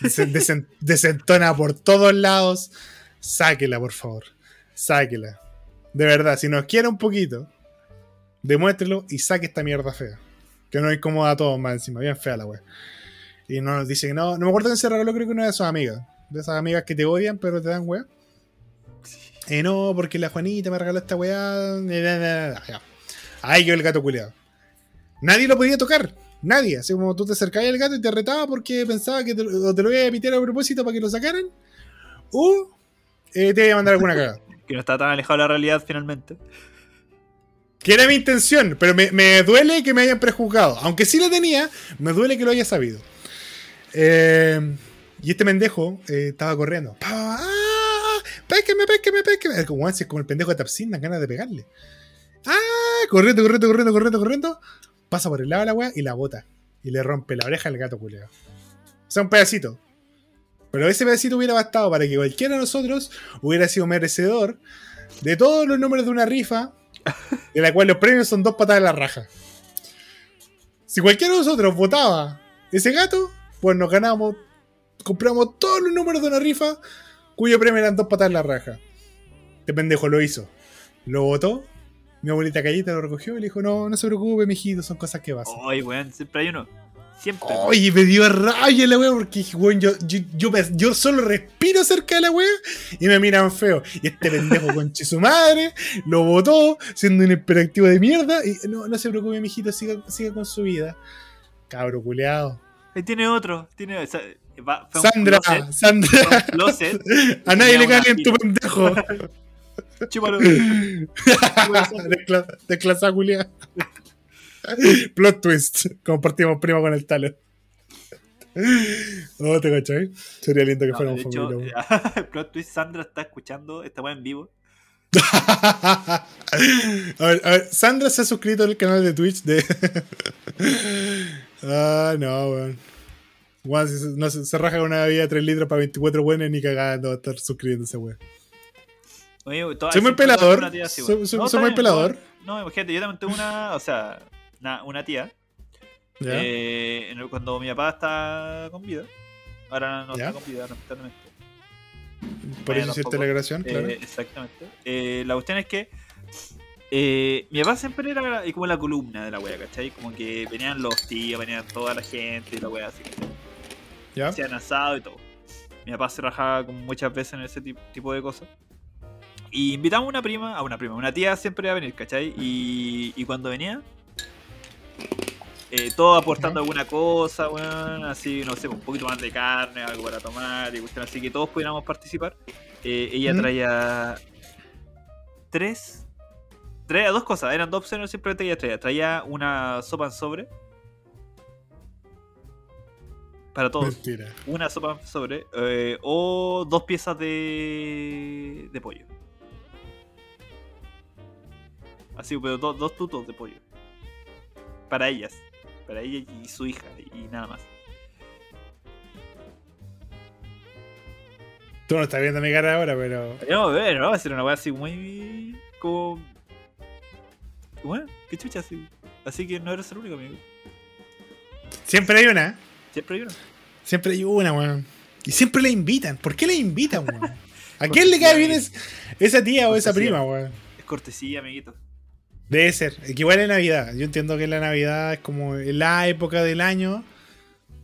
desen- desen- desentona por todos lados, sáquela, por favor, sáquela. De verdad, si nos quiere un poquito, demuéstrelo y saque esta mierda fea. Que no incomoda a todos más encima, bien fea la weá. Y nos dice que no, no me acuerdo quién se regaló, creo que una de sus amigas. De esas amigas que te odian, pero te dan weá. Eh, no, porque la Juanita me regaló esta weá. Ahí quedó el gato culeado. Nadie lo podía tocar. Nadie. Así como tú te acercabas al gato y te retaba porque pensaba que te, o te lo iba a pitear a propósito para que lo sacaran. O eh, te iba a mandar alguna cagada. Que no está tan alejado de la realidad finalmente. Que era mi intención, pero me, me duele que me hayan prejuzgado. Aunque sí la tenía, me duele que lo haya sabido. Eh, y este pendejo eh, estaba corriendo. ¡Ah! ¡Pésqueme, pésqueme, pésqueme! Como, es como el pendejo de Tapsin, dan ganas de pegarle. ¡Ah! Corriendo, corriendo, corriendo, corriendo, corriendo. Pasa por el lado de la weá y la bota. Y le rompe la oreja al gato culeado. O sea, un pedacito. Pero ese pedacito hubiera bastado para que cualquiera de nosotros hubiera sido merecedor de todos los números de una rifa de la cual los premios son dos patadas de la raja. Si cualquiera de nosotros votaba ese gato, pues nos ganamos, compramos todos los números de una rifa cuyo premio eran dos patadas de la raja. Este pendejo lo hizo. Lo votó. Mi abuelita Callita lo recogió y le dijo: No, no se preocupe, mijito, son cosas que pasan. Ay, weón, siempre hay uno. Siempre. Oye, me dio rabia la wea porque weón, yo, yo, yo, yo solo respiro cerca de la wea y me miran feo. Y este pendejo conche su madre lo votó siendo un hiperactivo de mierda. Y no, no se preocupe, mijito, siga, siga con su vida. Cabro culeado. Ahí tiene otro. Tiene, va- Sandra, closet, Sandra, closet. a nadie le cae en tu pendejo. Chúpalo. Descla- Desclasada culiada. Plot twist. Compartimos prima con el talo. Oh, te cachai. Sería lindo que No, fuéramos familia. weón. plot twist, Sandra está escuchando esta weá en vivo. a, ver, a ver, Sandra se ha suscrito al canal de Twitch de. ah, no, weón. Se, no, se, se raja con una bebida de 3 litros para 24 buenas ni cagando va a estar suscribiéndose, weón. Oye, Soy muy pelador, así, soy- weón. soy- No, soy está muy pelador. No, imagínate, yo también tengo una, o sea, una, una tía. Eh, en el- cuando mi papá está con vida. Ahora no está con vida, lamentablemente. Por vaya, eso hiciste la grabación, claro. Eh, exactamente. Eh, la cuestión es que eh, mi papá siempre era como la columna de la wea, ¿cachai? Como que venían los tíos, venían toda la gente y la wea así. ¿cachai? ¿Ya? Hacían asado y todo. Mi papá se rajaba como muchas veces en ese tipo de cosas. Y invitamos a una prima, a una prima, una tía siempre iba a venir, ¿cachai? Y, y cuando venía, eh, todo aportando alguna cosa, weón, así, no sé, un poquito más de carne, algo para tomar, y cuestión así que todos pudiéramos participar. Eh, ella traía tres, traía dos cosas, eran dos opciones simplemente ella traía. Traía una sopa en sobre para todos, Mentira. una sopa en sobre eh, o dos piezas de, de pollo. Así, pero do- dos tutos de pollo. Para ellas. Para ella y su hija. Y nada más. Tú no estás viendo mi cara ahora, pero. No, bueno, va a ser una weá así muy. como. Bueno, qué chucha así. Así que no eres el único, amigo. Siempre hay una. Siempre hay uno. Siempre hay una, weón. Y siempre le invitan. ¿Por qué le invitan, weón? ¿A quién le cae bien es- esa tía o esa prima, weón? Es cortesía, amiguito. Debe ser. Que igual es Navidad. Yo entiendo que la Navidad es como la época del año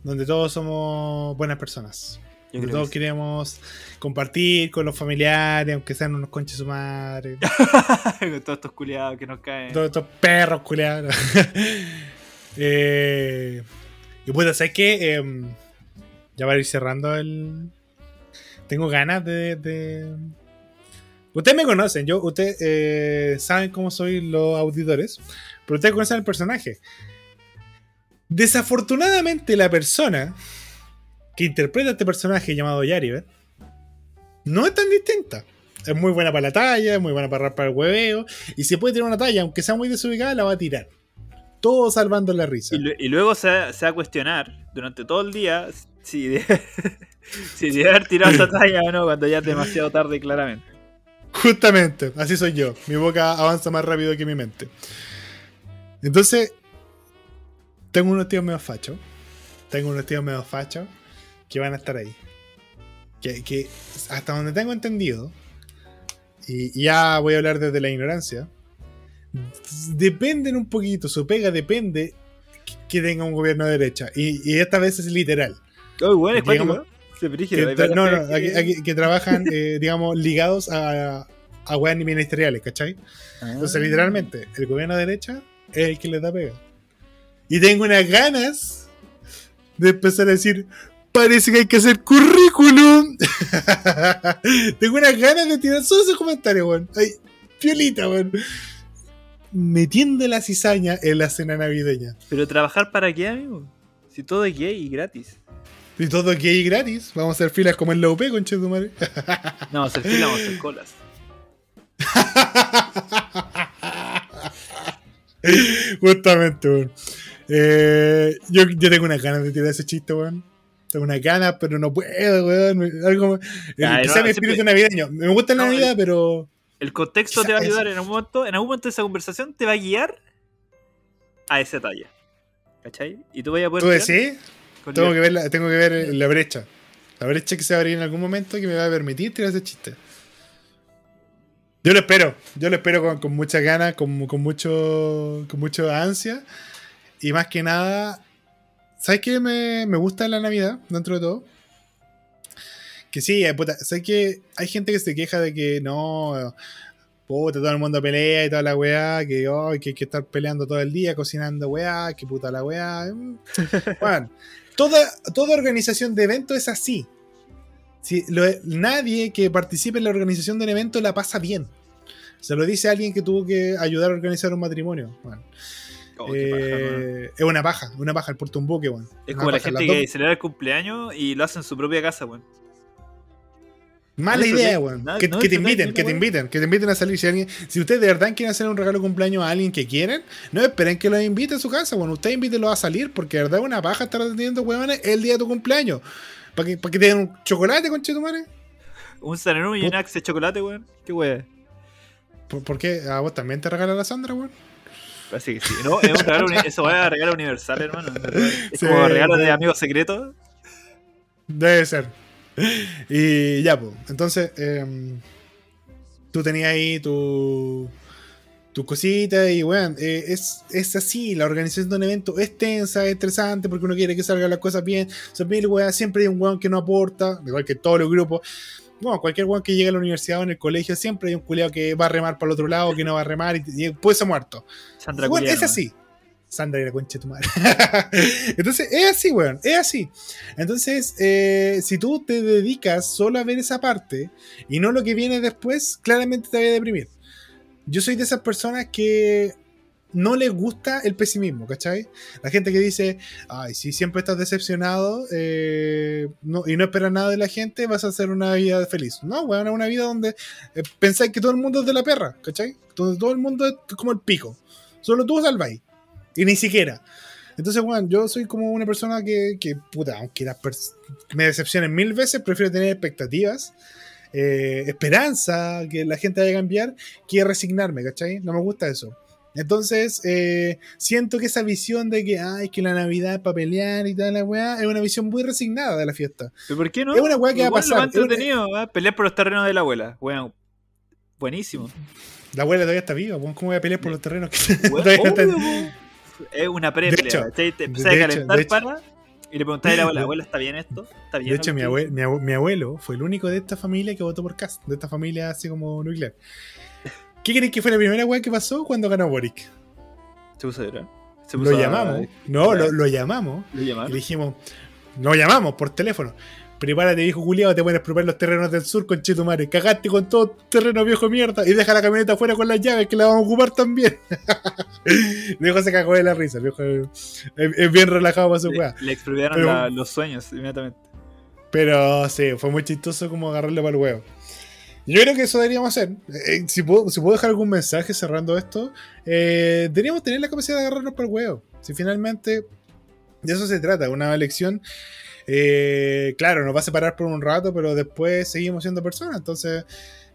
donde todos somos buenas personas. Donde todos queremos compartir con los familiares, aunque sean unos conches su madre. Con todos estos culiados que nos caen. todos estos perros culiados. eh, y puta, ¿sabes qué? Em, ya para ir cerrando el. Tengo ganas de. de- Ustedes me conocen, yo, ustedes eh, saben cómo soy los auditores, pero ustedes conocen el personaje. Desafortunadamente, la persona que interpreta a este personaje llamado Yaribet no es tan distinta. Es muy buena para la talla, es muy buena para para el hueveo. Y si puede tirar una talla, aunque sea muy desubicada, la va a tirar. Todo salvando la risa. Y, lu- y luego se, se va a cuestionar durante todo el día si de, si de haber tirado esa talla o no, cuando ya es demasiado tarde, claramente. Justamente, así soy yo. Mi boca avanza más rápido que mi mente. Entonces, tengo unos tíos medio fachos. Tengo unos tíos medio fachos que van a estar ahí. Que, que hasta donde tengo entendido, y ya voy a hablar desde la ignorancia, dependen un poquito, su pega depende que- tenga un gobierno de derecha. Y, y esta vez es literal. Uy, bueno, Que, brígido, hay tra- no, no, aquí- que- aquí- que trabajan, eh, digamos, ligados a, a weas ministeriales, ¿cachai? Entonces, Ah. literalmente, el gobierno de derecha es el que les da pega. Y tengo unas ganas de empezar a decir, parece que hay que hacer currículum. tengo unas ganas de tirar solo esos comentarios, weón. Ay, piolita, weón. Metiendo la cizaña en la cena navideña. Pero trabajar para qué, amigo? Si todo es gay y gratis. Y todo aquí gratis. Vamos a hacer filas como en la UP, conche tu madre. No, vamos a hacer fila, vamos a hacer colas. Justamente, weón. Eh, yo, yo tengo unas ganas de tirar ese chiste, weón. Tengo unas ganas, pero no puedo, weón. Algo, Ya, que no, mi siempre- espíritu navideño. Me gusta la No, Navidad, pero. El contexto te va a ayudar en algún momento, en algún momento de esa conversación te va a guiar a esa talla. ¿Cachai? Y tú vas a poder. ¿Tú tirar decís? con Tengo que, ver la, tengo que ver la brecha. La brecha que se va a abrir en algún momento que me va a permitir tirar ese chiste. Yo lo espero. Yo lo espero con, con muchas ganas, con, con mucho con mucho ansia. Y más que nada, ¿sabes qué me, me gusta la Navidad dentro de todo? Que sí, eh, puta, ¿sabes que hay gente que se queja de que no, puta, todo el mundo pelea y toda la weá, que, oh, que hay que estar peleando todo el día, cocinando weá, que puta la weá. mm. Bueno, toda, toda organización de evento es así. Si lo- nadie que participe en la organización del evento la pasa bien. Se lo dice alguien que tuvo que ayudar a organizar un matrimonio. Bueno, Oh, paja, eh, es una paja, una paja el puerto un buque, weón. Es Una como la gente que celebra el cumpleaños y lo hace en su propia casa, weón. Mala no idea, weón. no- Que, no que te inviten, que te inviten, que te inviten a salir. Si, alguien, si ustedes de verdad quieren hacer un regalo de cumpleaños a alguien que quieren, no esperen que los invite a su casa. Bueno, ustedes invítenlos a salir porque de verdad es una paja estar atendiendo weones el día de tu cumpleaños. ¿Para que, para que te den un chocolate, conchetumare? Un Sanenú y un Axe de chocolate, weón. Qué weón. ¿Por, por qué? ¿A vos también te regala la Sandra, weón? Así que sí. No, es un regalo, eso va a regalo universal, hermano. Es Sí, como regalo de amigos secretos. Debe ser. Y ya, pues. Entonces, em, tú tenías ahí tu, tus cositas y bueno, eh, es, es así, la organización de un evento es tensa, es estresante porque uno quiere que salgan las cosas bien, mil weas, siempre hay un weón que no aporta, igual que todos los grupos. Bueno, cualquier weón que llegue a la universidad o en el colegio, siempre hay un culiado que va a remar para el otro lado, que no va a remar y, y después se ha muerto. Sandra Bueno, es Culiano, así. Sandra y la concha de tu madre. Entonces, es así, weón. Es así. Entonces, eh, si tú te dedicas solo a ver esa parte y no lo que viene después, claramente te va a deprimir. Yo soy de esas personas que no les gusta el pesimismo, ¿cachai? La gente que dice, ay, si siempre estás decepcionado eh, y no esperas nada de la gente, vas a hacer una vida feliz. No, weón, es una vida donde eh, pensáis que todo el mundo es de la perra, ¿cachai? Donde todo el mundo es como el pico. Solo tú salváis. Y ni siquiera. Entonces, bueno, yo soy como una persona que, que puta, aunque las me decepcionen mil veces, prefiero tener expectativas, eh, esperanza, que la gente vaya a cambiar, que resignarme, ¿cachai? No me gusta eso. Entonces, eh, siento que esa visión de que, ay, que la Navidad es para pelear y tal, la weá, es una visión muy resignada de la fiesta. ¿Pero por qué no? Es una weá que va a Igual lo pasar, más es una- entretenido, ¿eh? pelear por los terrenos de la abuela. Weón, buenísimo. La abuela todavía está viva, ¿cómo voy a pelear por los terrenos que todavía obvio, están-. Es una pre De hecho, Te, empezás a calentar hecho. para y le preguntás a la abuela, abuela, ¿está bien esto? ¿Está bien? De hecho, lo mi, que abue- mi abue- mi abuelo fue el único de esta familia que votó por Cast, de esta familia así como nuclear. ¿Qué crees que fue la primera weá que pasó cuando ganó Boric? Se puso a llorar. Se Lo puso a- llamamos, no, lo, lo llamamos Lo y llamaron. le dijimos, lo llamamos por teléfono. Prepárate, viejo culiado, te pueden expropiar los terrenos del sur con Chetumare. Cagaste con todo terreno viejo mierda y deja la camioneta afuera con las llaves que la vamos a ocupar también. el viejo se cagó de la risa, viejo es, es bien relajado para su weá. Le, le expropiaron Pero- la- los sueños inmediatamente. Pero sí, fue muy chistoso como agarrarle para el huevo. Yo creo que eso deberíamos hacer. Eh, si, puedo, si puedo dejar algún mensaje cerrando esto, eh, deberíamos tener la capacidad de agarrarnos para el huevo. Si finalmente de eso se trata, una elección. Eh, claro, nos va a separar por un rato, pero después seguimos siendo personas. Entonces,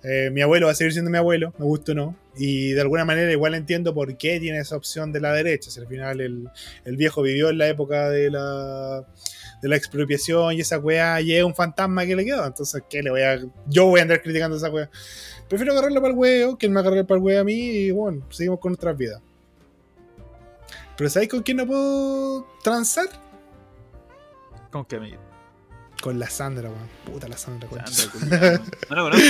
eh, mi abuelo va a seguir siendo mi abuelo, me gusta o no. Y de alguna manera, igual entiendo por qué tiene esa opción de la derecha. Si al final el, el viejo vivió en la época de la de la expropiación y esa weá y es un fantasma que le quedó. Entonces, ¿qué le voy a.? Yo voy a andar criticando esa weá. Prefiero agarrarlo para el huevo, que él me agarre para el huevo a mí y bueno, seguimos con nuestras vidas. Pero ¿sabéis con quién no puedo transar? ¿Cómo que amigo? Con la Sandra, weón. Puta la Sandra, concha. Sandra. No lo conozco.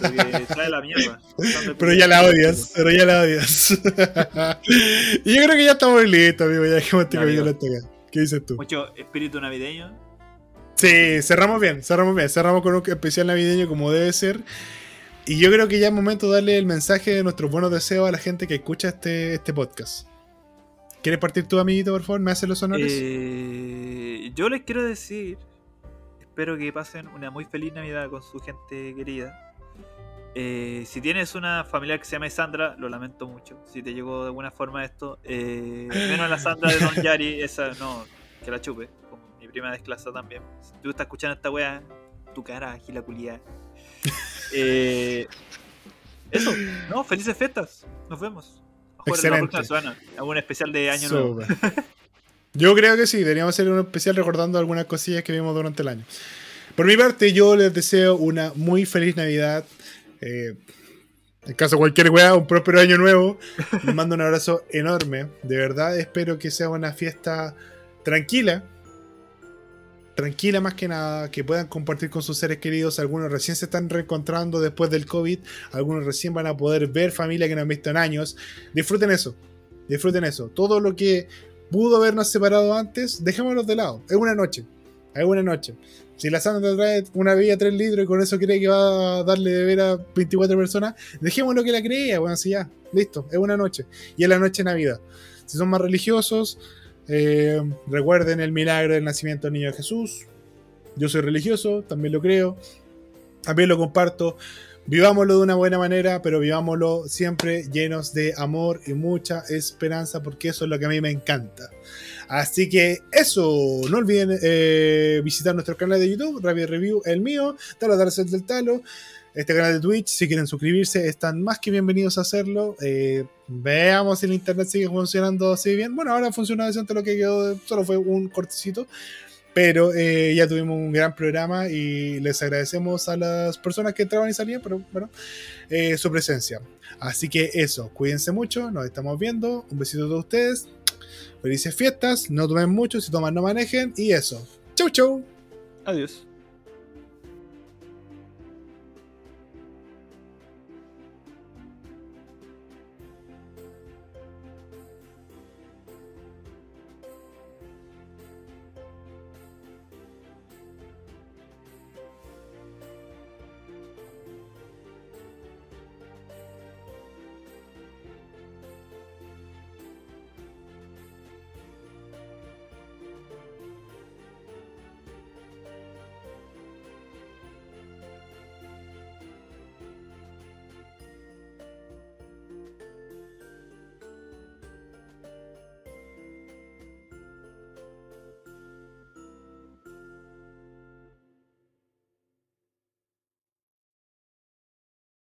Porque trae la mierda. Sandra, Pero ya la odias, pero ya la odias. y yo creo que ya estamos listos, amigo. Ya dejemos este capítulo hasta acá. ¿Qué dices tú? Mucho espíritu navideño. Sí, cerramos bien, cerramos bien. Cerramos con un especial navideño como debe ser. Y yo creo que ya es momento de darle el mensaje de nuestros buenos deseos a la gente que escucha este, este podcast. ¿Quieres partir tú, amiguito, por favor? ¿Me haces los honores? Eh, yo les quiero decir, espero que pasen una muy feliz Navidad con su gente querida. Eh, si tienes una familia que se llama Sandra, lo lamento mucho. Si te llegó de alguna forma esto, eh, menos la Sandra de Don Yari, esa no, que la chupe. Como mi prima desclasa también. Si tú estás escuchando esta wea, tu cara, gila culiá. Eh, eso, no, felices fiestas. Nos vemos. La Excelente. semana. Un especial de Año Nuevo. Yo creo que sí, deberíamos hacer un especial recordando algunas cosillas que vimos durante el año. Por mi parte, yo les deseo una muy feliz Navidad. Eh, en caso de cualquier weá, un próspero año nuevo. Les mando un abrazo enorme. De verdad, espero que sea una fiesta tranquila. Tranquila más que nada, que puedan compartir con sus seres queridos. Algunos recién se están reencontrando después del COVID. Algunos recién van a poder ver familia que no han visto en años. Disfruten eso. Disfruten eso. Todo lo que pudo habernos separado antes, dejémoslo de lado. Es una noche. Es una noche. Si la Sandra trae una bebida 3 litros y con eso cree que va a darle de ver a 24 personas, dejémoslo que la crea. Bueno, así ya. Listo. Es una noche. Y es la noche de Navidad. Si son más religiosos, eh, recuerden el milagro del nacimiento del niño Jesús. Yo soy religioso, también lo creo. También lo comparto. Vivámoslo de una buena manera, pero vivámoslo siempre llenos de amor y mucha esperanza, porque eso es lo que a mí me encanta. Así que eso, no olviden eh, visitar nuestro canal de YouTube, Rapid Review, el mío, Talo Darcel del Talo, este canal de Twitch, si quieren suscribirse, están más que bienvenidos a hacerlo. Eh, veamos si el internet sigue funcionando así bien. Bueno, ahora funciona decente lo que quedó, solo fue un cortecito. Pero eh, ya tuvimos un gran programa y les agradecemos a las personas que entraban y salían, pero bueno, eh, su presencia. Así que eso, cuídense mucho, nos estamos viendo. Un besito a todos ustedes. Felices fiestas, no tomen mucho, si toman no manejen. Y eso. Chau, chau. Adiós.